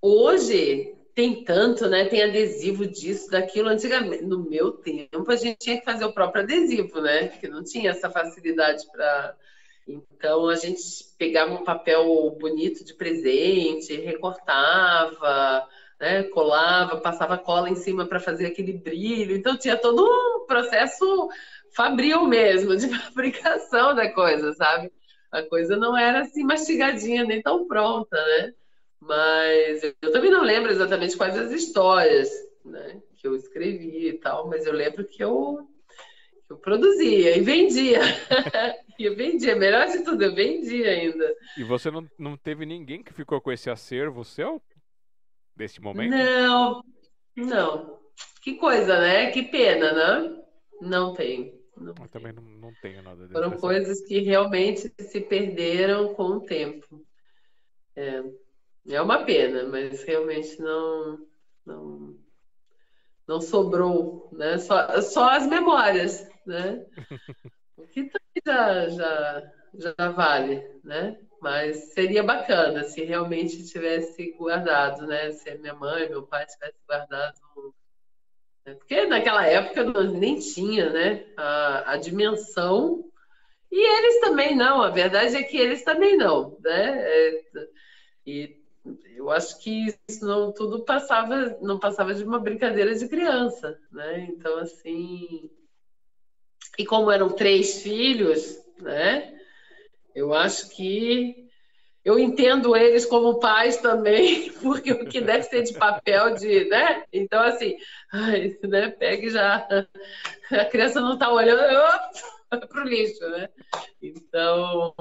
hoje tem tanto, né? Tem adesivo disso, daquilo. Antigamente, no meu tempo, a gente tinha que fazer o próprio adesivo, né? Que não tinha essa facilidade para. Então a gente pegava um papel bonito de presente, recortava, né, colava, passava cola em cima para fazer aquele brilho. Então tinha todo um processo fabril mesmo de fabricação da coisa, sabe? A coisa não era assim mastigadinha nem tão pronta, né? Mas eu também não lembro exatamente quais as histórias, né, que eu escrevi e tal, mas eu lembro que eu eu produzia e vendia. eu vendia, melhor de tudo, eu vendia ainda. E você não, não teve ninguém que ficou com esse acervo seu? Desse momento? Não, não. Que coisa, né? Que pena, né? Não tem. Não eu também não, não tenho nada Foram coisas que realmente se perderam com o tempo. É, é uma pena, mas realmente não, não, não sobrou, né? Só, só as memórias, né? O que também já, já, já vale, né? Mas seria bacana se realmente tivesse guardado, né? Se minha mãe, meu pai tivesse guardado. Né? Porque naquela época nem tinha, né? A, a dimensão. E eles também não, a verdade é que eles também não, né? É, e eu acho que isso não tudo passava, não passava de uma brincadeira de criança, né? Então, assim, e como eram três filhos, né? Eu acho que eu entendo eles como pais também, porque o que deve ser de papel de, né? Então assim, ai, né? Pega já a criança não está olhando para o lixo, né? Então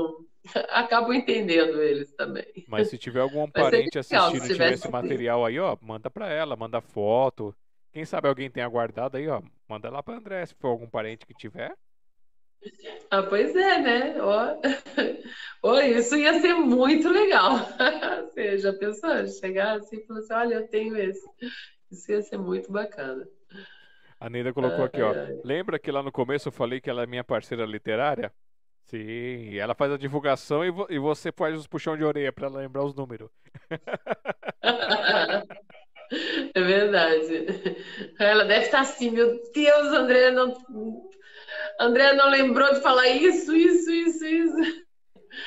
acabo entendendo eles também. Mas se tiver algum parente assistindo e tiver esse material aí, ó, manda para ela, manda foto. Quem sabe alguém tenha guardado aí, ó, manda lá para André, se for algum parente que tiver. Ah, pois é, né? Ó, oh, isso ia ser muito legal. Você já pensou? Chegar assim e falar assim, olha, eu tenho esse. Isso ia ser muito bacana. A Neida colocou aqui, ó. Lembra que lá no começo eu falei que ela é minha parceira literária? Sim, ela faz a divulgação e, vo e você faz os puxão de orelha para lembrar os números. É verdade. Ela deve estar assim, meu Deus, André não, André não lembrou de falar isso, isso, isso, isso.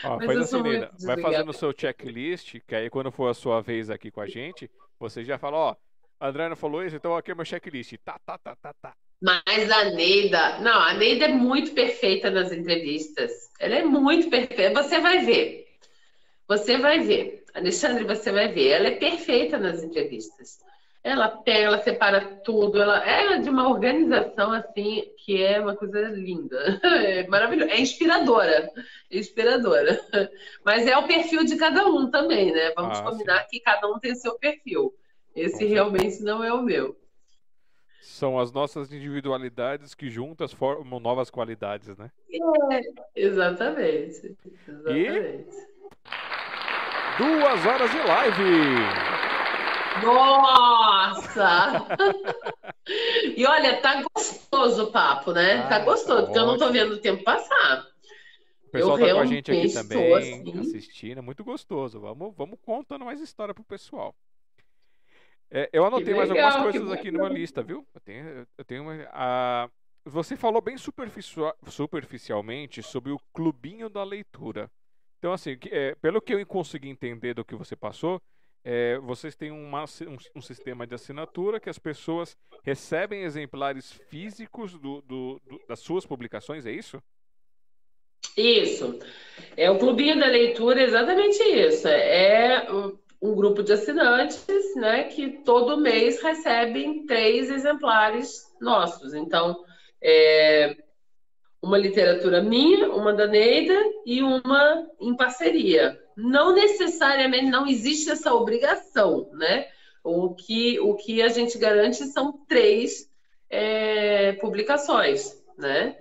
Ó, faz assim, Nina, vai fazendo o seu checklist, que aí quando for a sua vez aqui com a gente, você já fala, ó, André não falou isso, então aqui é meu checklist. Tá, tá, tá, tá, tá. Mas a Neida, não, a Neida é muito perfeita nas entrevistas. Ela é muito perfeita. Você vai ver. Você vai ver. Alexandre, você vai ver. Ela é perfeita nas entrevistas. Ela pega, ela separa tudo. Ela é de uma organização assim que é uma coisa linda. É maravilhosa. É inspiradora. Inspiradora. Mas é o perfil de cada um também, né? Vamos ah, combinar sim. que cada um tem seu perfil. Esse realmente não é o meu. São as nossas individualidades que juntas formam novas qualidades, né? É, exatamente. exatamente. E duas horas de live. Nossa! e olha, tá gostoso o papo, né? Ah, tá gostoso, tá porque eu não tô vendo o tempo passar. O pessoal eu tá com a gente aqui também, assim. assistindo, muito gostoso. Vamos, vamos contando mais história pro pessoal. É, eu anotei legal, mais algumas coisas aqui numa lista, viu? Eu tenho, eu tenho uma. A... Você falou bem superficial, superficialmente sobre o clubinho da leitura. Então, assim, é, pelo que eu consegui entender do que você passou, é, vocês têm uma, um, um, sistema de assinatura que as pessoas recebem exemplares físicos do, do, do, das suas publicações, é isso? Isso. É o Clubinho da Leitura, exatamente isso. É um grupo de assinantes, né, que todo mês recebem três exemplares nossos. Então, é uma literatura minha, uma da Neida e uma em parceria. Não necessariamente, não existe essa obrigação, né? O que, o que a gente garante são três é, publicações, né?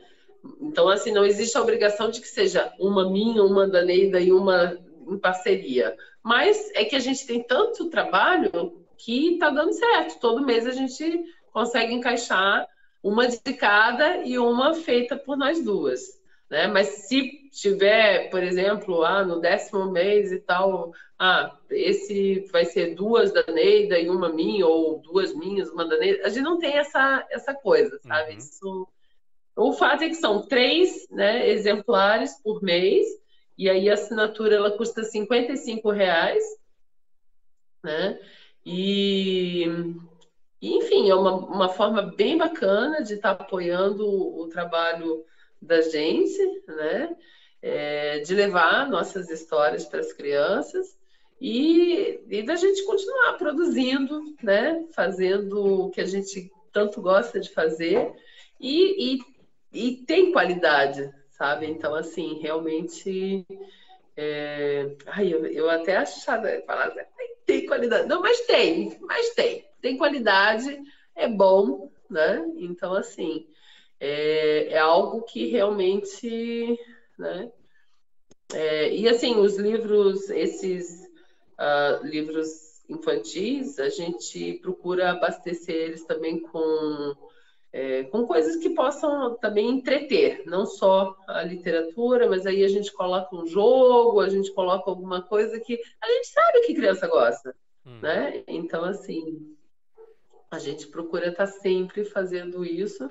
Então, assim, não existe a obrigação de que seja uma minha, uma da Neida e uma em parceria. Mas é que a gente tem tanto trabalho que está dando certo. Todo mês a gente consegue encaixar uma de cada e uma feita por nós duas. Né? Mas se tiver, por exemplo, ah, no décimo mês e tal, ah, esse vai ser duas da Neida e uma minha, ou duas minhas, uma da Neida, a gente não tem essa, essa coisa, sabe? Uhum. Isso, o fato é que são três né, exemplares por mês, E aí a assinatura ela custa 55 reais, né? E, enfim, é uma, uma forma bem bacana de estar tá apoiando o, o trabalho da gente, né? É, de levar nossas histórias para as crianças e, e da gente continuar produzindo, né? Fazendo o que a gente tanto gosta de fazer e, e, e tem qualidade, sabe? Então, assim, realmente. É... Ai, eu, eu até achava, falar, tem qualidade. Não, mas tem, mas tem. Tem qualidade, é bom, né? Então, assim, é, é algo que realmente, né? É, e assim, os livros, esses uh, livros infantis, a gente procura abastecer eles também com é, com coisas que possam também entreter, não só a literatura, mas aí a gente coloca um jogo, a gente coloca alguma coisa que a gente sabe que criança gosta, hum. né? Então, assim, a gente procura estar sempre fazendo isso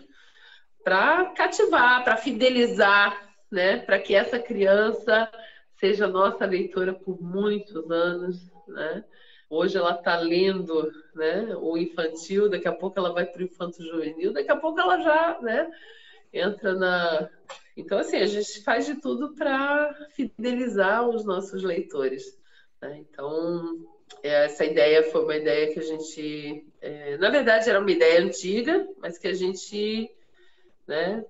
para cativar, para fidelizar, né? Para que essa criança seja nossa leitora por muitos anos, né? Hoje ela está lendo né, o infantil, daqui a pouco ela vai para o infanto juvenil, daqui a pouco ela já né, entra na. Então, assim, a gente faz de tudo para fidelizar os nossos leitores. Né? Então, essa ideia foi uma ideia que a gente. É, na verdade, era uma ideia antiga, mas que a gente. Né,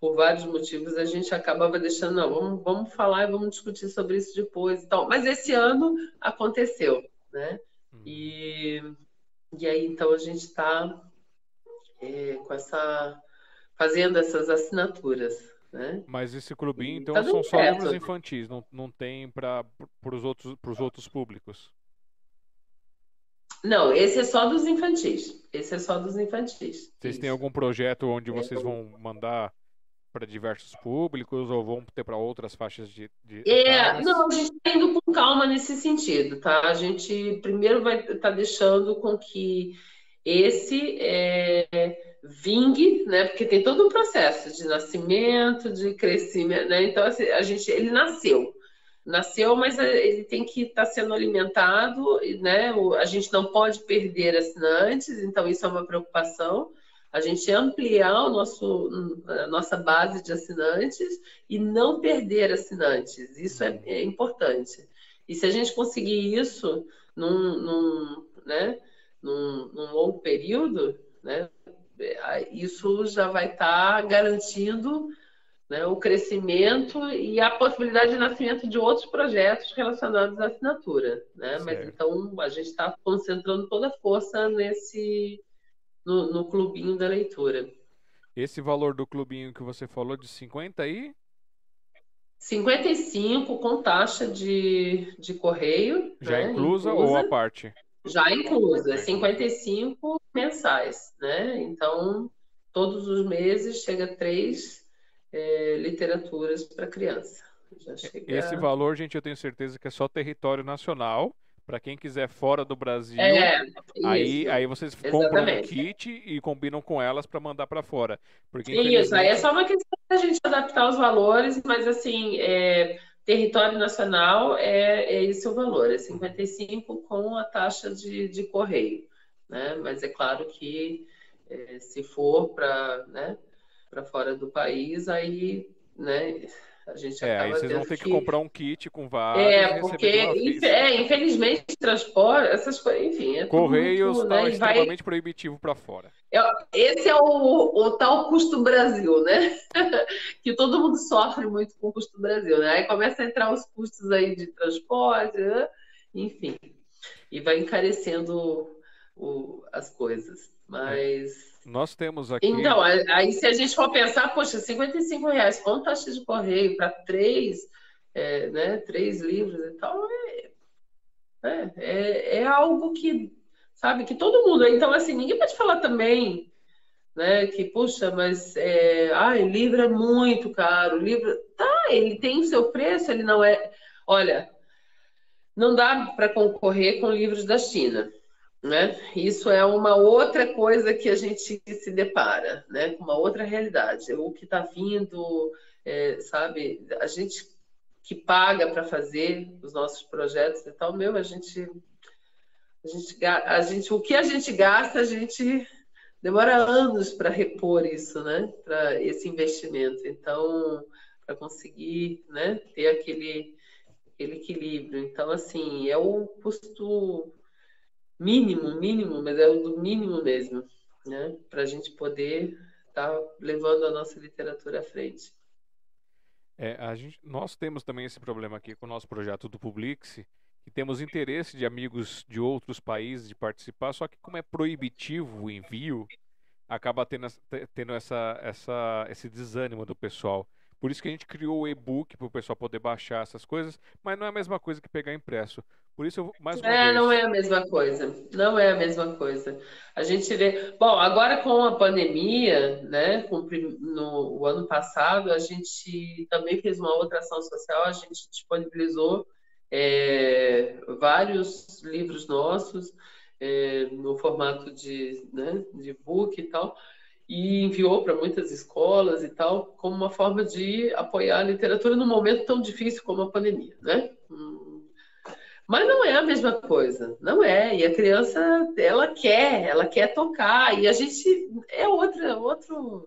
por vários motivos, a gente acabava deixando, não, vamos, vamos falar e vamos discutir sobre isso depois e tal. Mas esse ano aconteceu, né? Uhum. E, e aí, então, a gente está é, com essa... fazendo essas assinaturas, né? Mas esse clubinho, então, tá são só certo. livros infantis, não, não tem para os outros, outros públicos? Não, esse é só dos infantis. Esse é só dos infantis. Vocês Isso. têm algum projeto onde vocês vão mandar para diversos públicos ou vão ter para outras faixas de, de é, não a gente está indo com calma nesse sentido tá? A gente primeiro vai estar tá deixando com que esse é, vingue né? Porque tem todo um processo de nascimento de crescimento né? Então assim, a gente ele nasceu nasceu mas ele tem que estar tá sendo alimentado né a gente não pode perder assinantes então isso é uma preocupação a gente ampliar o nosso, a nossa base de assinantes e não perder assinantes. Isso é, é importante. E se a gente conseguir isso num, num, né, num, num longo período, né, isso já vai estar tá garantindo né, o crescimento e a possibilidade de nascimento de outros projetos relacionados à assinatura. Né? Mas então a gente está concentrando toda a força nesse, no, no clubinho da leitura. Esse valor do clubinho que você falou de 50 aí? 55 com taxa de, de correio. Já né? inclusa, inclusa, ou a parte? Já inclusa, 55 mensais, né? Então, todos os meses chega três é, literaturas para criança. Chega... Esse valor, gente, eu tenho certeza que é só território nacional. Para quem quiser fora do Brasil, é, aí, aí vocês compram um kit e combinam com elas para mandar para fora. Porque, Isso, aí é só uma questão da gente adaptar os valores, mas assim, é, território nacional é, é esse o valor, é 55 com a taxa de, de correio. Né? Mas é claro que é, se for para né, fora do país, aí né, a gente é, aí vocês vão ter que... que... comprar um kit com vários. É, porque é, infelizmente transporte, essas coisas, enfim. É Correios está né? extremamente vai... proibitivo para fora. É, esse é o, o, tal custo Brasil, né? que todo mundo sofre muito com o custo Brasil, né? Aí começa a entrar os custos aí de transporte, né? enfim, e vai encarecendo o, as coisas. Mas nós temos aqui. Então, aí se a gente for pensar, poxa, 55 reais com taxa de correio para três, é, né, três livros e tal, é, é, é, é, algo que, sabe, que todo mundo. Então, assim, ninguém pode falar também, né, que, poxa, mas é, ai, livro é muito caro, livro. Tá, ele tem o seu preço, ele não é. Olha, não dá para concorrer com livros da China. Né? Isso é uma outra coisa que a gente se depara, né? uma outra realidade. O que está vindo é, sabe? A gente que paga para fazer os nossos projetos e tal, meu, a gente, a gente, a gente, o que a gente gasta, a gente demora anos para repor isso, né? Para esse investimento. Então, para conseguir, né, ter aquele, aquele equilíbrio. Então, assim, é o custo mínimo, mínimo, mas é o mínimo mesmo, né? Para a gente poder estar tá levando a nossa literatura à frente. É, a gente, nós temos também esse problema aqui com o nosso projeto do Publix, que temos interesse de amigos de outros países de participar, só que como é proibitivo o envio, acaba tendo, tendo essa, essa, esse desânimo do pessoal. Por isso que a gente criou o e-book para o pessoal poder baixar essas coisas, mas não é a mesma coisa que pegar impresso. Por isso, eu, mais uma é, vez... não é a mesma coisa. Não é a mesma coisa. A gente vê. Bom, agora com a pandemia, né? Com, no ano passado, a gente também fez uma outra ação social. A gente disponibilizou é, vários livros nossos é, no formato de, né, de book e tal e enviou para muitas escolas e tal, como uma forma de apoiar a literatura num momento tão difícil como a pandemia, né? Mas não é a mesma coisa, não é. E a criança, ela quer, ela quer tocar, e a gente é outra, outro.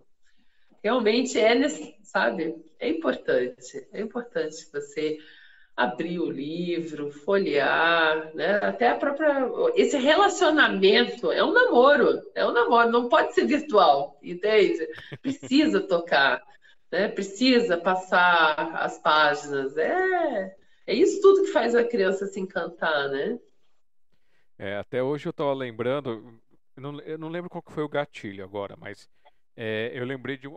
Realmente é, sabe? É importante, é importante você abrir o livro, folhear, né? Até a própria esse relacionamento é um namoro, é um namoro, não pode ser virtual, entende? Precisa tocar, né? Precisa passar as páginas, é é isso tudo que faz a criança se encantar, né? É, até hoje eu estava lembrando, eu não, eu não, lembro qual que foi o gatilho agora, mas é, eu lembrei de,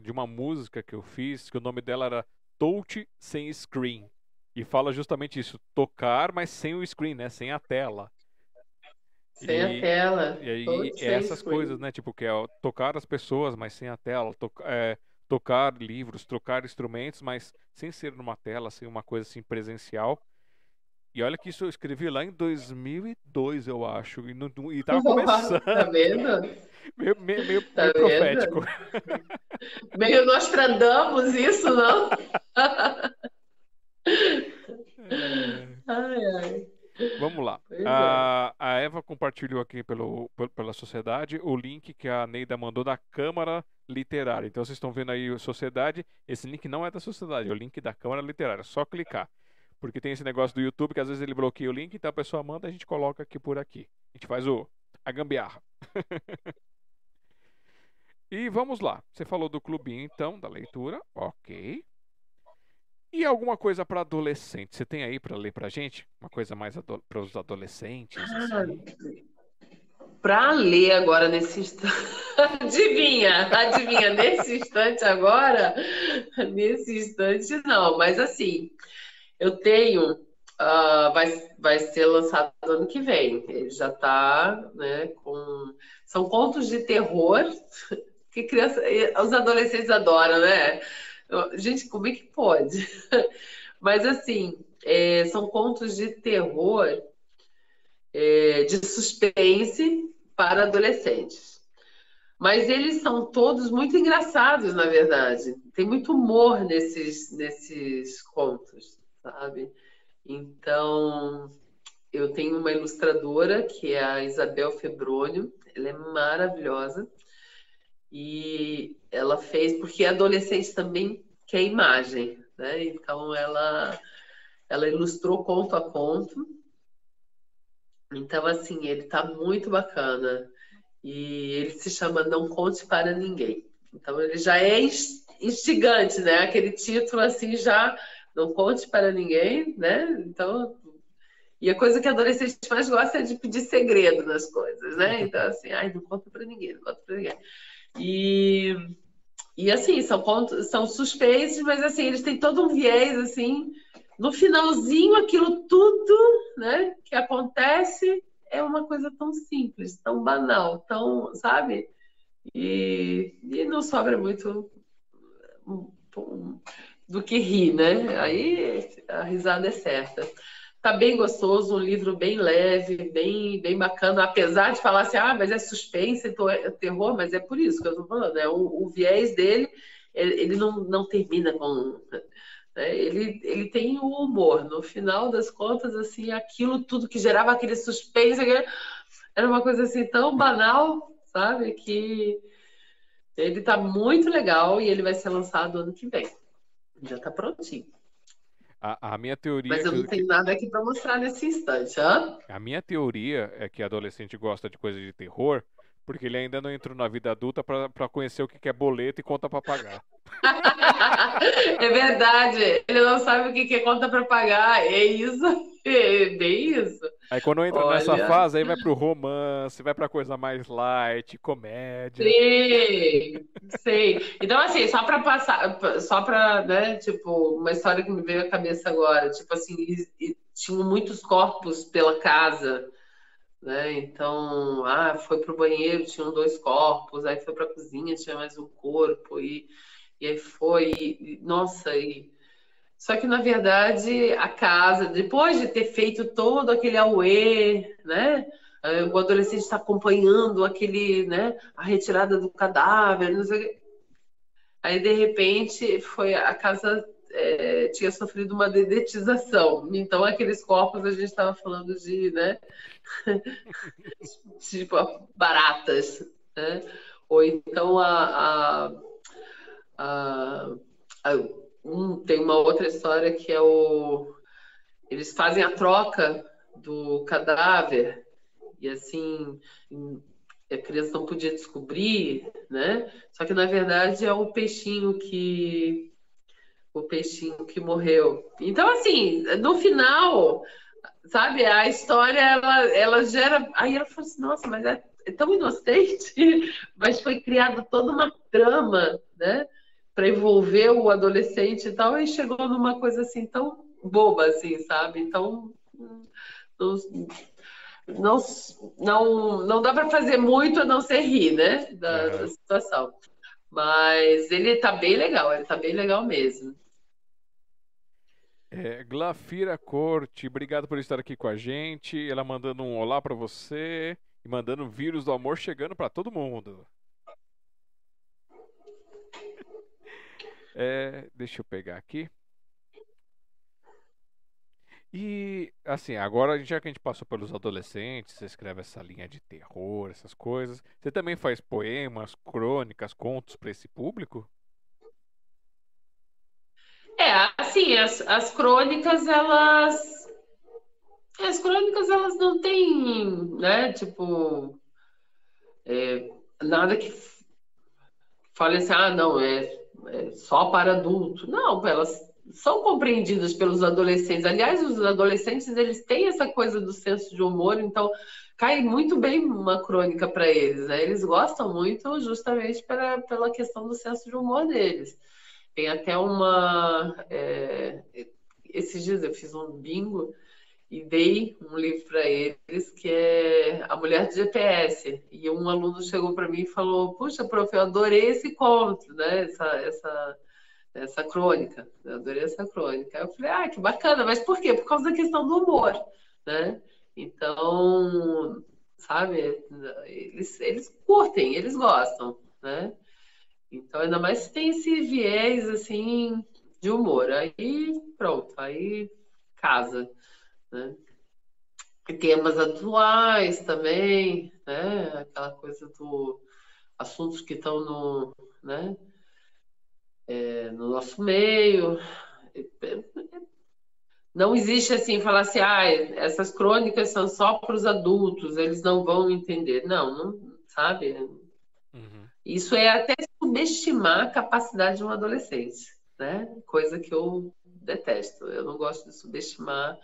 de uma música que eu fiz, que o nome dela era Touch Sem Screen. E fala justamente isso, tocar, mas sem o screen, né? Sem a tela. Sem e, a tela. E aí essas coisas, né? Tipo, que é tocar as pessoas, mas sem a tela. To, é, tocar livros, tocar instrumentos, mas sem ser numa tela, sem uma coisa assim presencial. E olha que isso eu escrevi lá em 2002, eu acho. E, não, e tava começando. Tá vendo? meio, meio, meio, tá meio profético. meio nós trandamos isso, não? Ai, ai. Vamos lá. A, é. a, Eva compartilhou aqui pelo, pela sociedade o link que a Neida mandou da Câmara Literária. Então vocês estão vendo aí a sociedade. Esse link não é da sociedade, é o link da Câmara Literária. É só clicar. Porque tem esse negócio do YouTube que às vezes ele bloqueia o link, então a pessoa manda, a gente coloca aqui por aqui. A gente faz o a gambiarra. e vamos lá. Você falou do clubinho então, da leitura. OK. E alguma coisa para adolescente? Você tem aí para ler para gente? Uma coisa mais para os adolescentes? Assim? Para ler agora nesse instante. adivinha, adivinha, nesse instante agora? Nesse instante não, mas assim, eu tenho. Uh, vai, vai ser lançado ano que vem. Ele já está né, com. São contos de terror que criança, os adolescentes adoram, né? Gente, como é que pode? Mas assim, é, são contos de terror, é, de suspense para adolescentes. Mas eles são todos muito engraçados, na verdade. Tem muito humor nesses, nesses contos, sabe? Então, eu tenho uma ilustradora que é a Isabel Febrônio, ela é maravilhosa. E ela fez, porque adolescente também quer imagem, né? Então ela, ela ilustrou conto a conto. Então, assim, ele tá muito bacana. E ele se chama Não Conte para Ninguém. Então ele já é instigante, né? Aquele título assim já não conte para ninguém, né? Então e a coisa que adolescente mais gosta é de pedir segredo nas coisas, né? Então assim, ai, não conta para ninguém, não conta para ninguém. E, e assim, são, pontos, são suspeitos, mas assim, eles têm todo um viés, assim, no finalzinho, aquilo tudo né, que acontece é uma coisa tão simples, tão banal, tão, sabe? E, e não sobra muito do que rir, né? Aí a risada é certa. Tá bem gostoso, um livro bem leve, bem, bem bacana, apesar de falar assim, ah, mas é suspense, então é terror, mas é por isso que eu tô falando, é o, o viés dele ele, ele não, não termina com. Né? Ele, ele tem o humor. No final das contas, assim, aquilo tudo que gerava aquele suspense era uma coisa assim tão banal, sabe? Que ele tá muito legal e ele vai ser lançado ano que vem. Já tá prontinho. A, a minha teoria. Mas eu não tenho nada aqui para mostrar nesse instante, hã? A minha teoria é que adolescente gosta de coisa de terror porque ele ainda não entrou na vida adulta para conhecer o que é boleto e conta para pagar. é verdade. Ele não sabe o que é conta para pagar. É isso. É bem isso. Aí quando entra Olha... nessa fase, aí vai pro romance, vai pra coisa mais light, comédia. Sim, sei. Então, assim, só pra passar, só pra, né, tipo, uma história que me veio à cabeça agora. Tipo assim, tinham muitos corpos pela casa né? Então, ah, foi para o banheiro, tinham dois corpos, aí foi para a cozinha, tinha mais um corpo, e, e aí foi, e, nossa, e... Só que, na verdade, a casa, depois de ter feito todo aquele auê, né? Eh, o adolescente está acompanhando aquele, né? A retirada do cadáver, não sei Aí, de repente, foi a casa é, tinha sofrido uma dedetização. Então, aqueles corpos a gente estava falando de, né? tipo, baratas, né? Ou então a, a, a, a um, tem uma outra história que é o eles fazem a troca do cadáver e assim a criança não podia descobrir, né? Só que na verdade é o peixinho que o peixinho que morreu. Então assim, no final sabe, a história ela, ela gera. Aí ela falou assim: nossa, mas é, é tão inocente, mas foi criada toda uma trama, né, para envolver o adolescente e tal, e chegou numa coisa assim tão boba, assim, sabe? Então. Não, não, não, não dá para fazer muito a não ser rir, né, da, da situação. Mas ele tá bem legal, ele tá bem legal mesmo. É, Glafira Corte, obrigado por estar aqui com a gente. Ela mandando um olá para você e mandando vírus do amor chegando para todo mundo. É, deixa eu pegar aqui. E assim, agora já que a gente passou pelos adolescentes, você escreve essa linha de terror, essas coisas. Você também faz poemas, crônicas, contos para esse público? É, assim, as, as crônicas, elas. As crônicas, elas não têm, né, tipo. É, nada que fale assim, ah, não, é, é só para adulto. Não, elas são compreendidas pelos adolescentes. Aliás, os adolescentes, eles têm essa coisa do senso de humor, então cai muito bem uma crônica para eles. Né? Eles gostam muito justamente pela, pela questão do senso de humor deles. Tem até uma. É, esses dias eu fiz um bingo e dei um livro para eles que é A Mulher de GPS. E um aluno chegou para mim e falou: Puxa, prof, eu adorei esse conto, né? essa, essa, essa crônica. Eu adorei essa crônica. Eu falei: Ah, que bacana, mas por quê? Por causa da questão do humor. Né? Então, sabe, eles, eles curtem, eles gostam. Né? Então, ainda mais se tem esse viés, assim, de humor. Aí, pronto, aí casa, né? E temas atuais também, né? Aquela coisa do assuntos que estão no, né? É, no nosso meio. Não existe assim, falar assim, ah, essas crônicas são só para os adultos, eles não vão entender. Não, não sabe? Uhum. Isso é até subestimar a capacidade de um adolescente, né? Coisa que eu detesto. Eu não gosto de subestimar.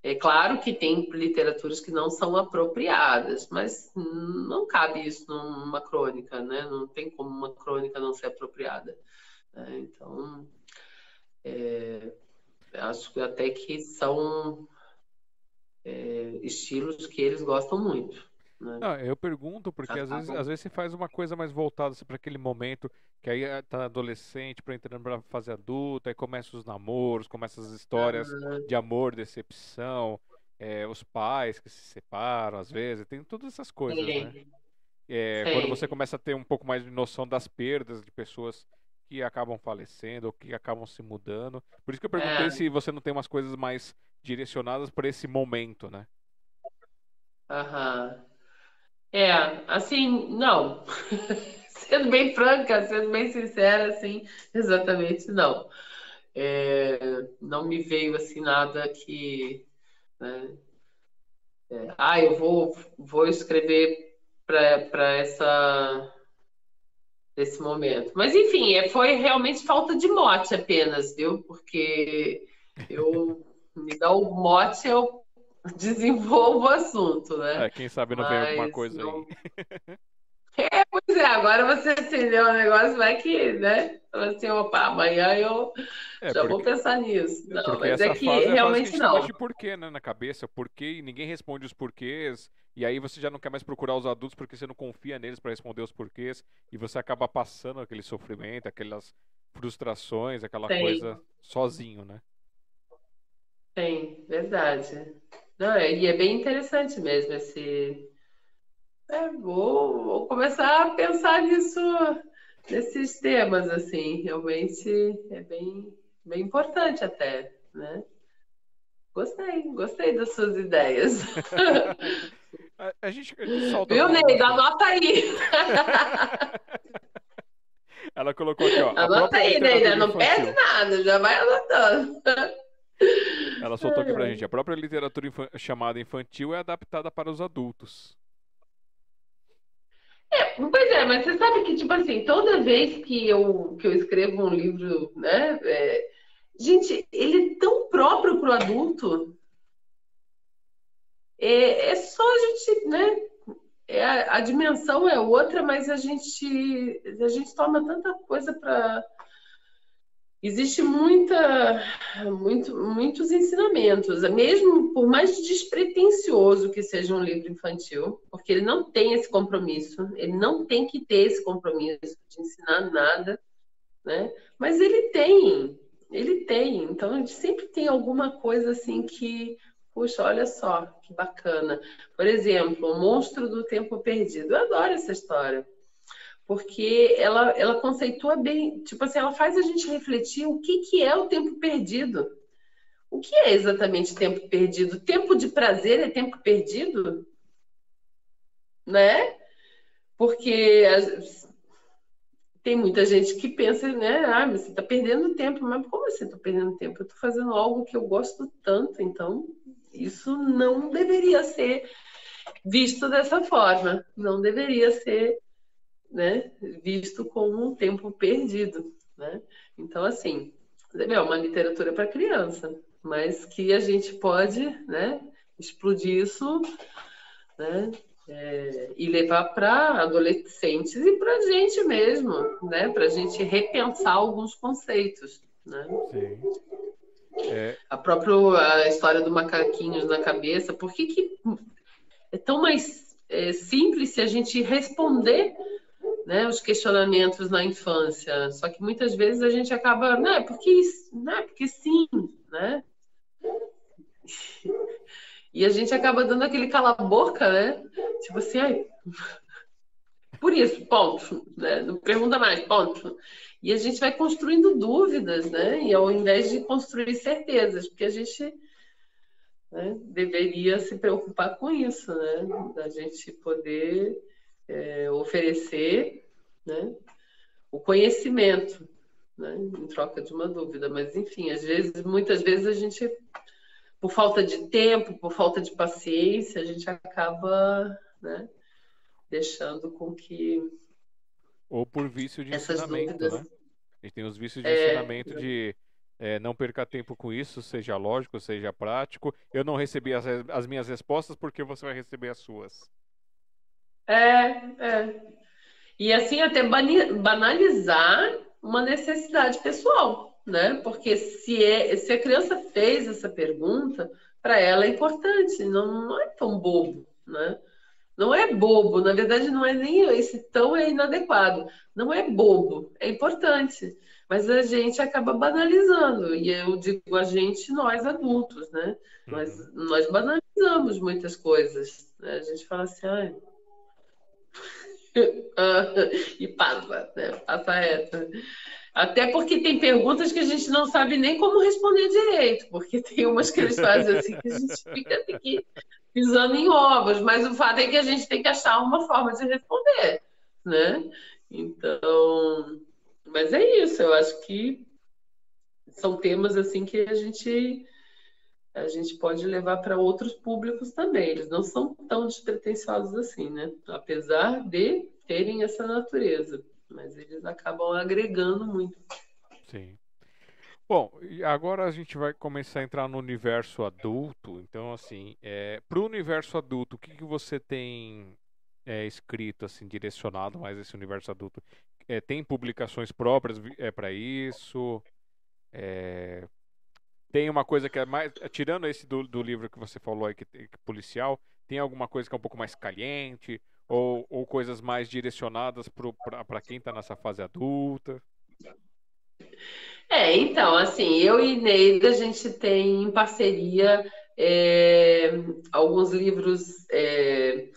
É claro que tem literaturas que não são apropriadas, mas não cabe isso numa crônica, né? Não tem como uma crônica não ser apropriada. Né? Então, é, acho até que são é, estilos que eles gostam muito. Né? Não, eu pergunto porque às, tá vezes, às vezes você faz uma coisa mais voltada assim, para aquele momento que aí eh, tá adolescente para entrando para fase adulta, aí começam os namoros, começam as histórias uhum. de amor, decepção, é, os pais que se separam às vezes, tem todas essas coisas, Sim. né? É, quando você começa a ter um pouco mais de noção das perdas de pessoas que acabam falecendo ou que acabam se mudando. Por isso que eu perguntei é. se você não tem umas coisas mais direcionadas para esse momento, né? Aham. É, assim, não. sendo bem franca, sendo bem sincera, assim, exatamente não. É, não me veio assim nada que. Né, é, ah, eu vou, vou escrever para essa esse momento. Mas enfim, é, foi realmente falta de mote apenas, viu? Porque eu me dá o mote, eu desenvolvo o assunto, né? É, quem sabe não Mas, vem alguma coisa não... aí. É, pois é, agora você acendeu o negócio, vai que, né? Assim, opa, amanhã eu é, já porque, vou pensar nisso. Não, mas é que é realmente que não. de porquê, né, na cabeça, porquê, e ninguém responde os porquês, e aí você já não quer mais procurar os adultos porque você não confia neles para responder os porquês, e você acaba passando aquele sofrimento, aquelas frustrações, aquela Tem. coisa sozinho, né? Tem, verdade. Não, é, e é bem interessante mesmo esse é, vou, vou começar a pensar nisso, nesses temas, assim, realmente é bem, bem importante até, né? Gostei, gostei das suas ideias. a, a, gente, a gente solta Viu, Neida? Anota aí. Ela colocou aqui, ó. Anota aí, Neida, não perde nada, já vai anotando. Ela soltou aqui pra gente. A própria literatura chamada infantil é adaptada para os adultos. É, pois é, mas você sabe que, tipo assim, toda vez que eu, que eu escrevo um livro, né? É, gente, ele é tão próprio para o adulto. É, é só a gente, né? É, a, a dimensão é outra, mas a gente, a gente toma tanta coisa para existe muita, muito, muitos ensinamentos, mesmo por mais despretensioso que seja um livro infantil, porque ele não tem esse compromisso, ele não tem que ter esse compromisso de ensinar nada, né? Mas ele tem, ele tem. Então gente sempre tem alguma coisa assim que, puxa, olha só que bacana. Por exemplo, o Monstro do Tempo Perdido. Eu adoro essa história porque ela, ela conceitua bem, tipo assim, ela faz a gente refletir o que, que é o tempo perdido. O que é exatamente tempo perdido? Tempo de prazer é tempo perdido? Né? Porque tem muita gente que pensa, né? Ah, mas você está perdendo tempo. Mas como assim estou perdendo tempo? Eu estou fazendo algo que eu gosto tanto, então isso não deveria ser visto dessa forma. Não deveria ser né, visto como um tempo perdido, né? Então, assim, é uma literatura para criança, mas que a gente pode, né, explodir isso, né, é, e levar para adolescentes e para a gente mesmo, né, para a gente repensar alguns conceitos, né? Sim. É... A própria a história do macaquinhos na cabeça, por que, que é tão mais é, simples se a gente responder né, os questionamentos na infância. Só que muitas vezes a gente acaba, não, é porque, não, é porque sim, né? E a gente acaba dando aquele cala-boca, né? Tipo assim, ai, por isso, ponto. Né? Não pergunta mais, ponto. E a gente vai construindo dúvidas, né? E ao invés de construir certezas, porque a gente né, deveria se preocupar com isso, né? Da gente poder é, oferecer né, o conhecimento né, em troca de uma dúvida. Mas, enfim, às vezes, muitas vezes a gente, por falta de tempo, por falta de paciência, a gente acaba né, deixando com que. Ou por vício de ensinamento, dúvidas... né? A gente tem os vícios de é, ensinamento de é, não perca tempo com isso, seja lógico, seja prático. Eu não recebi as, as minhas respostas porque você vai receber as suas. É, é. E assim até banalizar uma necessidade pessoal, né? Porque se, é, se a criança fez essa pergunta, para ela é importante, não, não é tão bobo, né? Não é bobo, na verdade não é nem esse tão é inadequado. Não é bobo, é importante. Mas a gente acaba banalizando, e eu digo a gente, nós adultos, né? Uhum. Nós, nós banalizamos muitas coisas. Né? A gente fala assim, ah, e passa, né? Passa essa. Até porque tem perguntas que a gente não sabe nem como responder direito, porque tem umas que eles fazem assim que a gente fica aqui pisando em ovos, mas o fato é que a gente tem que achar uma forma de responder, né? Então, mas é isso, eu acho que são temas assim que a gente a gente pode levar para outros públicos também. Eles não são tão despretensiosos assim, né? Apesar de terem essa natureza, mas eles acabam agregando muito. Sim. Bom, agora a gente vai começar a entrar no universo adulto. Então, assim, é, para o universo adulto, o que, que você tem é, escrito, assim, direcionado mais esse universo adulto? É, tem publicações próprias é, para isso? É, tem uma coisa que é mais. Tirando esse do, do livro que você falou aí, que, que policial, tem alguma coisa que é um pouco mais caliente? Ou, ou coisas mais direcionadas para quem está nessa fase adulta? É, então, assim, eu e Neida, a gente tem em parceria é, alguns livros, é,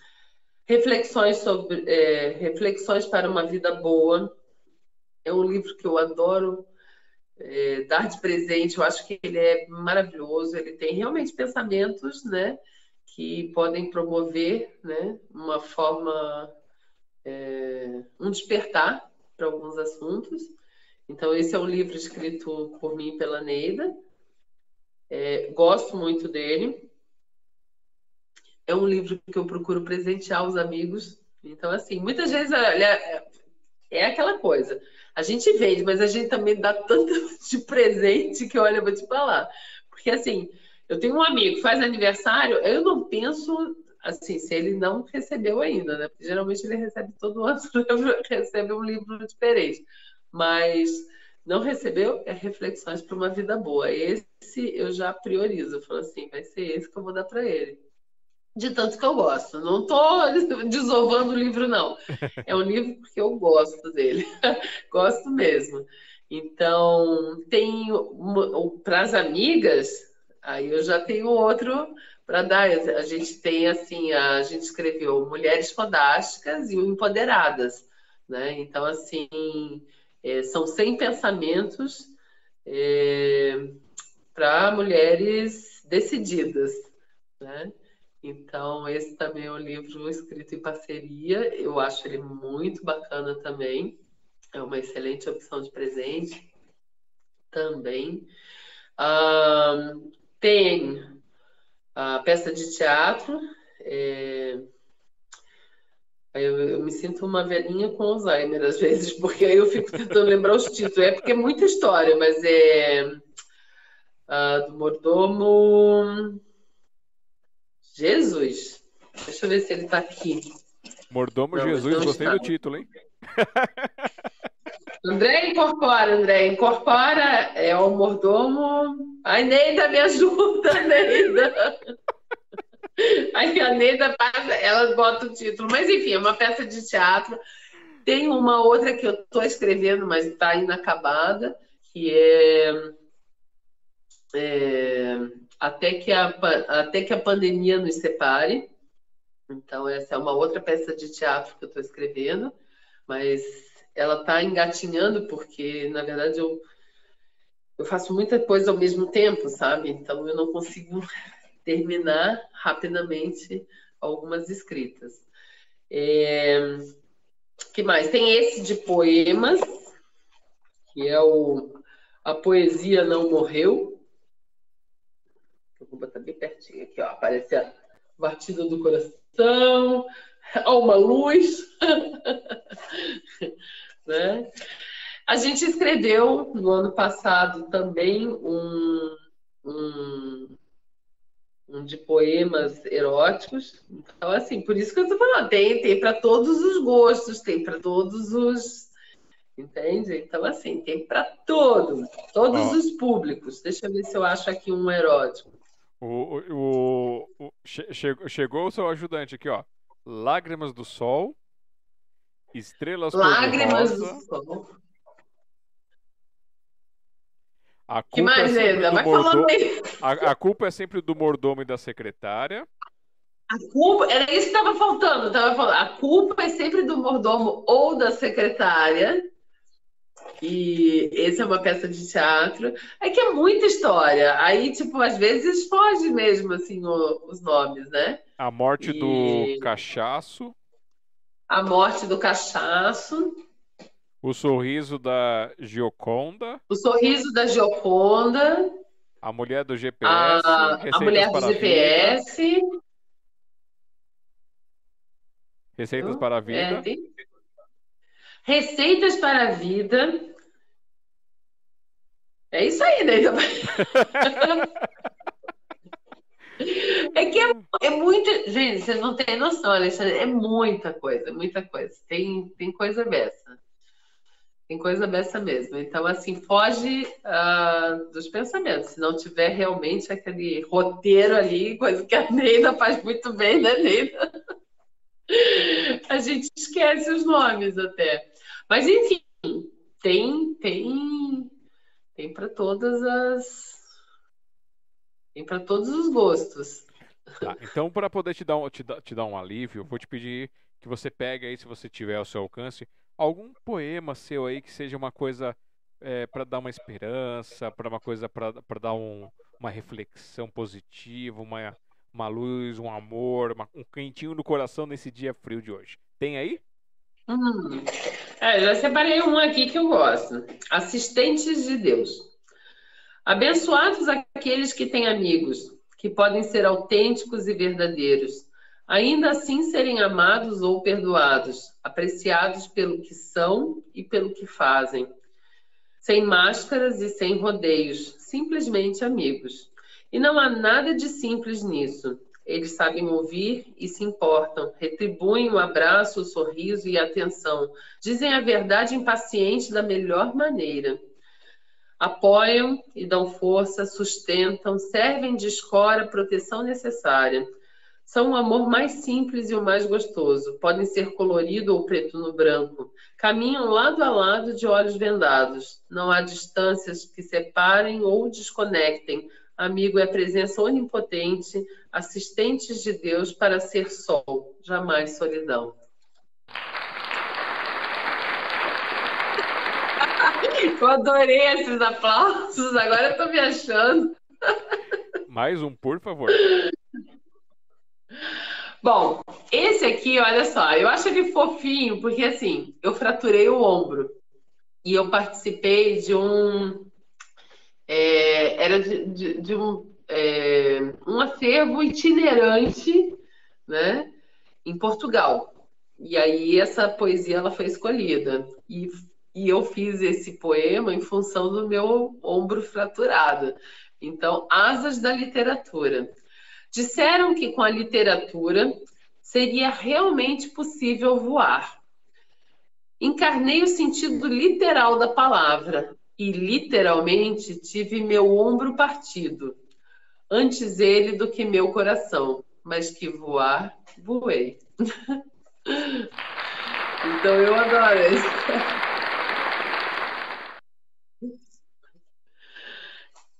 reflexões sobre é, reflexões para uma vida boa. É um livro que eu adoro é, dar de presente. Eu acho que ele é maravilhoso. Ele tem realmente pensamentos, né, que podem promover, né, uma forma, é, um despertar para alguns assuntos. Então, esse é um livro escrito por mim pela Neida. É, gosto muito dele. É um livro que eu procuro presentear os amigos. Então, assim, muitas vezes, olha, é aquela coisa. A gente vende, mas a gente também dá tanto de presente que, olha, eu vou te falar. Porque, assim, eu tenho um amigo que faz aniversário, eu não penso, assim, se ele não recebeu ainda, né? Porque geralmente ele recebe todo ano, recebe um livro diferente mas não recebeu é reflexões para uma vida boa. Esse eu já priorizo, eu falo assim, vai ser esse que eu vou dar para ele. De tanto que eu gosto. Não estou desovando o livro, não. É um livro porque eu gosto dele. gosto mesmo. Então, tem para as amigas, aí eu já tenho outro para dar. A gente tem assim, a gente escreveu Mulheres Fodásticas e Empoderadas. Né? Então, assim, é, são 100 pensamentos é, para mulheres decididas. Né? Então, esse também é um livro escrito em parceria. Eu acho ele muito bacana também. É uma excelente opção de presente também. Ah, tem a peça de teatro. É, eu, eu, me sinto uma velhinha com Alzheimer às vezes, porque aí eu fico tentando lembrar os títulos. É porque é muita história, mas é uh, do mordomo Jesus. Deixa eu ver se ele está aqui. Mordomo Não, Jesus, gostei do título, hein? André incorpora, André, incorpora, é o mordomo. Ai, Neida, me ajuda, Neida. Aí a Neida passa, ela bota o título. Mas enfim, é uma peça de teatro. Tem uma outra que eu estou escrevendo, mas está inacabada, que é, é, até, que a, até que a pandemia nos separe. Então, essa é uma outra peça de teatro que eu estou escrevendo, mas ela está engatinhando, porque, na verdade, eu, eu faço muita coisa ao mesmo tempo, sabe? Então, eu não consigo terminar rapidamente algumas escritas. É... que mais? Tem esse de poemas, que é o A Poesia Não Morreu. Vou botar bem pertinho aqui, ó. Aparece a batida do coração, uma luz. né? A gente escreveu no ano passado também um, um de poemas eróticos. Então, assim, por isso que eu estou falando, tem, tem para todos os gostos, tem para todos os. Entende? Então, assim, tem para todos, todos os públicos. Deixa eu ver se eu acho aqui um erótico. O, o, o, chegou, chegou o seu ajudante aqui, ó. Lágrimas do Sol, Estrelas Lágrimas do Sol. A culpa que mais, é Eda? Vai mordomo... falando aí. A, a, culpa é sempre do mordomo e da secretária. A culpa, era isso que estava faltando. Tava falando. A culpa é sempre do mordomo ou da secretária. E esse é uma peça de teatro. É que é muita história. Aí, tipo, às vezes foge mesmo, assim, o, os nomes, né? A morte e... do cachaço. A morte do cachaço. O sorriso da Gioconda. O sorriso da Gioconda. A mulher do GPS. A, a mulher do GPS. Vida. Receitas para a vida. É, tem... Receitas para a vida. É isso aí, né? É que é, é muito. Gente, vocês não têm noção, Alexandre. É muita coisa, muita coisa. Tem, tem coisa dessa. Tem coisa dessa mesmo. Então, assim, foge uh, dos pensamentos. Se não tiver realmente aquele roteiro ali, coisa que a Neida faz muito bem, né, Neida? A gente esquece os nomes até. Mas, enfim, tem, tem, tem para todas as. Tem para todos os gostos. Tá, então, para poder te dar, um, te, dar, te dar um alívio, vou te pedir que você pegue aí, se você tiver ao seu alcance, algum poema seu aí que seja uma coisa é, para dar uma esperança, para uma coisa para dar um, uma reflexão positiva, uma, uma luz, um amor, uma, um quentinho no coração nesse dia frio de hoje. Tem aí? Hum. É, já separei um aqui que eu gosto. Assistentes de Deus. Abençoados aqueles que têm amigos, que podem ser autênticos e verdadeiros, ainda assim serem amados ou perdoados, apreciados pelo que são e pelo que fazem, sem máscaras e sem rodeios, simplesmente amigos. E não há nada de simples nisso. Eles sabem ouvir e se importam, retribuem o abraço, o sorriso e a atenção, dizem a verdade impaciente da melhor maneira. Apoiam e dão força, sustentam, servem de escora proteção necessária. São o amor mais simples e o mais gostoso. Podem ser colorido ou preto no branco. Caminham lado a lado de olhos vendados. Não há distâncias que separem ou desconectem. Amigo é presença onipotente, assistentes de Deus para ser sol, jamais solidão. Eu adorei esses aplausos, agora eu tô me achando. Mais um, por favor. Bom, esse aqui, olha só, eu acho ele fofinho, porque assim, eu fraturei o ombro e eu participei de um. É, era de, de, de um é, um acervo itinerante né, em Portugal. E aí essa poesia ela foi escolhida. E, e eu fiz esse poema em função do meu ombro fraturado. Então, Asas da Literatura. Disseram que com a literatura seria realmente possível voar. Encarnei o sentido literal da palavra e literalmente tive meu ombro partido antes ele do que meu coração, mas que voar, voei. então eu adoro isso.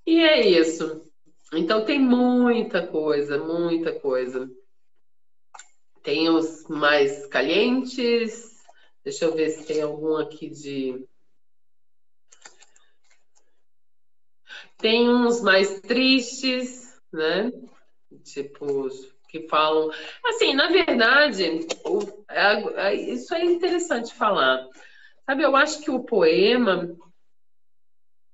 E é isso. Então tem muita coisa, muita coisa. Tem os mais calientes. Deixa eu ver se tem algum aqui de Tem uns mais tristes, né? Tipo, que falam. Assim, na verdade, é, é, isso é interessante falar. Sabe, eu acho que o poema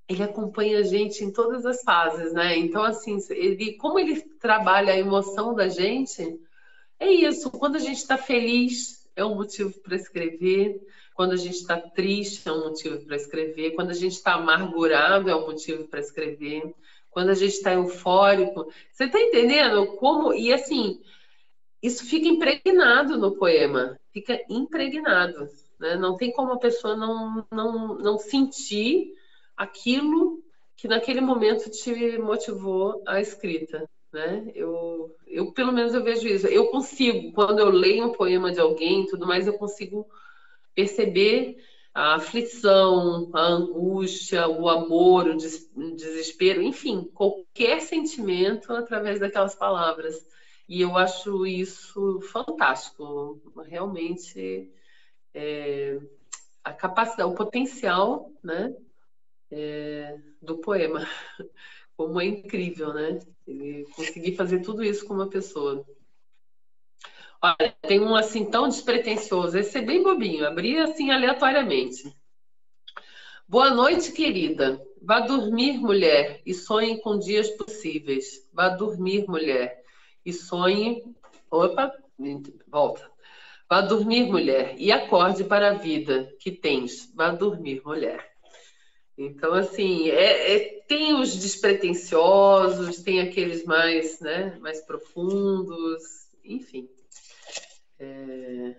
ele acompanha a gente em todas as fases, né? Então, assim, ele, como ele trabalha a emoção da gente, é isso. Quando a gente está feliz, é um motivo para escrever. Quando a gente está triste, é um motivo para escrever. Quando a gente está amargurado, é um motivo para escrever. Quando a gente está eufórico. Você está entendendo como. E assim, isso fica impregnado no poema. Fica impregnado. Né? Não tem como a pessoa não, não, não sentir aquilo que naquele momento te motivou a escrita. Né? Eu, eu, pelo menos, eu vejo isso. Eu consigo, quando eu leio um poema de alguém tudo mais, eu consigo perceber a aflição, a angústia, o amor, o desespero, enfim, qualquer sentimento através daquelas palavras. E eu acho isso fantástico, realmente é, a capacidade, o potencial, né, é, do poema. Como é incrível, né? Ele conseguir fazer tudo isso com uma pessoa. Olha, tem um assim tão despretensioso. Esse é bem bobinho. Abri assim aleatoriamente. Boa noite, querida. Vá dormir, mulher, e sonhe com dias possíveis. Vá dormir, mulher, e sonhe. Opa, volta. Vá dormir, mulher, e acorde para a vida que tens. Vá dormir, mulher. Então, assim, é, é, tem os despretensiosos, tem aqueles mais, né, mais profundos, enfim. É,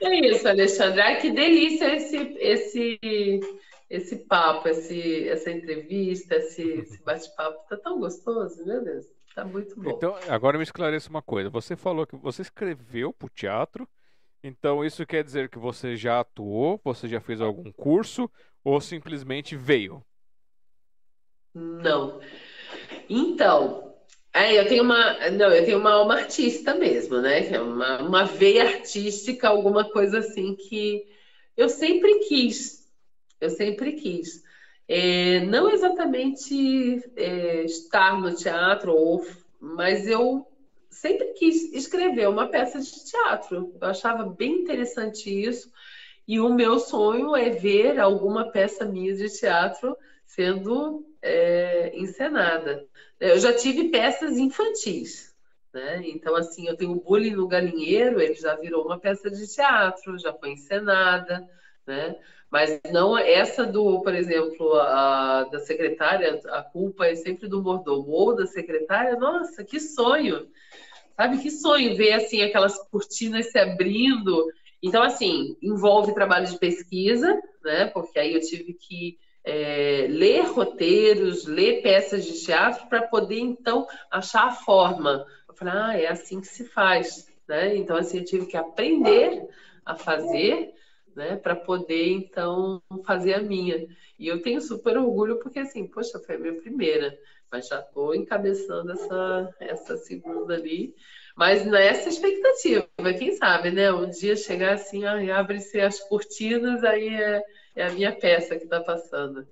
é isso, Alexandre. Ai, que delícia esse, esse, esse papo, esse, essa entrevista, esse, esse bate-papo. Tá tão gostoso, meu Deus. Tá muito bom. Então, agora me esclareça uma coisa. Você falou que você escreveu para o teatro então isso quer dizer que você já atuou, você já fez algum curso ou simplesmente veio? Não. Então, é, eu tenho uma, não, eu tenho uma alma artista mesmo, né? É uma, uma veia artística, alguma coisa assim que eu sempre quis. Eu sempre quis. É, não exatamente é, estar no teatro, ou, mas eu sempre quis escrever uma peça de teatro. Eu achava bem interessante isso. E o meu sonho é ver alguma peça minha de teatro sendo é, encenada. Eu já tive peças infantis, né? Então, assim, eu tenho o Bullying no Galinheiro, ele já virou uma peça de teatro, já foi encenada, né? Mas não essa do, por exemplo, a, da secretária, a culpa é sempre do mordomo ou da secretária. Nossa, que sonho! Sabe que sonho ver assim aquelas cortinas se abrindo. Então, assim, envolve trabalho de pesquisa, né? Porque aí eu tive que é, ler roteiros, ler peças de teatro para poder então achar a forma. Eu falei, ah, é assim que se faz, né? Então, assim, eu tive que aprender a fazer, né? Para poder então fazer a minha. E eu tenho super orgulho porque assim, poxa, foi a minha primeira mas já estou encabeçando essa, essa segunda ali. Mas nessa expectativa, quem sabe, né? Um dia chegar assim, abre-se as cortinas, aí é, é, a minha peça que está passando.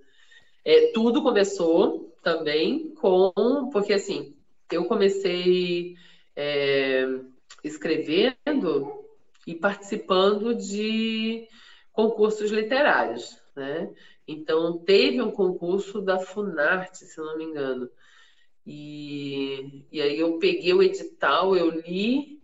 É, tudo começou também com. Porque assim, eu comecei é, escrevendo e participando de concursos literários, né? Então, teve um concurso da Funarte, se não me engano. E, e aí eu peguei o edital, eu li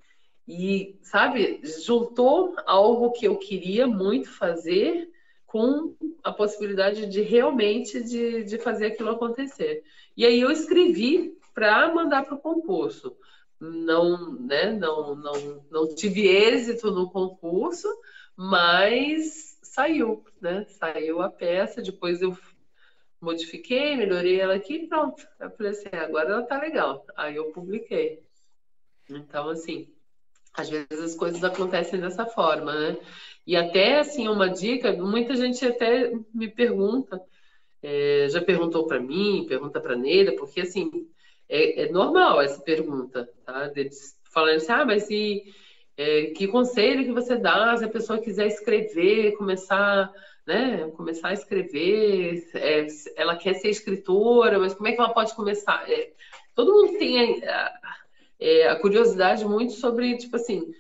e, sabe, juntou algo que eu queria muito fazer com a possibilidade de realmente de, de fazer aquilo acontecer. E aí eu escrevi para mandar para o concurso. Não, né, não, não, não tive êxito no concurso, mas saiu, né? Saiu a peça, depois eu modifiquei, melhorei ela aqui e pronto. Eu falei assim, agora ela tá legal. Aí eu publiquei. Então, assim, às vezes as coisas acontecem dessa forma, né? E até, assim, uma dica, muita gente até me pergunta, é, já perguntou para mim, pergunta para Neida, porque, assim, é, é, normal essa pergunta, tá? De, falando assim, ah, mas e é, que conselho que você dá se a pessoa quiser escrever, começar, né, começar a escrever, é, ela quer ser escritora, mas como é que ela pode começar? É, todo mundo tem a, é, a, curiosidade muito sobre, tipo assim,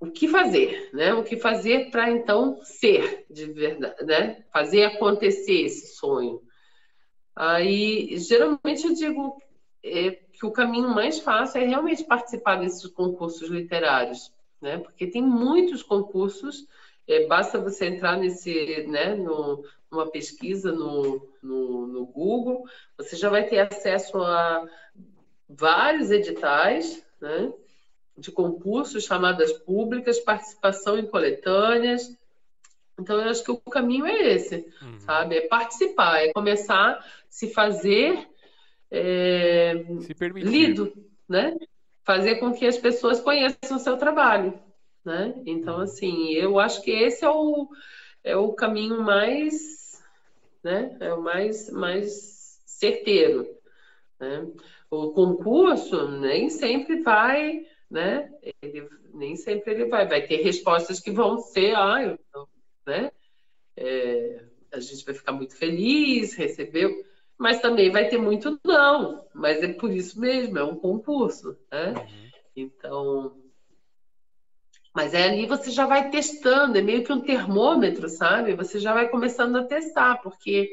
o que fazer, né? O que fazer para então ser de verdade, né? Fazer acontecer esse sonho. Aí, geralmente eu digo é, que o caminho mais fácil é realmente participar desses concursos literários, né? Porque tem muitos concursos, é, basta você entrar nesse, né, no, numa pesquisa no, no, no Google, você já vai ter acesso a vários editais, né? De concursos, chamadas públicas, participação em coletâneas. Então, eu acho que o caminho é esse, uhum. sabe? É participar, é começar a se fazer é, lido, né? Fazer com que as pessoas conheçam o seu trabalho, né? Então, uhum. assim, eu acho que esse é o, é o caminho mais, né? É o mais, mais certeiro, Né? O concurso nem sempre vai, né? Ele, nem sempre ele vai, vai ter respostas que vão ser, ah, eu, né? É, a gente vai ficar muito feliz, recebeu, mas também vai ter muito não, mas é por isso mesmo, é um concurso, né? Uhum. Então, mas é ali você já vai testando, é meio que um termômetro, sabe? Você já vai começando a testar, porque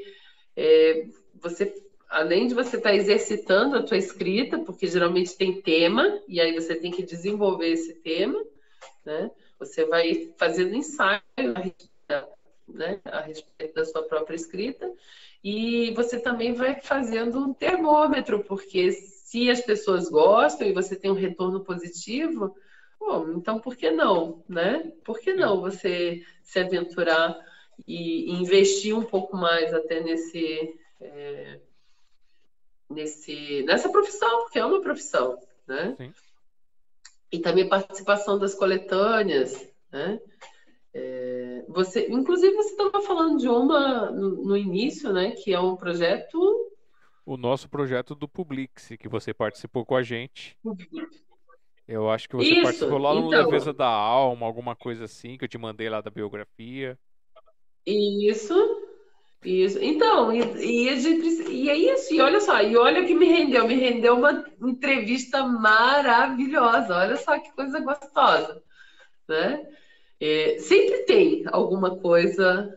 é, você além de você estar tá exercitando a tua escrita, porque geralmente tem tema, e aí você tem que desenvolver esse tema, né? Você vai fazendo ensaio né, a respeito da sua própria escrita, e você também vai fazendo um termômetro, porque se as pessoas gostam e você tem um retorno positivo, bom, então por que não, né? Por que não você se aventurar e investir um pouco mais até nesse é, nesse, nessa profissão, porque é uma profissão, né? Sim. E também participação das coletâneas, né? É, você, inclusive, você estava falando de uma no, no, início, né? Que é um projeto. O nosso projeto do Publix, que você participou com a gente. Eu acho que você Isso, participou lá no então... Leveza da Alma, alguma coisa assim, que eu te mandei lá da biografia. Isso, isso. Então, e, e, e, é isso, e olha só, e olha o que me rendeu, me rendeu uma entrevista maravilhosa, olha só que coisa gostosa, né? É, sempre tem alguma coisa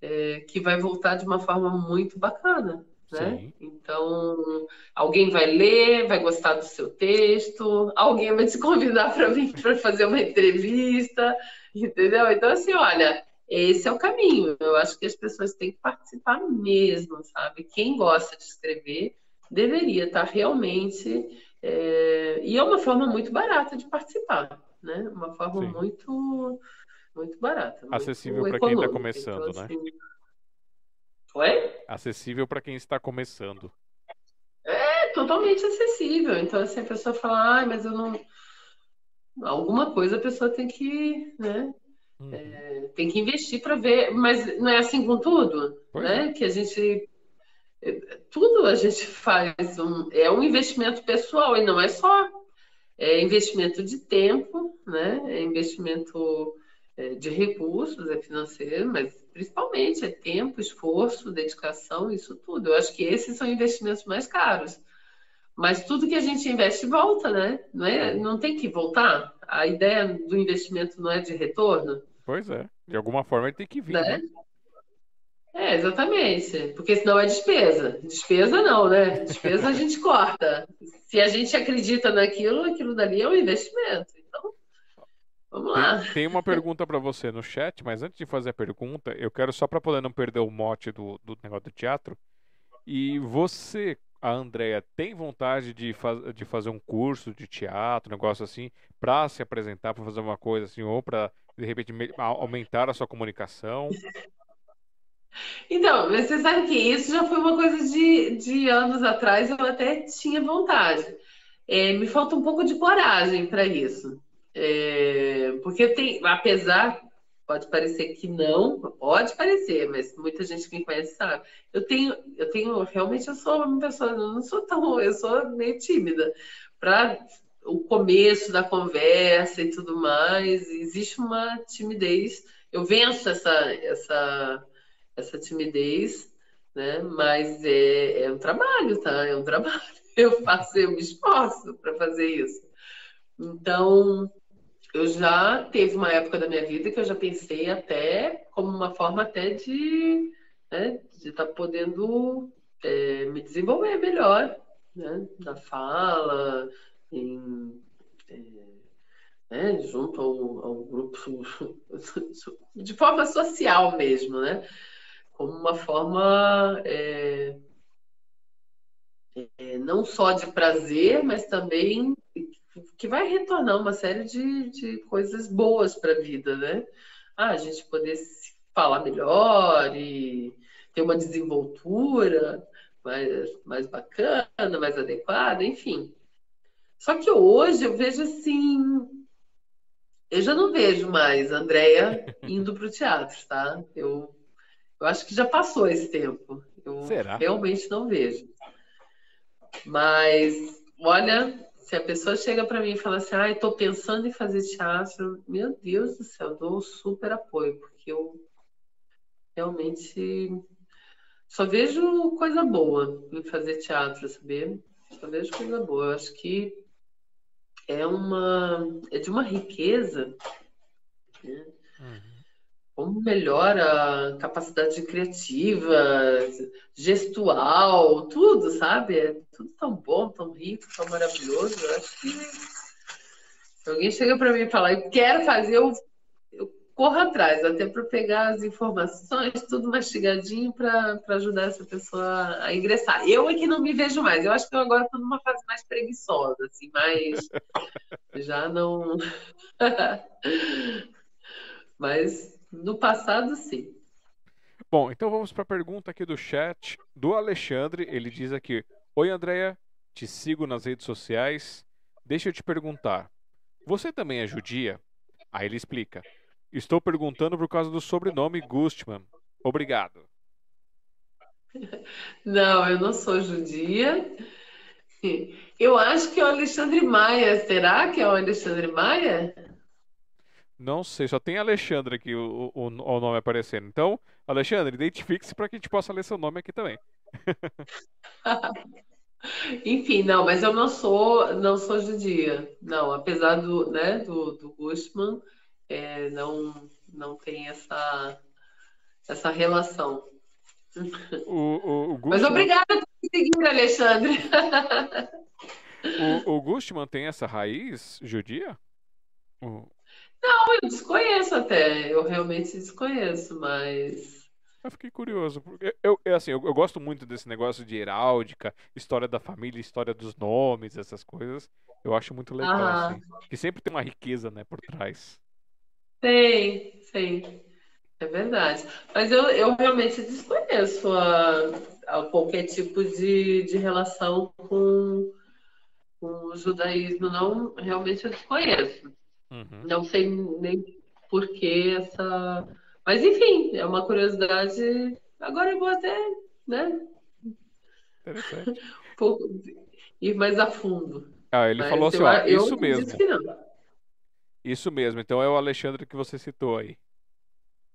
é, que vai voltar de uma forma muito bacana, né? Sim. Então, alguém vai ler, vai gostar do seu texto, alguém vai te convidar para vir para fazer uma entrevista, entendeu? Então, assim, olha, esse é o caminho. Eu acho que as pessoas têm que participar mesmo, sabe? Quem gosta de escrever deveria estar realmente. É... E é uma forma muito barata de participar, né? Uma forma Sim. muito, muito barata. Acessível para quem está começando, então, né? Assim... Oi? Acessível para quem está começando. É totalmente acessível. Então, assim, a pessoa fala, ah, mas eu não. Alguma coisa a pessoa tem que, né? Uhum. É, tem que investir para ver, mas não é assim com tudo, pois né? É. Que a gente é, tudo a gente faz um, é um investimento pessoal e não é só é investimento de tempo, né? É investimento é, de recursos, é financeiro, mas principalmente é tempo, esforço, dedicação, isso tudo. Eu acho que esses são investimentos mais caros. Mas tudo que a gente investe volta, né? Não, é, não tem que voltar. A ideia do investimento não é de retorno. Pois é. De alguma forma ele tem que vir, né? né? É, exatamente. Porque senão é despesa. Despesa não, né? Despesa a gente corta. Se a gente acredita naquilo, aquilo dali é um investimento. Então, vamos lá. Tem, tem uma pergunta para você no chat, mas antes de fazer a pergunta, eu quero só para poder não perder o mote do, do negócio do teatro. E você, a Andrea tem vontade de, faz, de fazer um curso de teatro, um negócio assim, para se apresentar, para fazer uma coisa assim, ou para de repente aumentar a sua comunicação? Então, você sabe que isso já foi uma coisa de, de anos atrás, eu até tinha vontade. É, me falta um pouco de coragem para isso. É, porque tem, apesar Pode parecer que não, pode parecer, mas muita gente que me conhece sabe. Eu tenho, eu tenho, realmente eu sou uma pessoa, eu não sou tão, eu sou meio tímida. Para o começo da conversa e tudo mais, existe uma timidez. Eu venço essa, essa, essa timidez, né? Mas é, é um trabalho, tá? É um trabalho. Eu faço, eu me esforço para fazer isso. Então, eu já teve uma época da minha vida que eu já pensei até como uma forma até de né, de estar tá podendo é, me desenvolver melhor né, na fala em, é, né, junto ao, ao grupo de forma social mesmo né como uma forma é, é, não só de prazer mas também que vai retornar uma série de, de coisas boas para a vida, né? Ah, a gente poder se falar melhor e ter uma desenvoltura mais, mais bacana, mais adequada, enfim. Só que hoje eu vejo assim. Eu já não vejo mais a Andrea indo para o teatro, tá? Eu, eu acho que já passou esse tempo. Eu Será? realmente não vejo. Mas, olha, se a pessoa chega para mim e fala assim, ah, estou pensando em fazer teatro, meu Deus do céu, dou super apoio, porque eu realmente só vejo coisa boa em fazer teatro, saber? Só vejo coisa boa. Eu acho que é uma é de uma riqueza. Né? Uhum. Como melhora a capacidade criativa, gestual, tudo, sabe? É tudo tão bom, tão rico, tão maravilhoso. Eu acho que se alguém chega para mim e fala, eu quero fazer, eu corro atrás, até para pegar as informações, tudo mastigadinho para ajudar essa pessoa a ingressar. Eu é que não me vejo mais. Eu acho que eu agora estou numa fase mais preguiçosa, assim, mas já não. mas no passado, sim. Bom, então vamos para a pergunta aqui do chat do Alexandre. Ele diz aqui: Oi, Andréia, te sigo nas redes sociais. Deixa eu te perguntar: você também é judia? Aí ele explica: Estou perguntando por causa do sobrenome Gustman. Obrigado. Não, eu não sou judia. Eu acho que é o Alexandre Maia. Será que é o Alexandre Maia? Não sei, só tem Alexandre aqui o, o, o nome aparecendo. Então, Alexandre, identifique-se para que a gente possa ler seu nome aqui também. Enfim, não, mas eu não sou, não sou judia. Não, apesar do, né, do, do Gustman, é, não, não tem essa, essa relação. O, o, o. Mas obrigada por me seguir, Alexandre. o, o Gustman tem essa raiz judia? Não, eu desconheço até. Eu realmente desconheço, mas. Eu fiquei curioso. Porque eu, eu, assim, eu, eu, gosto muito desse negócio de heráldica, história da família, história dos nomes, essas coisas. Eu acho muito legal, ah. assim. Que sempre tem uma riqueza, né, por trás. Tem, tem. É verdade. Mas eu, eu realmente desconheço a, a qualquer tipo de, de relação com, com o judaísmo. Não, realmente eu desconheço. Uhum. Não sei nem por que essa. Mas enfim, é uma curiosidade. Agora eu vou até, né? Interessante. ir mais a fundo. Ah, ele Mas falou assim, eu, ó, isso mesmo. Isso mesmo, então é o Alexandre que você citou aí.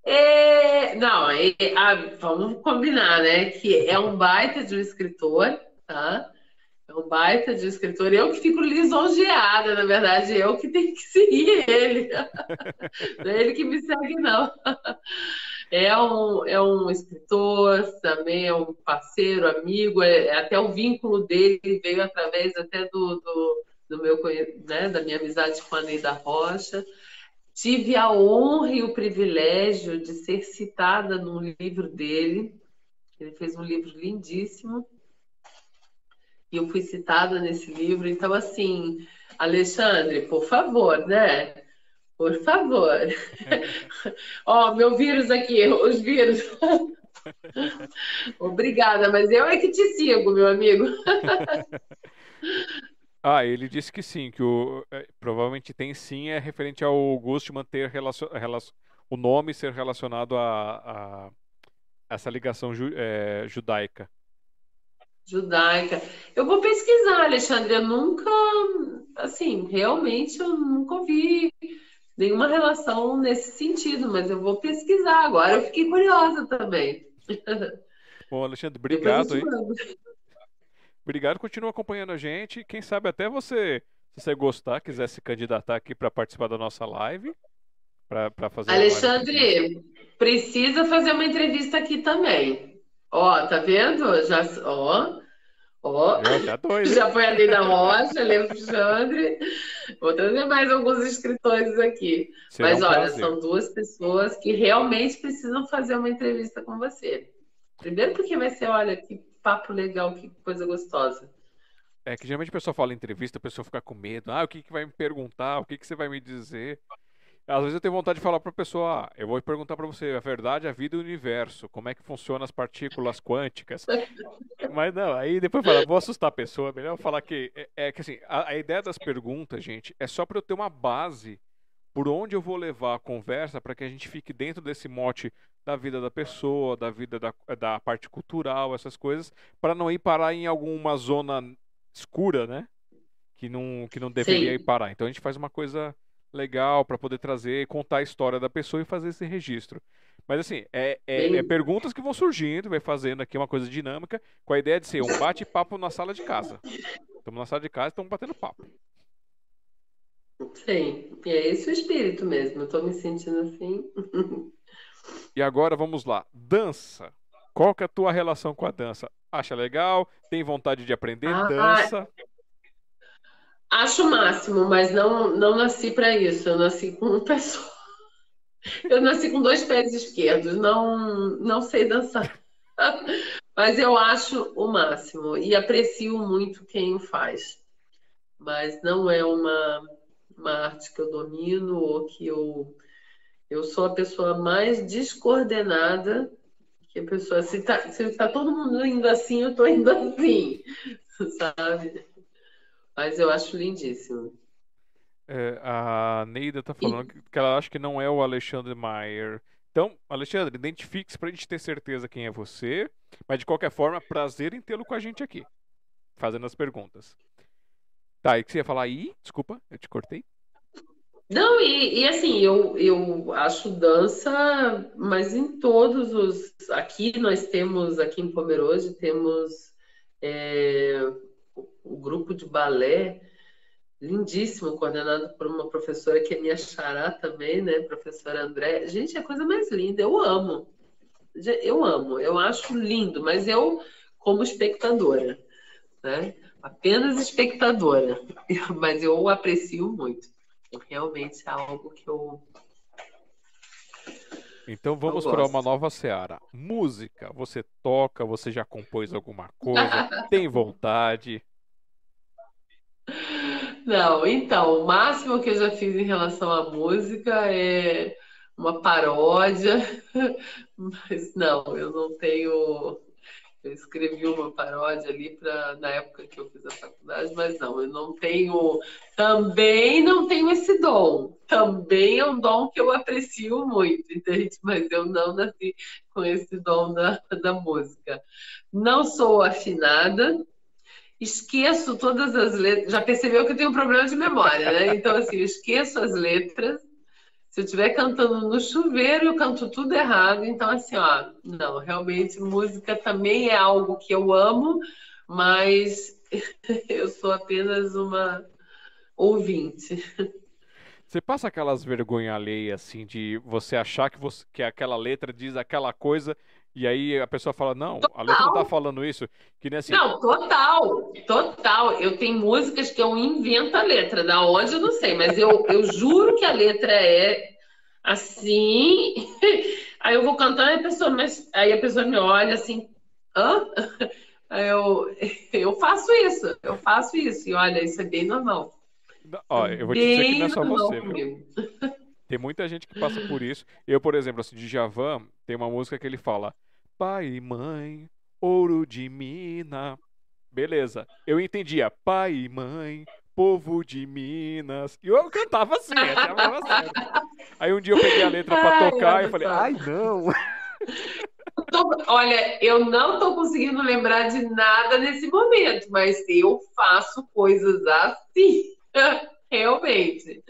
É, não, é, ah, vamos combinar, né? Que é um baita de um escritor, tá? É um baita de um escritor. Eu que fico lisonjeada, na verdade, eu que tenho que seguir ele. não é ele que me segue, não. É um, é um escritor, também é um parceiro, amigo, é, até o vínculo dele veio através até do, do do meu, né, da minha amizade com a Neida Rocha. Tive a honra e o privilégio de ser citada num livro dele. Ele fez um livro lindíssimo. E eu fui citada nesse livro. Então, assim, Alexandre, por favor, né? Por favor. Ó, oh, meu vírus aqui, os vírus. Obrigada, mas eu é que te sigo, meu amigo. Ah, ele disse que sim, que o é, provavelmente tem sim, é referente ao Gustman ter relacion, relacion, o nome ser relacionado a, a essa ligação ju, é, judaica. Judaica. Eu vou pesquisar, Alexandre. Eu nunca, assim, realmente eu nunca ouvi nenhuma relação nesse sentido, mas eu vou pesquisar agora. Eu fiquei curiosa também. Bom, Alexandre, obrigado aí. Obrigado, continua acompanhando a gente. Quem sabe até você, se você gostar, quiser se candidatar aqui para participar da nossa live. Para fazer Alexandre, precisa fazer uma entrevista aqui também. Ó, tá vendo? Já, ó, ó. Já, já, dois, já foi ali da Rocha, Alexandre. Vou trazer mais alguns escritores aqui. Será Mas um olha, prazer. são duas pessoas que realmente precisam fazer uma entrevista com você. Primeiro porque vai ser, olha, que papo legal, que coisa gostosa. É que geralmente a pessoa fala em entrevista, a pessoa fica com medo. Ah, o que, que vai me perguntar? O que, que você vai me dizer? Às vezes eu tenho vontade de falar para a pessoa, ah, eu vou perguntar para você a verdade, a vida e o universo, como é que funcionam as partículas quânticas. Mas não, aí depois fala, vou assustar a pessoa, é melhor falar que é, é que assim, a, a, ideia das perguntas, gente, é só para eu ter uma base por onde eu vou levar a conversa para que a gente fique dentro desse mote da vida da pessoa, da vida da, da parte cultural, essas coisas, para não ir parar em alguma zona escura, né? Que não, que não deveria Sim. ir parar. Então a gente faz uma coisa legal para poder trazer, contar a história da pessoa e fazer esse registro. Mas assim, é, é- é perguntas que vão surgindo, vai fazendo aqui uma coisa dinâmica, com a ideia de ser um bate-papo na sala de casa. Estamos na sala de casa e estamos batendo papo. Sim, e é esse o espírito mesmo. Eu tô me sentindo assim. E agora vamos lá. Dança. Qual que é a tua relação com a dança? Acha legal? Tem vontade de aprender Ah, dança? Acho o máximo, mas não, não nasci para isso. Eu nasci com um pé só. Eu nasci com dois pés esquerdos. Não, não sei dançar. Mas eu acho o máximo e aprecio muito quem o faz. Mas não é uma, uma arte que eu domino ou que eu. Eu sou a pessoa mais descoordenada que a pessoa. Se tá, se tá todo mundo indo assim, eu tô indo assim, sabe? Mas eu acho lindíssimo. É, a Neida tá falando que que ela acha que não é o Alexandre Maier. Então, Alexandre, identifique-se pra gente ter certeza quem é você. Mas de qualquer forma, prazer em tê-lo com a gente aqui, fazendo as perguntas. Tá, e que você ia falar aí? Desculpa, eu te cortei. Não, e, e assim, eu, eu acho dança, mas em todos os. Aqui nós temos, aqui em Pomerode, temos é, o, grupo de balé lindíssimo, coordenado por uma professora que é minha xará também, né? Professora André. Gente, é a coisa mais linda, eu amo. Eu amo, eu acho lindo, mas eu, como espectadora, né? Apenas espectadora, mas eu aprecio muito. Realmente é algo que eu. Então vamos para uma nova seara. Música. Você toca, você já compôs alguma coisa, tem vontade. Não, então, o máximo que eu já fiz em relação à música é uma paródia, mas não, eu não tenho. Eu escrevi uma paródia ali para na época que eu fiz a faculdade, mas não, eu não tenho. Também não tenho esse dom. Também é um dom que eu aprecio muito, entende? Mas eu não nasci com esse dom da, da música. Não sou afinada, esqueço todas as letras. Já percebeu que eu tenho um problema de memória, né? Então, assim, eu esqueço as letras. Se eu estiver cantando no chuveiro, eu canto tudo errado. Então, assim, ó, não, realmente música também é algo que eu amo, mas eu sou apenas uma ouvinte. Você passa aquelas vergonha alheia assim de você achar que você que aquela letra diz aquela coisa e aí a pessoa fala, não, a letra não tá falando isso, que nem assim. Não, total, total. Eu tenho músicas que eu invento a letra, da onde eu não sei, mas eu, eu juro que a letra é assim. Aí eu vou cantando e a pessoa, mas aí a pessoa me olha assim, hã? Aí eu, eu faço isso, eu faço isso, e olha, isso é bem normal. Ó, eu vou te dizer que Bem não é só você, viu? Tem muita gente que passa por isso. Eu, por exemplo, assim, de Javan, tem uma música que ele fala: Pai e mãe, ouro de mina. Beleza. Eu entendia pai e mãe, povo de Minas. E eu cantava assim, até a falava sério. Aí um dia eu peguei a letra pra Ai, tocar e falei. Ai, não. Olha, eu não estou conseguindo lembrar de nada nesse momento, mas eu faço coisas assim, realmente.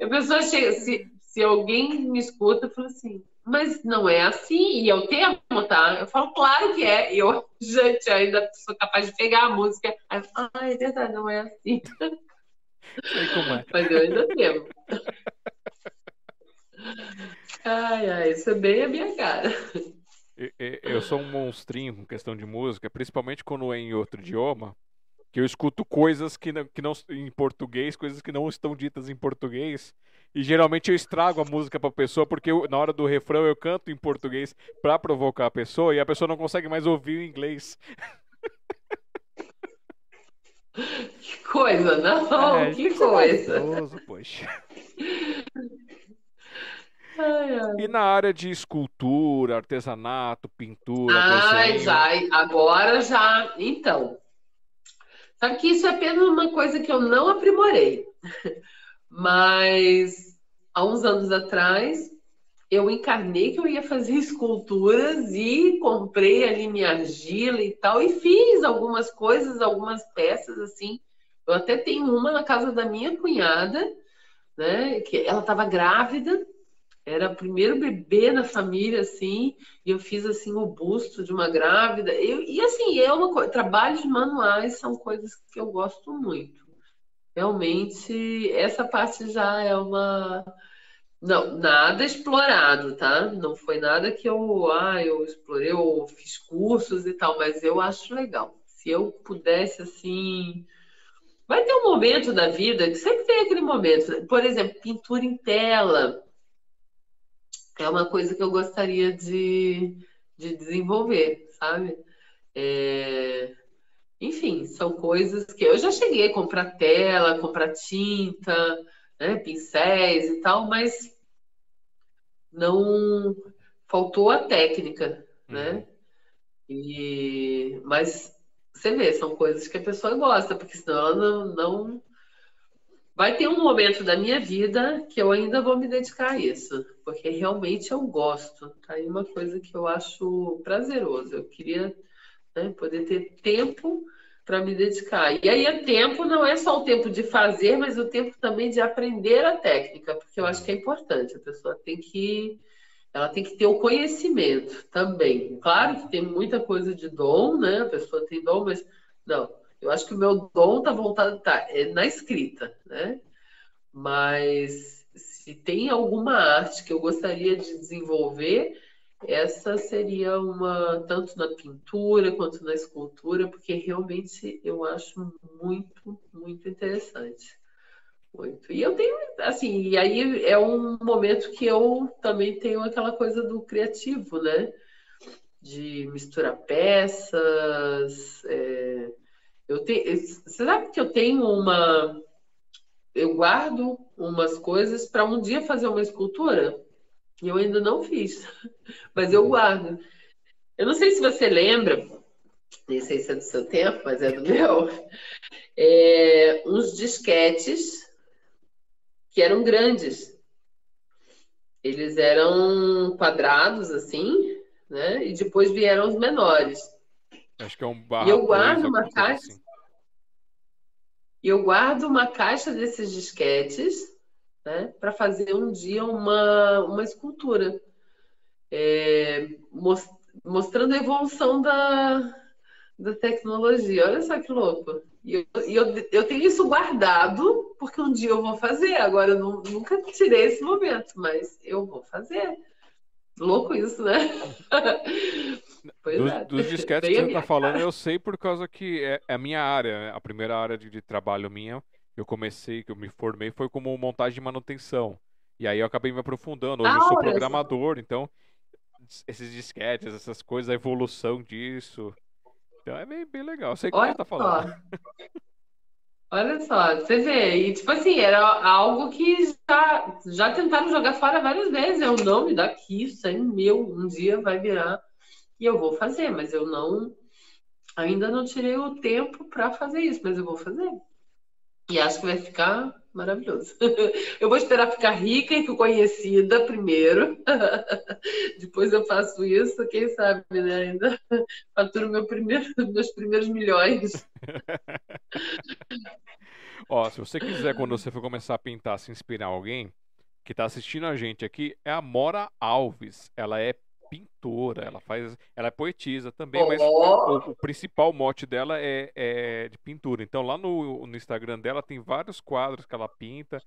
A pessoa chega, se, se alguém me escuta, fala assim, mas não é assim, e é o termo, tá? Eu falo, claro que é, e eu, gente, ainda sou capaz de pegar a música, aí eu falo, ah, é verdade, não é assim, Sei como é. mas eu ainda lembro. Ai, ai, isso é bem a minha cara. E- e- Eu sou um monstrinho com questão de música, principalmente quando é em outro idioma, que eu escuto coisas que não, que não em português, coisas que não estão ditas em português, e geralmente eu estrago a música pra pessoa porque eu- na hora do refrão eu canto em português pra provocar a pessoa e a pessoa não consegue mais ouvir o inglês. Que coisa, não, É, que ser coisa. maldoso, poxa. E na área de escultura, artesanato, pintura, Ai, desenho, já, agora já. Então, sabe que isso é apenas uma coisa que eu não aprimorei, mas há uns anos atrás eu encarnei que eu ia fazer esculturas e comprei ali minha argila e tal, e fiz algumas coisas, algumas peças assim. Eu até tenho uma na casa da minha cunhada, né? Que ela estava grávida, era o primeiro bebê na família, assim, e eu fiz assim o busto de uma grávida. Eu, e assim, é uma coisa, trabalhos manuais são coisas que eu gosto muito. Realmente, essa parte já é uma não, nada explorado, tá? Não foi nada que eu, ah, eu explorei, eu fiz cursos e tal, mas eu acho legal. Se eu pudesse, assim. Vai ter um momento da vida que sempre tem aquele momento. Por exemplo, pintura em tela. É uma coisa que eu gostaria de, de desenvolver, sabe? É... Enfim, são coisas que eu já cheguei a comprar tela, comprar tinta né, pincéis e tal, mas não faltou a técnica, né? Uhum. E, mas você vê, são coisas que a pessoa gosta, porque senão ela não, não. Vai ter um momento da minha vida que eu ainda vou me dedicar a isso, porque realmente eu gosto. Tá aí uma coisa que eu acho prazeroso. Eu queria né, poder ter tempo para me dedicar. E aí, o tempo não é só o tempo de fazer, mas o tempo também de aprender a técnica, porque eu acho que é importante. A pessoa tem que ela tem que ter o conhecimento também. Claro que tem muita coisa de dom, né? A pessoa tem dom, mas não. Eu acho que o meu dom tá voltado tá, é na escrita, né? Mas se tem alguma arte que eu gostaria de desenvolver, essa seria uma, tanto na pintura quanto na escultura, porque realmente eu acho muito, muito interessante. Muito. E eu tenho, assim, e aí é um momento que eu também tenho aquela coisa do criativo, né? De misturar peças. É... Eu tenho, você sabe que eu tenho uma. Eu guardo umas coisas para um dia fazer uma escultura? Eu ainda não fiz, mas eu guardo. Eu não sei se você lembra, nem sei se é do seu tempo, mas é do meu, é, uns disquetes que eram grandes. Eles eram quadrados, assim, né? E depois vieram os menores. Acho que é um barra. E eu guardo uma caixa. Assim. Eu guardo uma caixa desses disquetes né, para fazer um dia uma, uma escultura, é, most, mostrando a evolução da, da tecnologia. Olha só que louco. E eu, eu, eu, tenho isso guardado, porque um dia eu vou fazer. Agora, eu não, nunca tirei esse momento, mas eu vou fazer. Louco isso, né? dos, é. dos disquetes que você está falando, eu sei por causa que é, é a minha área, né? a primeira área de, de trabalho minha eu comecei, que eu me formei, foi como montagem e manutenção. E aí eu acabei me aprofundando. Hoje ah, eu sou programador, então esses disquetes, essas coisas, a evolução disso. Então é bem, bem legal. Eu sei o que você tá falando. Olha só, você vê, e tipo assim, era algo que já, já tentaram jogar fora várias vezes. É o nome daqui, isso é meu, um dia vai virar e eu vou fazer, mas eu não, ainda não tirei o tempo para fazer isso, mas eu vou fazer. E acho que vai ficar maravilhoso. Eu vou esperar ficar rica e conhecida primeiro. Depois eu faço isso, quem sabe, né? Ainda faturo meu primeiro, meus primeiros milhões. Ó, se você quiser, quando você for começar a pintar, se inspirar alguém que está assistindo a gente aqui, é a Mora Alves. Ela é pintora, ela faz, ela é poetisa também, mas o, o, principal mote dela é, é, de pintura. Então lá no, no, Instagram dela tem vários quadros que ela pinta.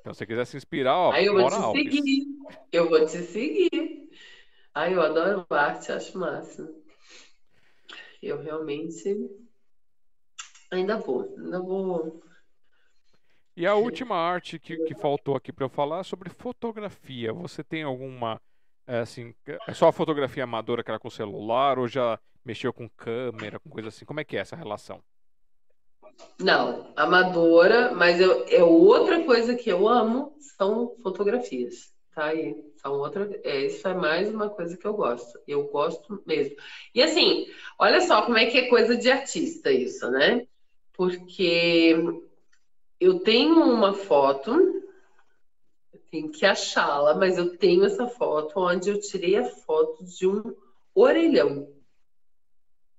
Então se você quiser se inspirar, ó, Aí eu vou te Alves. seguir. Eu vou te seguir. Ai, eu adoro arte, acho massa. Eu realmente ainda vou, ainda vou. E a última arte que, que faltou aqui para eu falar é sobre fotografia. Você tem alguma é assim, é só a fotografia amadora que era com celular ou já mexeu com câmera, com coisa assim? Como é que é essa relação? Não, amadora, mas eu, é outra coisa que eu amo são fotografias, tá aí. São outra, é, isso é mais uma coisa que eu gosto. Eu gosto mesmo. E assim, olha só como é que é coisa de artista isso, né? Porque eu tenho uma foto Tem que achá-la, mas eu tenho essa foto onde eu tirei a foto de um orelhão.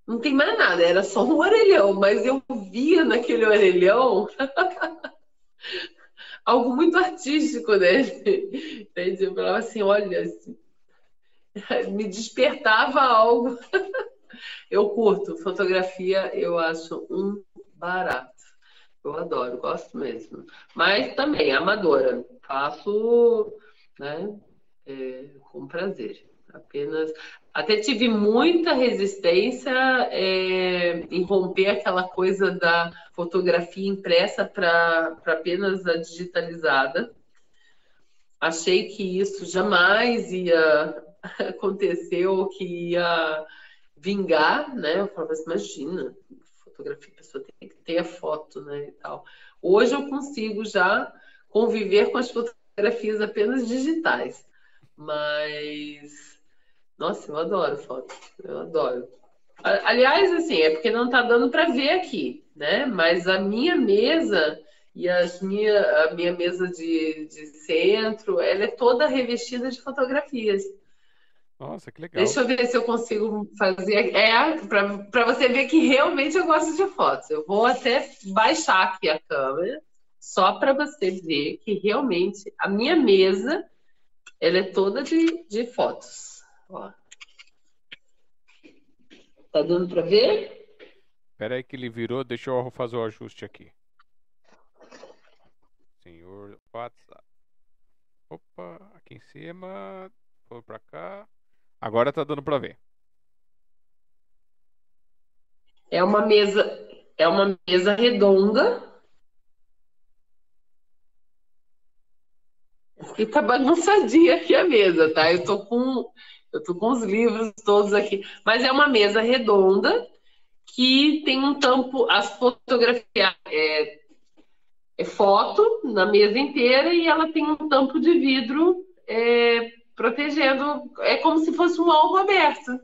Não tem mais nada, era só um orelhão, mas eu via naquele orelhão algo muito artístico dele. Eu falava assim, olha, assim, me despertava algo. Eu curto fotografia, eu acho um barato. Eu adoro, gosto mesmo. Mas também, amadora. Faço né, é, com prazer. Apenas. Até tive muita resistência é, em romper aquela coisa da fotografia impressa para apenas a digitalizada. Achei que isso jamais ia acontecer ou que ia vingar, né? Eu falava assim, imagina, fotografia, a pessoa tem que ter a foto, né? E tal. Hoje eu consigo já conviver com as fotografias apenas digitais. Mas, nossa, eu adoro foto, eu adoro. Aliás, assim, é porque não está dando para ver aqui, né? Mas a minha mesa e as minha, a minha mesa de, de centro, ela é toda revestida de fotografias. Nossa, que legal. Deixa eu ver se eu consigo fazer. É, para você ver que realmente eu gosto de fotos. Eu vou até baixar aqui a câmera, só para você ver que realmente a minha mesa ela é toda de, de fotos. Ó. Tá dando para ver? Espera aí que ele virou, deixa eu fazer o ajuste aqui. Senhor WhatsApp. Opa, aqui em cima, foi para cá. Agora tá dando para ver. É uma mesa, é uma mesa redonda. E tá bagunçadinha aqui a mesa, tá? Eu tô com eu tô com os livros todos aqui, mas é uma mesa redonda que tem um tampo, as fotografias é, é foto na mesa inteira e ela tem um tampo de vidro é, protegendo. É como se fosse um álbum aberto.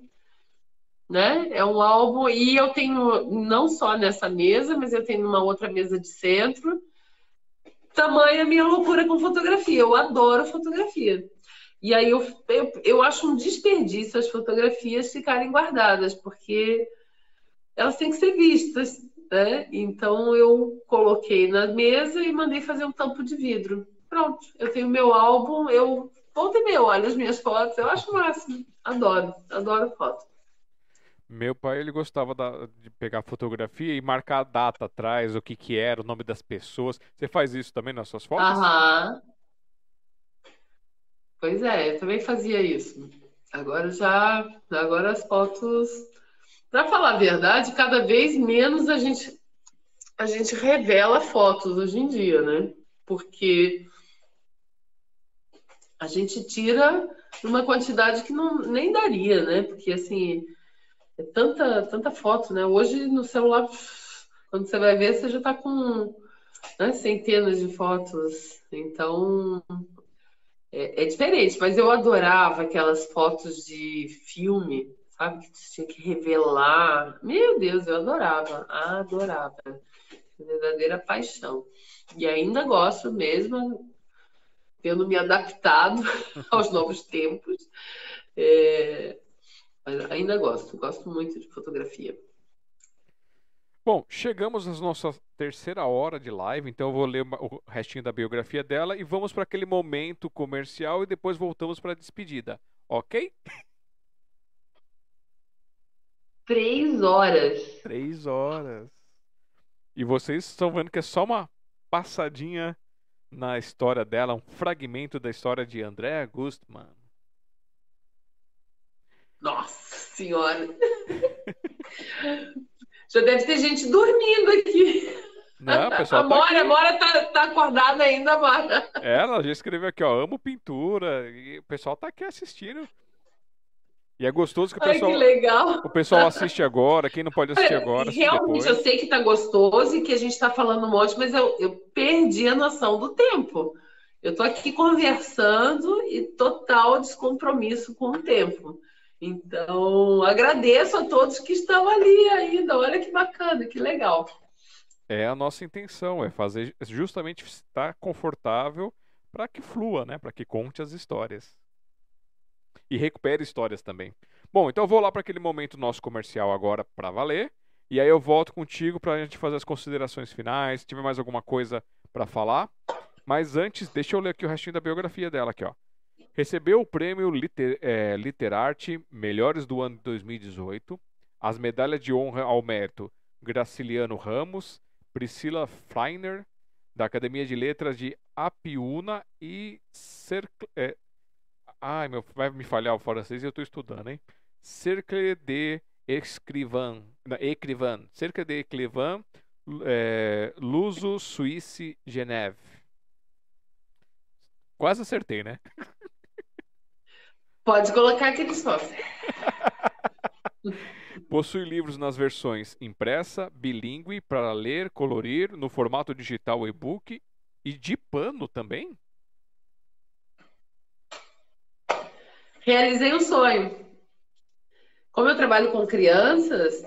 Né? É um álbum, e eu tenho não só nessa mesa, mas eu tenho uma outra mesa de centro. Tamanha minha loucura com fotografia. Eu adoro fotografia. E aí eu, eu, eu acho um desperdício as fotografias ficarem guardadas, porque elas têm que ser vistas. Né? Então eu coloquei na mesa e mandei fazer um tampo de vidro. Pronto, eu tenho meu álbum, eu Volta e meia, olha as minhas fotos, eu acho máximo. Adoro, adoro foto. Meu pai, ele gostava da, de pegar fotografia e marcar a data atrás, o que que era, o nome das pessoas. Você faz isso também nas suas fotos? Aham. Pois é, eu também fazia isso. Agora já, agora as fotos, para falar a verdade, cada vez menos a gente a gente revela fotos hoje em dia, né? Porque a gente tira uma quantidade que não nem daria, né? Porque assim, é tanta, tanta foto, né? Hoje no celular, quando você vai ver, você já está com né, centenas de fotos. Então é, é, diferente, mas eu adorava aquelas fotos de filme, sabe? Que tinha que revelar. Meu Deus, eu adorava, adorava. Verdadeira paixão. E ainda gosto mesmo, tendo me adaptado aos novos tempos. É, mas ainda gosto, gosto muito de fotografia. Bom, chegamos à nossa terceira hora de live, então eu vou ler o restinho da biografia dela e vamos para aquele momento comercial e depois voltamos para a despedida, ok? Três horas. Três horas. E vocês estão vendo que é só uma passadinha na história dela, um fragmento da história de André Gustman. Nossa Senhora! Já deve ter gente dormindo aqui. Não, pessoal. A tá Mora, a Mora tá, tá acordada ainda, Mora. Ela já escreveu aqui, ó, amo pintura. E o pessoal tá aqui assistindo. E é gostoso que o pessoal, Ai, que legal. o pessoal assiste agora, quem não pode assistir agora. Realmente, eu sei que tá gostoso e que a gente tá falando um monte, mas eu, eu perdi a noção do tempo. Eu tô aqui conversando e total descompromisso com o tempo. Então, agradeço a todos que estão ali ainda. Olha que bacana, que legal. É a nossa intenção, é fazer justamente estar confortável para que flua, né? Para que conte as histórias. E recupere histórias também. Bom, então eu vou lá para aquele momento nosso comercial agora para valer. E aí eu volto contigo para a gente fazer as considerações finais. Se tiver mais alguma coisa para falar. Mas antes, deixa eu ler aqui o restinho da biografia dela aqui, ó. Recebeu o prêmio Liter, é, Literarte Melhores do ano de 2018, as medalhas de honra ao mérito Graciliano Ramos, Priscila Freiner, da Academia de Letras de Apiúna e Cercle... É... Ai, meu, vai me falhar o francês e eu estou estudando, hein? Cercle de Escrivan, Écrivain, Cercle de Écrivain, é, Luso Suisse Geneve. Quase acertei, né? Pode colocar aquele só. Possui livros nas versões impressa, bilíngue, para ler, colorir, no formato digital e-book e de pano também? Realizei um sonho. Como eu trabalho com crianças,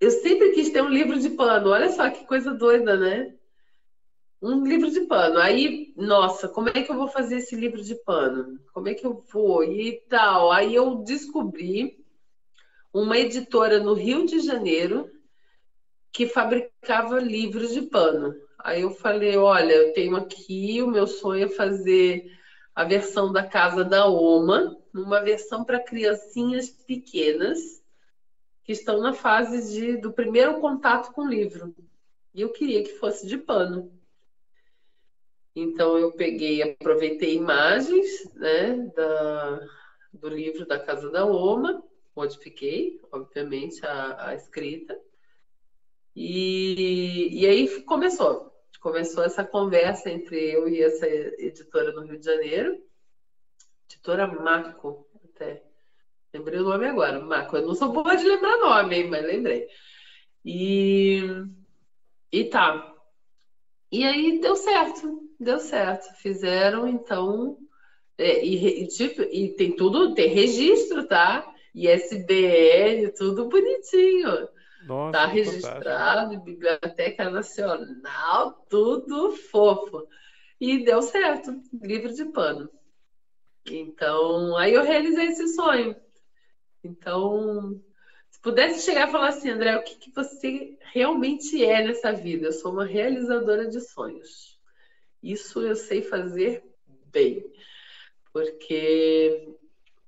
eu sempre quis ter um livro de pano. Olha só que coisa doida, né? Um livro de pano. Aí, nossa, como é que eu vou fazer esse livro de pano? Como é que eu vou? E tal. Aí eu descobri uma editora no Rio de Janeiro que fabricava livros de pano. Aí eu falei, olha, eu tenho aqui, o meu sonho é fazer a versão da Casa da Oma, uma versão para criancinhas pequenas que estão na fase de, do primeiro contato com o livro. E eu queria que fosse de pano. Então eu peguei, aproveitei imagens né, da, do livro da Casa da Oma, modifiquei, obviamente, a, a escrita. E, e aí começou. Começou essa conversa entre eu e essa editora no Rio de Janeiro, editora Marco, até. Lembrei o nome agora, Marco. Eu não sou boa de lembrar nome, hein, mas lembrei. E, e tá. E aí deu certo, deu certo. Fizeram, então. É, e, tipo, e tem tudo, tem registro, tá? ISBN, tudo bonitinho. Tá registrado Biblioteca Nacional, tudo fofo. E deu certo, livro de pano. Então, aí eu realizei esse sonho. Então, se pudesse chegar e falar assim, André, o que, que você realmente é nessa vida? Eu sou uma realizadora de sonhos. Isso eu sei fazer bem, porque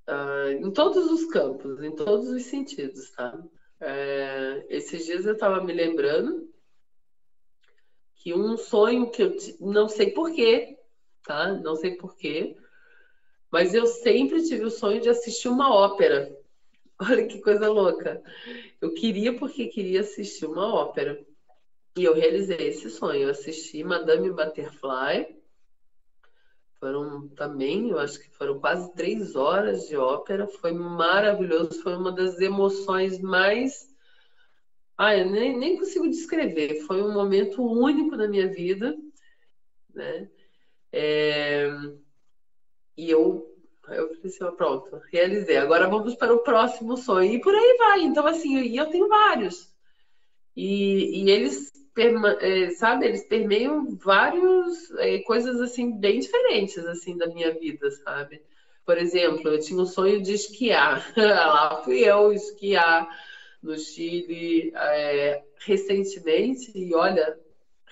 uh, em todos os campos, em todos os sentidos, tá? É, esses dias eu estava me lembrando que um sonho que eu não sei porquê, tá? Não sei porquê, mas eu sempre tive o sonho de assistir uma ópera. Olha que coisa louca. Eu queria porque queria assistir uma ópera. E eu realizei esse sonho. Eu assisti Madame Butterfly. Foram também, eu acho que foram quase três horas de ópera. Foi maravilhoso. Foi uma das emoções mais. Ah, eu nem, nem consigo descrever. Foi um momento único na minha vida. Né? É... E eu eu falei assim, pronto, realizei. Agora vamos para o próximo sonho. E por aí vai. Então, assim, e eu tenho vários. E, e eles, é, sabe, eles permeiam várias é, coisas, assim, bem diferentes, assim, da minha vida, sabe? Por exemplo, eu tinha o sonho de esquiar. Lá fui eu esquiar no Chile é, recentemente. E olha,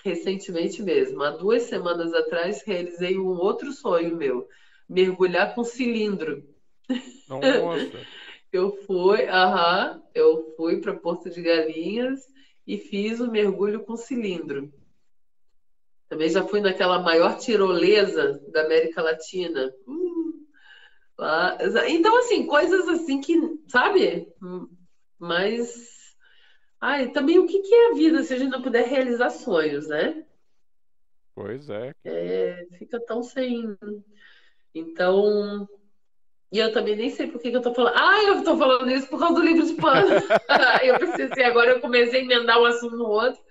recentemente mesmo, há duas semanas atrás, realizei um outro sonho meu mergulhar com cilindro. Nossa. eu fui, aham, eu fui para Porto de Galinhas e fiz o mergulho com cilindro. Também já fui naquela maior tirolesa da América Latina. Hum, lá. Então, assim, coisas assim que, sabe? Mas. Ai, também o que, que é a vida se a gente não puder realizar sonhos, né? Pois é. é fica tão sem, então, e eu também nem sei por que, que eu tô falando. Ah, eu tô falando isso por causa do livro de pano. eu precisei, agora eu comecei a emendar um assunto no outro.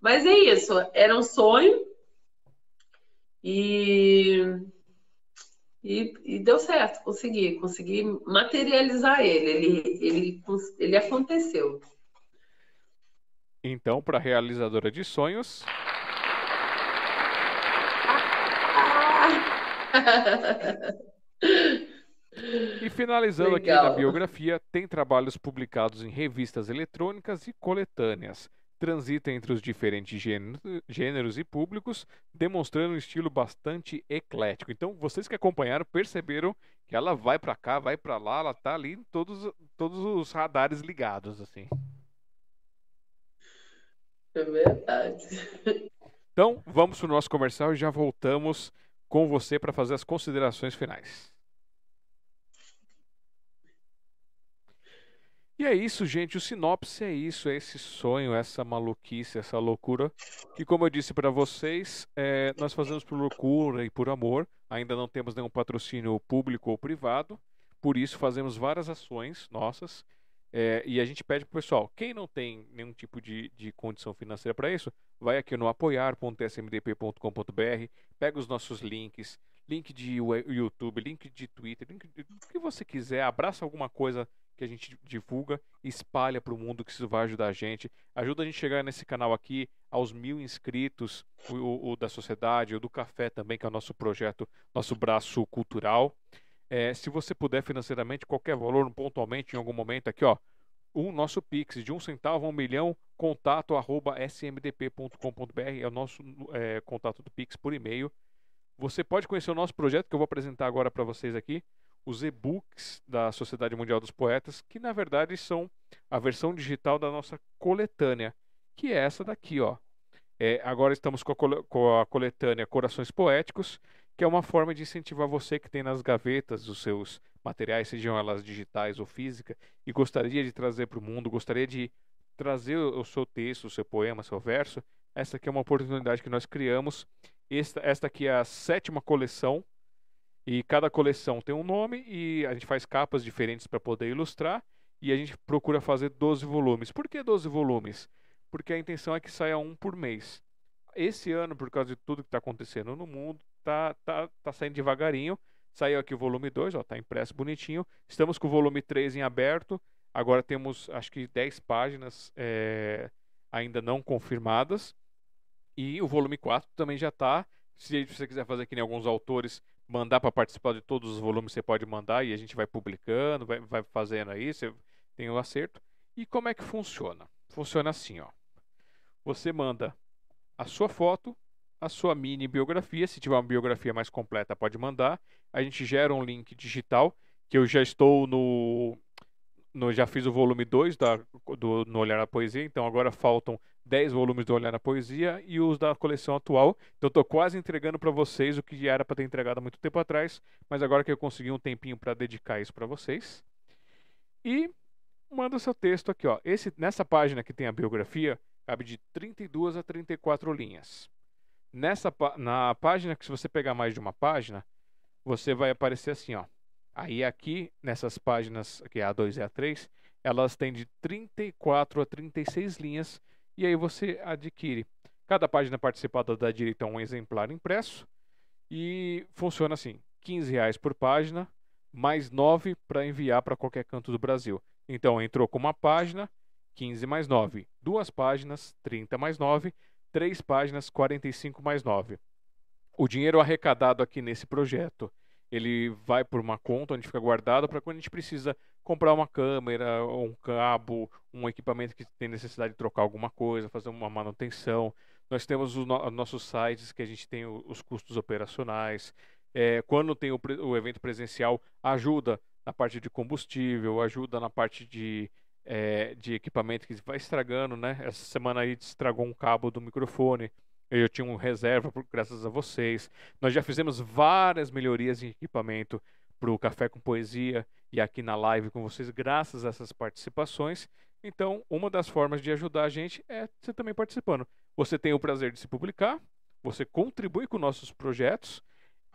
Mas é isso, era um sonho e, e, e deu certo, consegui, consegui materializar ele, ele, ele, ele aconteceu. Então, para realizadora de sonhos. E finalizando Legal. aqui na biografia, tem trabalhos publicados em revistas eletrônicas e coletâneas. Transita entre os diferentes gêneros e públicos, demonstrando um estilo bastante eclético. Então, vocês que acompanharam perceberam que ela vai para cá, vai para lá, ela tá ali em todos, todos os radares ligados, assim. É verdade. Então, vamos para o nosso comercial e já voltamos com você para fazer as considerações finais. E é isso, gente. O sinopse é isso, é esse sonho, essa maluquice, essa loucura. Que, como eu disse para vocês, é, nós fazemos por loucura e por amor. Ainda não temos nenhum patrocínio público ou privado. Por isso, fazemos várias ações nossas. É, e a gente pede pro pessoal, quem não tem nenhum tipo de, de condição financeira para isso, vai aqui no apoiar.smdp.com.br, pega os nossos links, link de YouTube, link de Twitter, link de, o que você quiser, abraça alguma coisa que a gente divulga, espalha para o mundo que isso vai ajudar a gente. Ajuda a gente a chegar nesse canal aqui aos mil inscritos, o, o da sociedade, o do café também, que é o nosso projeto, nosso braço cultural. É, se você puder financeiramente, qualquer valor, pontualmente, em algum momento, aqui, ó, o nosso Pix de um centavo a um milhão, contato arroba smdp.com.br é o nosso é, contato do Pix por e-mail. Você pode conhecer o nosso projeto que eu vou apresentar agora para vocês aqui os e-books da Sociedade Mundial dos Poetas, que na verdade são a versão digital da nossa coletânea, que é essa daqui, ó. É, agora estamos com a, com a coletânea Corações Poéticos, que é uma forma de incentivar você que tem nas gavetas os seus materiais, sejam elas digitais ou física, e gostaria de trazer para o mundo, gostaria de trazer o seu texto, o seu poema, o seu verso. Essa aqui é uma oportunidade que nós criamos. Esta, esta aqui é a sétima coleção e cada coleção tem um nome e a gente faz capas diferentes para poder ilustrar e a gente procura fazer 12 volumes. Por que 12 volumes? Porque a intenção é que saia um por mês. Esse ano, por causa de tudo que está acontecendo no mundo, tá, tá, tá saindo devagarinho. Saiu aqui o volume 2, ó, tá impresso bonitinho. Estamos com o volume 3 em aberto. Agora temos acho que 10 páginas é, ainda não confirmadas. E o volume 4 também já está. Se você quiser fazer aqui em alguns autores, mandar para participar de todos os volumes, você pode mandar e a gente vai publicando, vai, vai fazendo aí, você tem o acerto. E como é que funciona? Funciona assim, ó. Você manda a sua foto, a sua mini biografia, se tiver uma biografia mais completa, pode mandar. A gente gera um link digital, que eu já estou no, no já fiz o volume 2 da do no Olhar na Poesia, então agora faltam 10 volumes do Olhar na Poesia e os da coleção atual. Então estou quase entregando para vocês o que já era para ter entregado há muito tempo atrás, mas agora que eu consegui um tempinho para dedicar isso para vocês. E manda seu texto aqui, ó. Esse nessa página que tem a biografia, cabe de 32 a 34 linhas. Nessa na página que se você pegar mais de uma página, você vai aparecer assim, ó. Aí aqui nessas páginas, aqui A2 e A3, elas têm de 34 a 36 linhas e aí você adquire. Cada página participada dá direito a um exemplar impresso e funciona assim: 15 reais por página, mais 9 para enviar para qualquer canto do Brasil. Então entrou com uma página, 15 mais 9, duas páginas, 30 mais 9, três páginas, 45 mais 9. O dinheiro arrecadado aqui nesse projeto ele vai por uma conta onde fica guardado para quando a gente precisa comprar uma câmera, um cabo, um equipamento que tem necessidade de trocar alguma coisa, fazer uma manutenção. Nós temos os no nossos sites que a gente tem os custos operacionais. É, quando tem o, o, evento presencial, ajuda na parte de combustível, ajuda na parte de, é, de equipamento que vai estragando, né? Essa semana aí estragou um cabo do microfone. Eu tinha um reserva por, graças a vocês. Nós já fizemos várias melhorias em equipamento para o Café com Poesia e aqui na live com vocês, graças a essas participações. Então, uma das formas de ajudar a gente é você também participando. Você tem o prazer de se publicar, você contribui com nossos projetos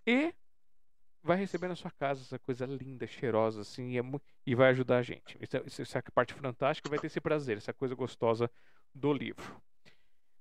e vai receber na sua casa essa coisa linda, cheirosa, assim, e, é e vai ajudar a gente. É, isso é a parte fantástica, vai ter esse prazer, essa coisa gostosa do livro.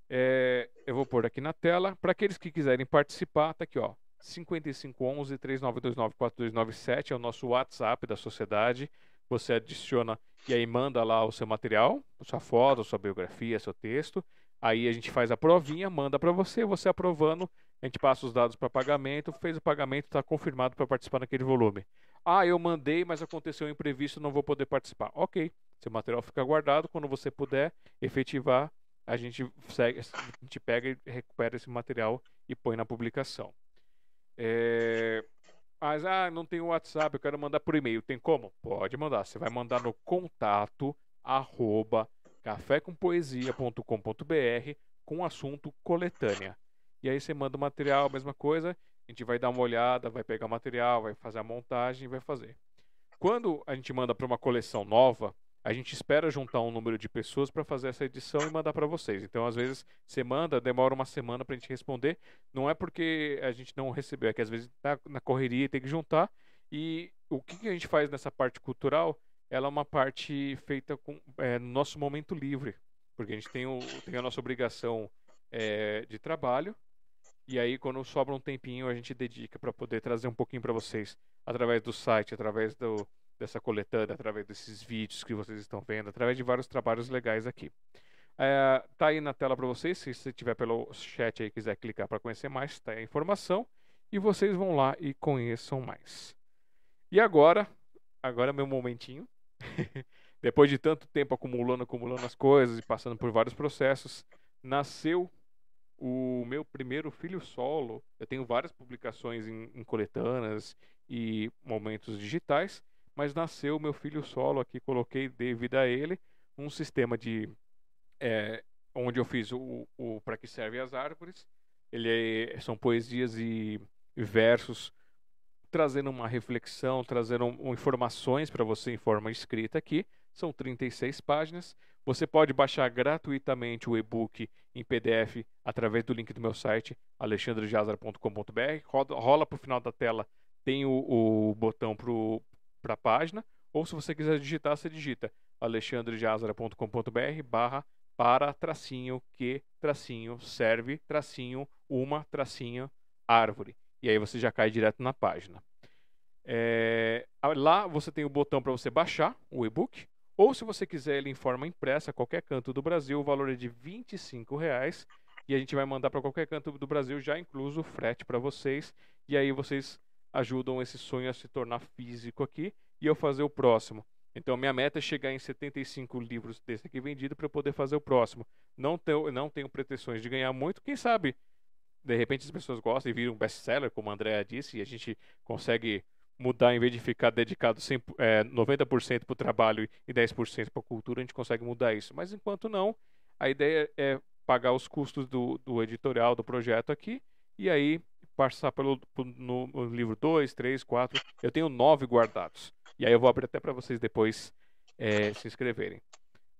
É, eu vou pôr aqui na tela. Para aqueles que quiserem participar, tá aqui, ó. 5511 3929 4297 é o nosso WhatsApp da sociedade. Você adiciona e aí manda lá o seu material, sua foto, sua biografia, seu texto. Aí a gente faz a provinha, manda para você, você aprovando, a gente passa os dados para pagamento, fez o pagamento, está confirmado para participar naquele volume. Ah, eu mandei, mas aconteceu um imprevisto, não vou poder participar. Ok, seu material fica guardado, quando você puder efetivar, a gente, segue, a gente pega e recupera esse material e põe na publicação. É... Mas, ah, não tem WhatsApp, eu quero mandar por e-mail. Tem como? Pode mandar. Você vai mandar no contato arroba cafécompoesia.com.br com assunto coletânea. E aí você manda o material, mesma coisa, a gente vai dar uma olhada, vai pegar o material, vai fazer a montagem e vai fazer. Quando a gente manda para uma coleção nova, a gente espera juntar um número de pessoas para fazer essa edição e mandar para vocês. Então, às vezes, você manda, demora uma semana para a gente responder. Não é porque a gente não recebeu, é que às vezes tá na correria tem que juntar. E o que a gente faz nessa parte cultural? Ela é uma parte feita com, é, no nosso momento livre, porque a gente tem, o, tem a nossa obrigação é, de trabalho. E aí, quando sobra um tempinho, a gente dedica para poder trazer um pouquinho para vocês através do site, através do, dessa coletânea, através desses vídeos que vocês estão vendo, através de vários trabalhos legais aqui. É, tá aí na tela para vocês, se você tiver pelo chat aí quiser clicar para conhecer mais, tá aí a informação e vocês vão lá e conheçam mais. E agora, agora é meu momentinho. Depois de tanto tempo acumulando, acumulando as coisas e passando por vários processos, nasceu o meu primeiro filho solo. Eu tenho várias publicações em, em e momentos digitais, mas nasceu meu filho solo aqui, coloquei, devido a ele, um sistema de. É, onde eu fiz o, o Para que servem as árvores. Ele é, são poesias e, versos trazendo uma reflexão, trazendo um, informações para você em forma escrita aqui. São 36 páginas. Você pode baixar gratuitamente o e-book em PDF através do link do meu site, alexandrejazara.com.br. Rola para o final da tela, tem o, o botão para a página, ou se você quiser digitar, você digita alexandrejazara.com.br barra para tracinho que tracinho serve tracinho uma tracinho árvore. E aí você já cai direto na página. É, lá você tem o botão para você baixar o e-book. Ou se você quiser ele em forma impressa, qualquer canto do Brasil, o valor é de R$ reais e a gente vai mandar para qualquer canto do Brasil, já incluso o frete para vocês. E aí vocês ajudam esse sonho a se tornar físico aqui e eu fazer o próximo. Então, minha meta é chegar em 75 livros desse aqui vendido para eu poder fazer o próximo. Não tenho, não tenho pretensões de ganhar muito. Quem sabe, de repente, as pessoas gostam e viram um best-seller, como a Andrea disse, e a gente consegue mudar, em vez de ficar dedicado 100, é, 90% para o trabalho e 10% para a cultura, a gente consegue mudar isso. Mas enquanto não, a ideia é pagar os custos do, do editorial do projeto aqui e aí passar pelo no, livro 2, 3, 4. Eu tenho nove guardados. E aí eu vou abrir até para vocês depois é, se inscreverem.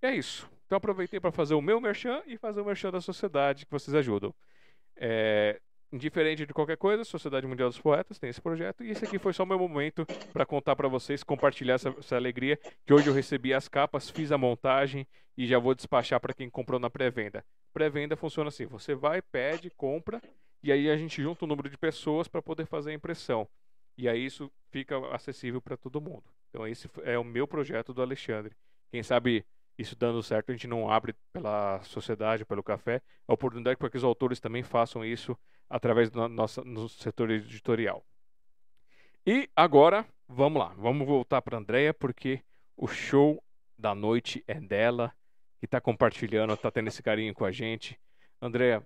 E é isso. Então aproveitei para fazer o meu merchan e fazer o merchan da sociedade que vocês ajudam. É, indiferente de qualquer coisa, Sociedade Mundial dos Poetas tem esse projeto e esse aqui foi só o meu momento para contar para vocês, compartilhar essa, essa, alegria que hoje eu recebi as capas, fiz a montagem e já vou despachar para quem comprou na pré-venda. Pré-venda funciona assim: você vai, pede, compra e aí a gente junta o número de pessoas para poder fazer a impressão. E aí isso fica acessível para todo mundo. Então esse é o meu projeto do Alexandre. Quem sabe isso dando certo, a gente não abre pela sociedade, pelo café, a oportunidade para que os autores também façam isso através do nosso no setor editorial. E agora, vamos lá, vamos voltar para a Andrea, porque o show da noite é dela, que está compartilhando, está tendo esse carinho com a gente. Andréa,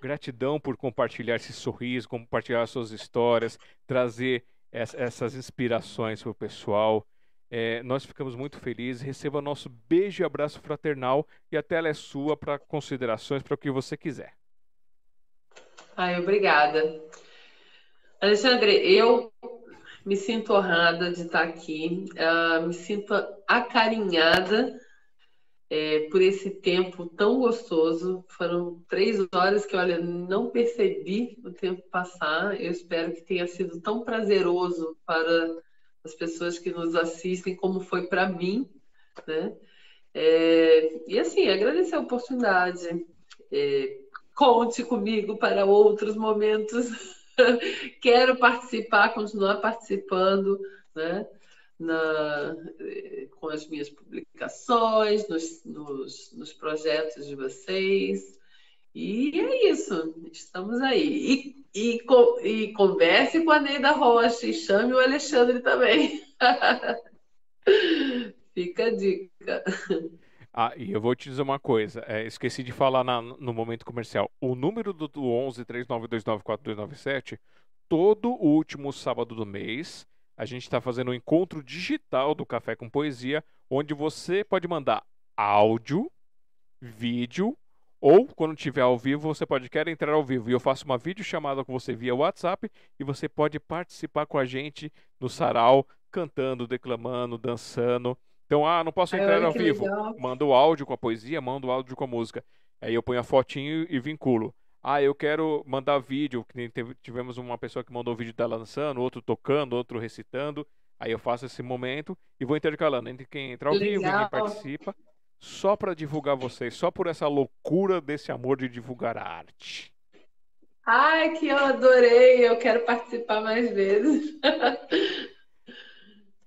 gratidão por compartilhar esse sorriso, compartilhar suas histórias, trazer essas inspirações para o pessoal. É, nós ficamos muito felizes. Receba nosso beijo e abraço fraternal e a tela é sua para considerações, para o que você quiser. Ai, obrigada. Alexandre, eu me sinto honrada de estar aqui, uh, me sinto acarinhada é, por esse tempo tão gostoso. Foram três horas que, olha, não percebi o tempo passar. Eu espero que tenha sido tão prazeroso para as pessoas que nos assistem como foi para mim, né? É, e assim, agradecer a oportunidade. É, conte comigo para outros momentos. Quero participar, continuar participando, né? Na, com as minhas publicações, nos, nos, nos, projetos de vocês. E é isso, estamos aí. E, e, e converse com a Neida Rocha e chame o Alexandre também. Fica a dica. Ah, e eu vou te dizer uma coisa, é, esqueci de falar na, no momento comercial. O número do, do 11 39294297, todo último sábado do mês, a gente está fazendo um encontro digital do Café com Poesia, onde você pode mandar áudio, vídeo, ou quando tiver ao vivo, você pode querer entrar ao vivo. E eu faço uma videochamada com você via WhatsApp e você pode participar com a gente no sarau, cantando, declamando, dançando. Então, ah, não posso entrar Ai, ao vivo. Legal. Manda o áudio com a poesia, manda o áudio com a música. Aí eu ponho a fotinho e vinculo. Ah, eu quero mandar vídeo, tivemos uma pessoa que mandou vídeo dela dançando, outro tocando, outro recitando. Aí eu faço esse momento e vou intercalando entre quem entra ao legal. vivo e quem participa, só para divulgar vocês, só por essa loucura desse amor de divulgar a arte. Ai, que eu adorei! Eu quero participar mais vezes.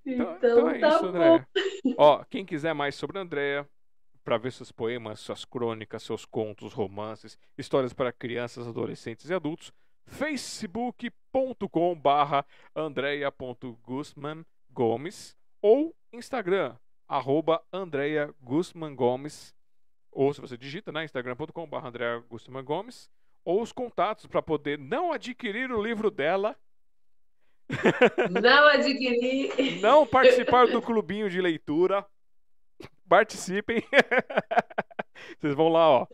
Então, então, então é tá isso, André. Ó, quem quiser mais sobre a Andrea, para ver seus poemas, suas crônicas, seus contos, romances, histórias para crianças, adolescentes e adultos, facebook.com barra andrea.guzman.gomes ou Instagram, arroba Andrea Guzman Gomes, ou se você digita, né, instagram.com barra Andrea Guzman Gomes, ou os contatos para poder não adquirir o livro dela, não adquirir. Não participar do clubinho de leitura. Participem. Vocês vão lá, ó.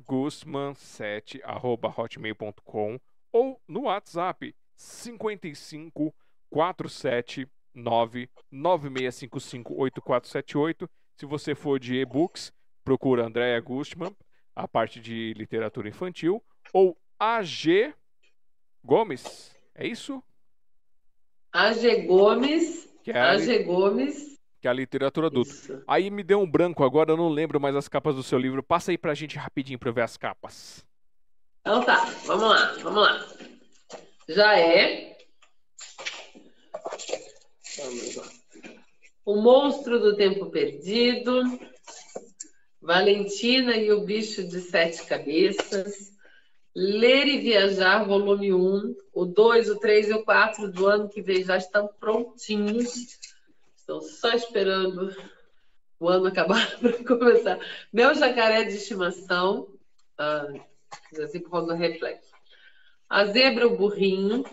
agusman7@hotmail.com ou no WhatsApp 55 479 9655 8478. Se você for de e-books, procura Andréa Gustman, a parte de literatura infantil, ou AG Gomes. É isso? AG Gomes. Que é AG Gomes. Que é a literatura adulta. Isso. Aí me deu um branco agora, eu não lembro mais as capas do seu livro. Passa aí pra gente rapidinho pra eu ver as capas. Então tá, vamos lá, vamos lá. Já é. Vamos lá. O Monstro do Tempo Perdido. Valentina e o Bicho de Sete Cabeças. Ler e Viajar, volume 1. O 2, o 3 e o 4 do ano que vem já estão prontinhos. Estão só esperando o ano acabar para começar. Meu jacaré de estimação. Ah, assim por do reflexo. A zebra, o burrinho.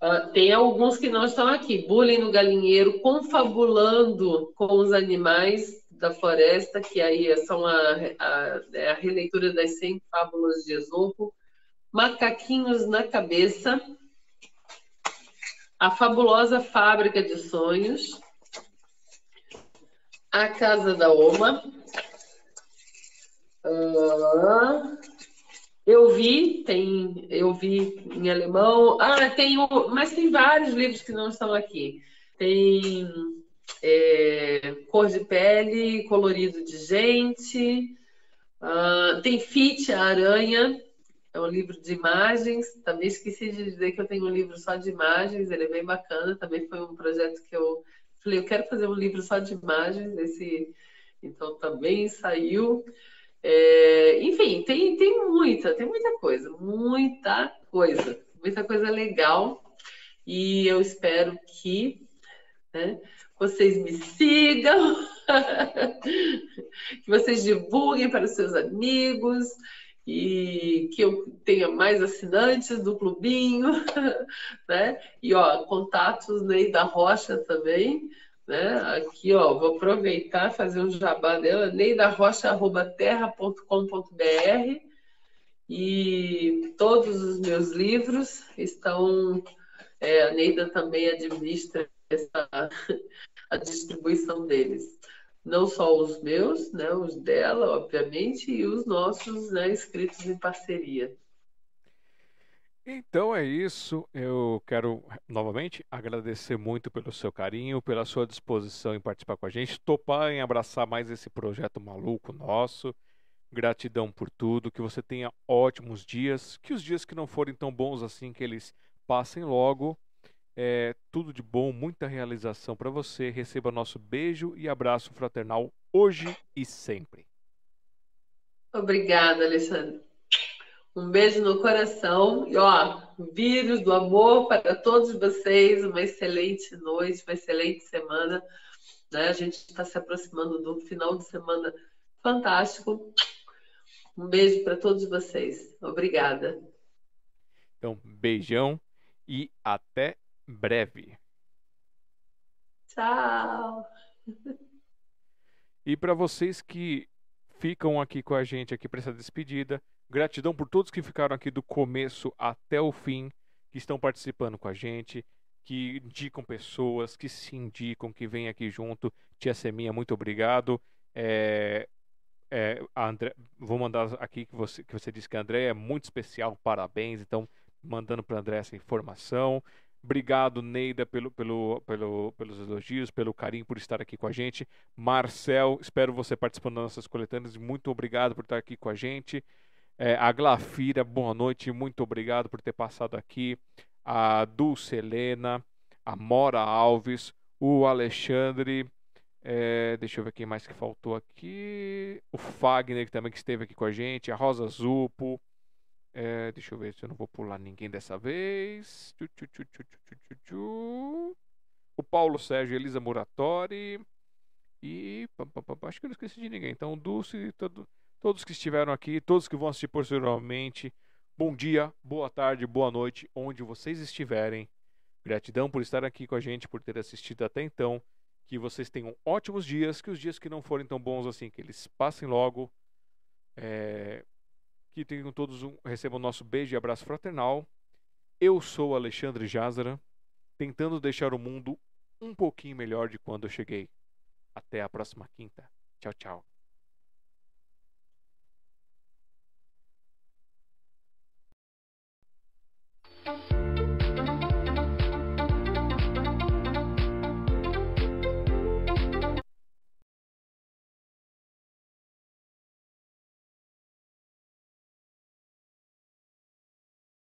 Ah, tem alguns que não estão aqui. Bullying no galinheiro, confabulando com os animais da Floresta, que aí são a, a, é a releitura das 100 fábulas de Esopo, Macaquinhos na Cabeça, A Fabulosa Fábrica de Sonhos, A Casa da Oma, uh, eu vi, tem, eu vi em alemão, ah, tem, mas tem vários livros que não estão aqui. Tem é, cor de pele, colorido de gente. Uh, tem Fit, a Aranha, é um livro de imagens. Também esqueci de dizer que eu tenho um livro só de imagens, ele é bem bacana. Também foi um projeto que eu falei, eu quero fazer um livro só de imagens. Esse, então também saiu. É, enfim, tem, tem muita, tem muita coisa, muita coisa, muita coisa legal. E eu espero que né, vocês me sigam, que vocês divulguem para os seus amigos e que eu tenha mais assinantes do clubinho, né? E ó, contatos Ney da Rocha também, né? Aqui ó, vou aproveitar fazer um jabá dela, neidarrocha@terra.com.br e todos os meus livros estão é, a Neida também administra essa a distribuição deles. Não só os meus, né, os dela, obviamente, e os nossos né, inscritos em parceria. Então é isso. Eu quero novamente agradecer muito pelo seu carinho, pela sua disposição em participar com a gente, topar em abraçar mais esse projeto maluco nosso. Gratidão por tudo, que você tenha ótimos dias, que os dias que não forem tão bons assim que eles passem logo é, tudo de bom, muita realização para você. Receba nosso beijo e abraço fraternal hoje e sempre. Obrigada, Alexandre. Um beijo no coração e ó, vírus do amor para todos vocês. Uma excelente noite, uma excelente semana. Né? A gente está se aproximando do final de semana fantástico. Um beijo para todos vocês. Obrigada. Então, beijão e até breve. Tchau. E para vocês que ficam aqui com a gente aqui para essa despedida, gratidão por todos que ficaram aqui do começo até o fim, que estão participando com a gente, que indicam pessoas, que se indicam, que vêm aqui junto. Tia Seminha, muito obrigado. É, é, André, vou mandar aqui que você, que você disse que a André é muito especial, parabéns. Então, mandando para André essa informação. Obrigado, Neida, pelo, pelo, pelo, pelos elogios, pelo carinho por estar aqui com a gente. Marcel, espero você participando das nossas coletâneas. Muito obrigado por estar aqui com a gente. É, a Glafira, boa noite, muito obrigado por ter passado aqui. A Dulce Helena, a Mora Alves, o Alexandre. É, deixa eu ver quem mais que faltou aqui. O Fagner, que também que esteve aqui com a gente. A Rosa Zupo. É, deixa eu ver se eu não vou pular ninguém dessa vez. O Paulo Sérgio Elisa Muratori. E acho que eu não esqueci de ninguém. Então, Dulce, todo, todos que estiveram aqui, todos que vão assistir posteriormente. Bom dia, boa tarde, boa noite, onde vocês estiverem. Gratidão por estar aqui com a gente, por ter assistido até então. Que vocês tenham ótimos dias, que os dias que não forem tão bons assim, que eles passem logo. É, que tenham todos um, recebam nosso beijo e abraço fraternal. Eu sou Alexandre Jazara, tentando deixar o mundo um pouquinho melhor de quando eu cheguei. Até a próxima quinta. Tchau, tchau.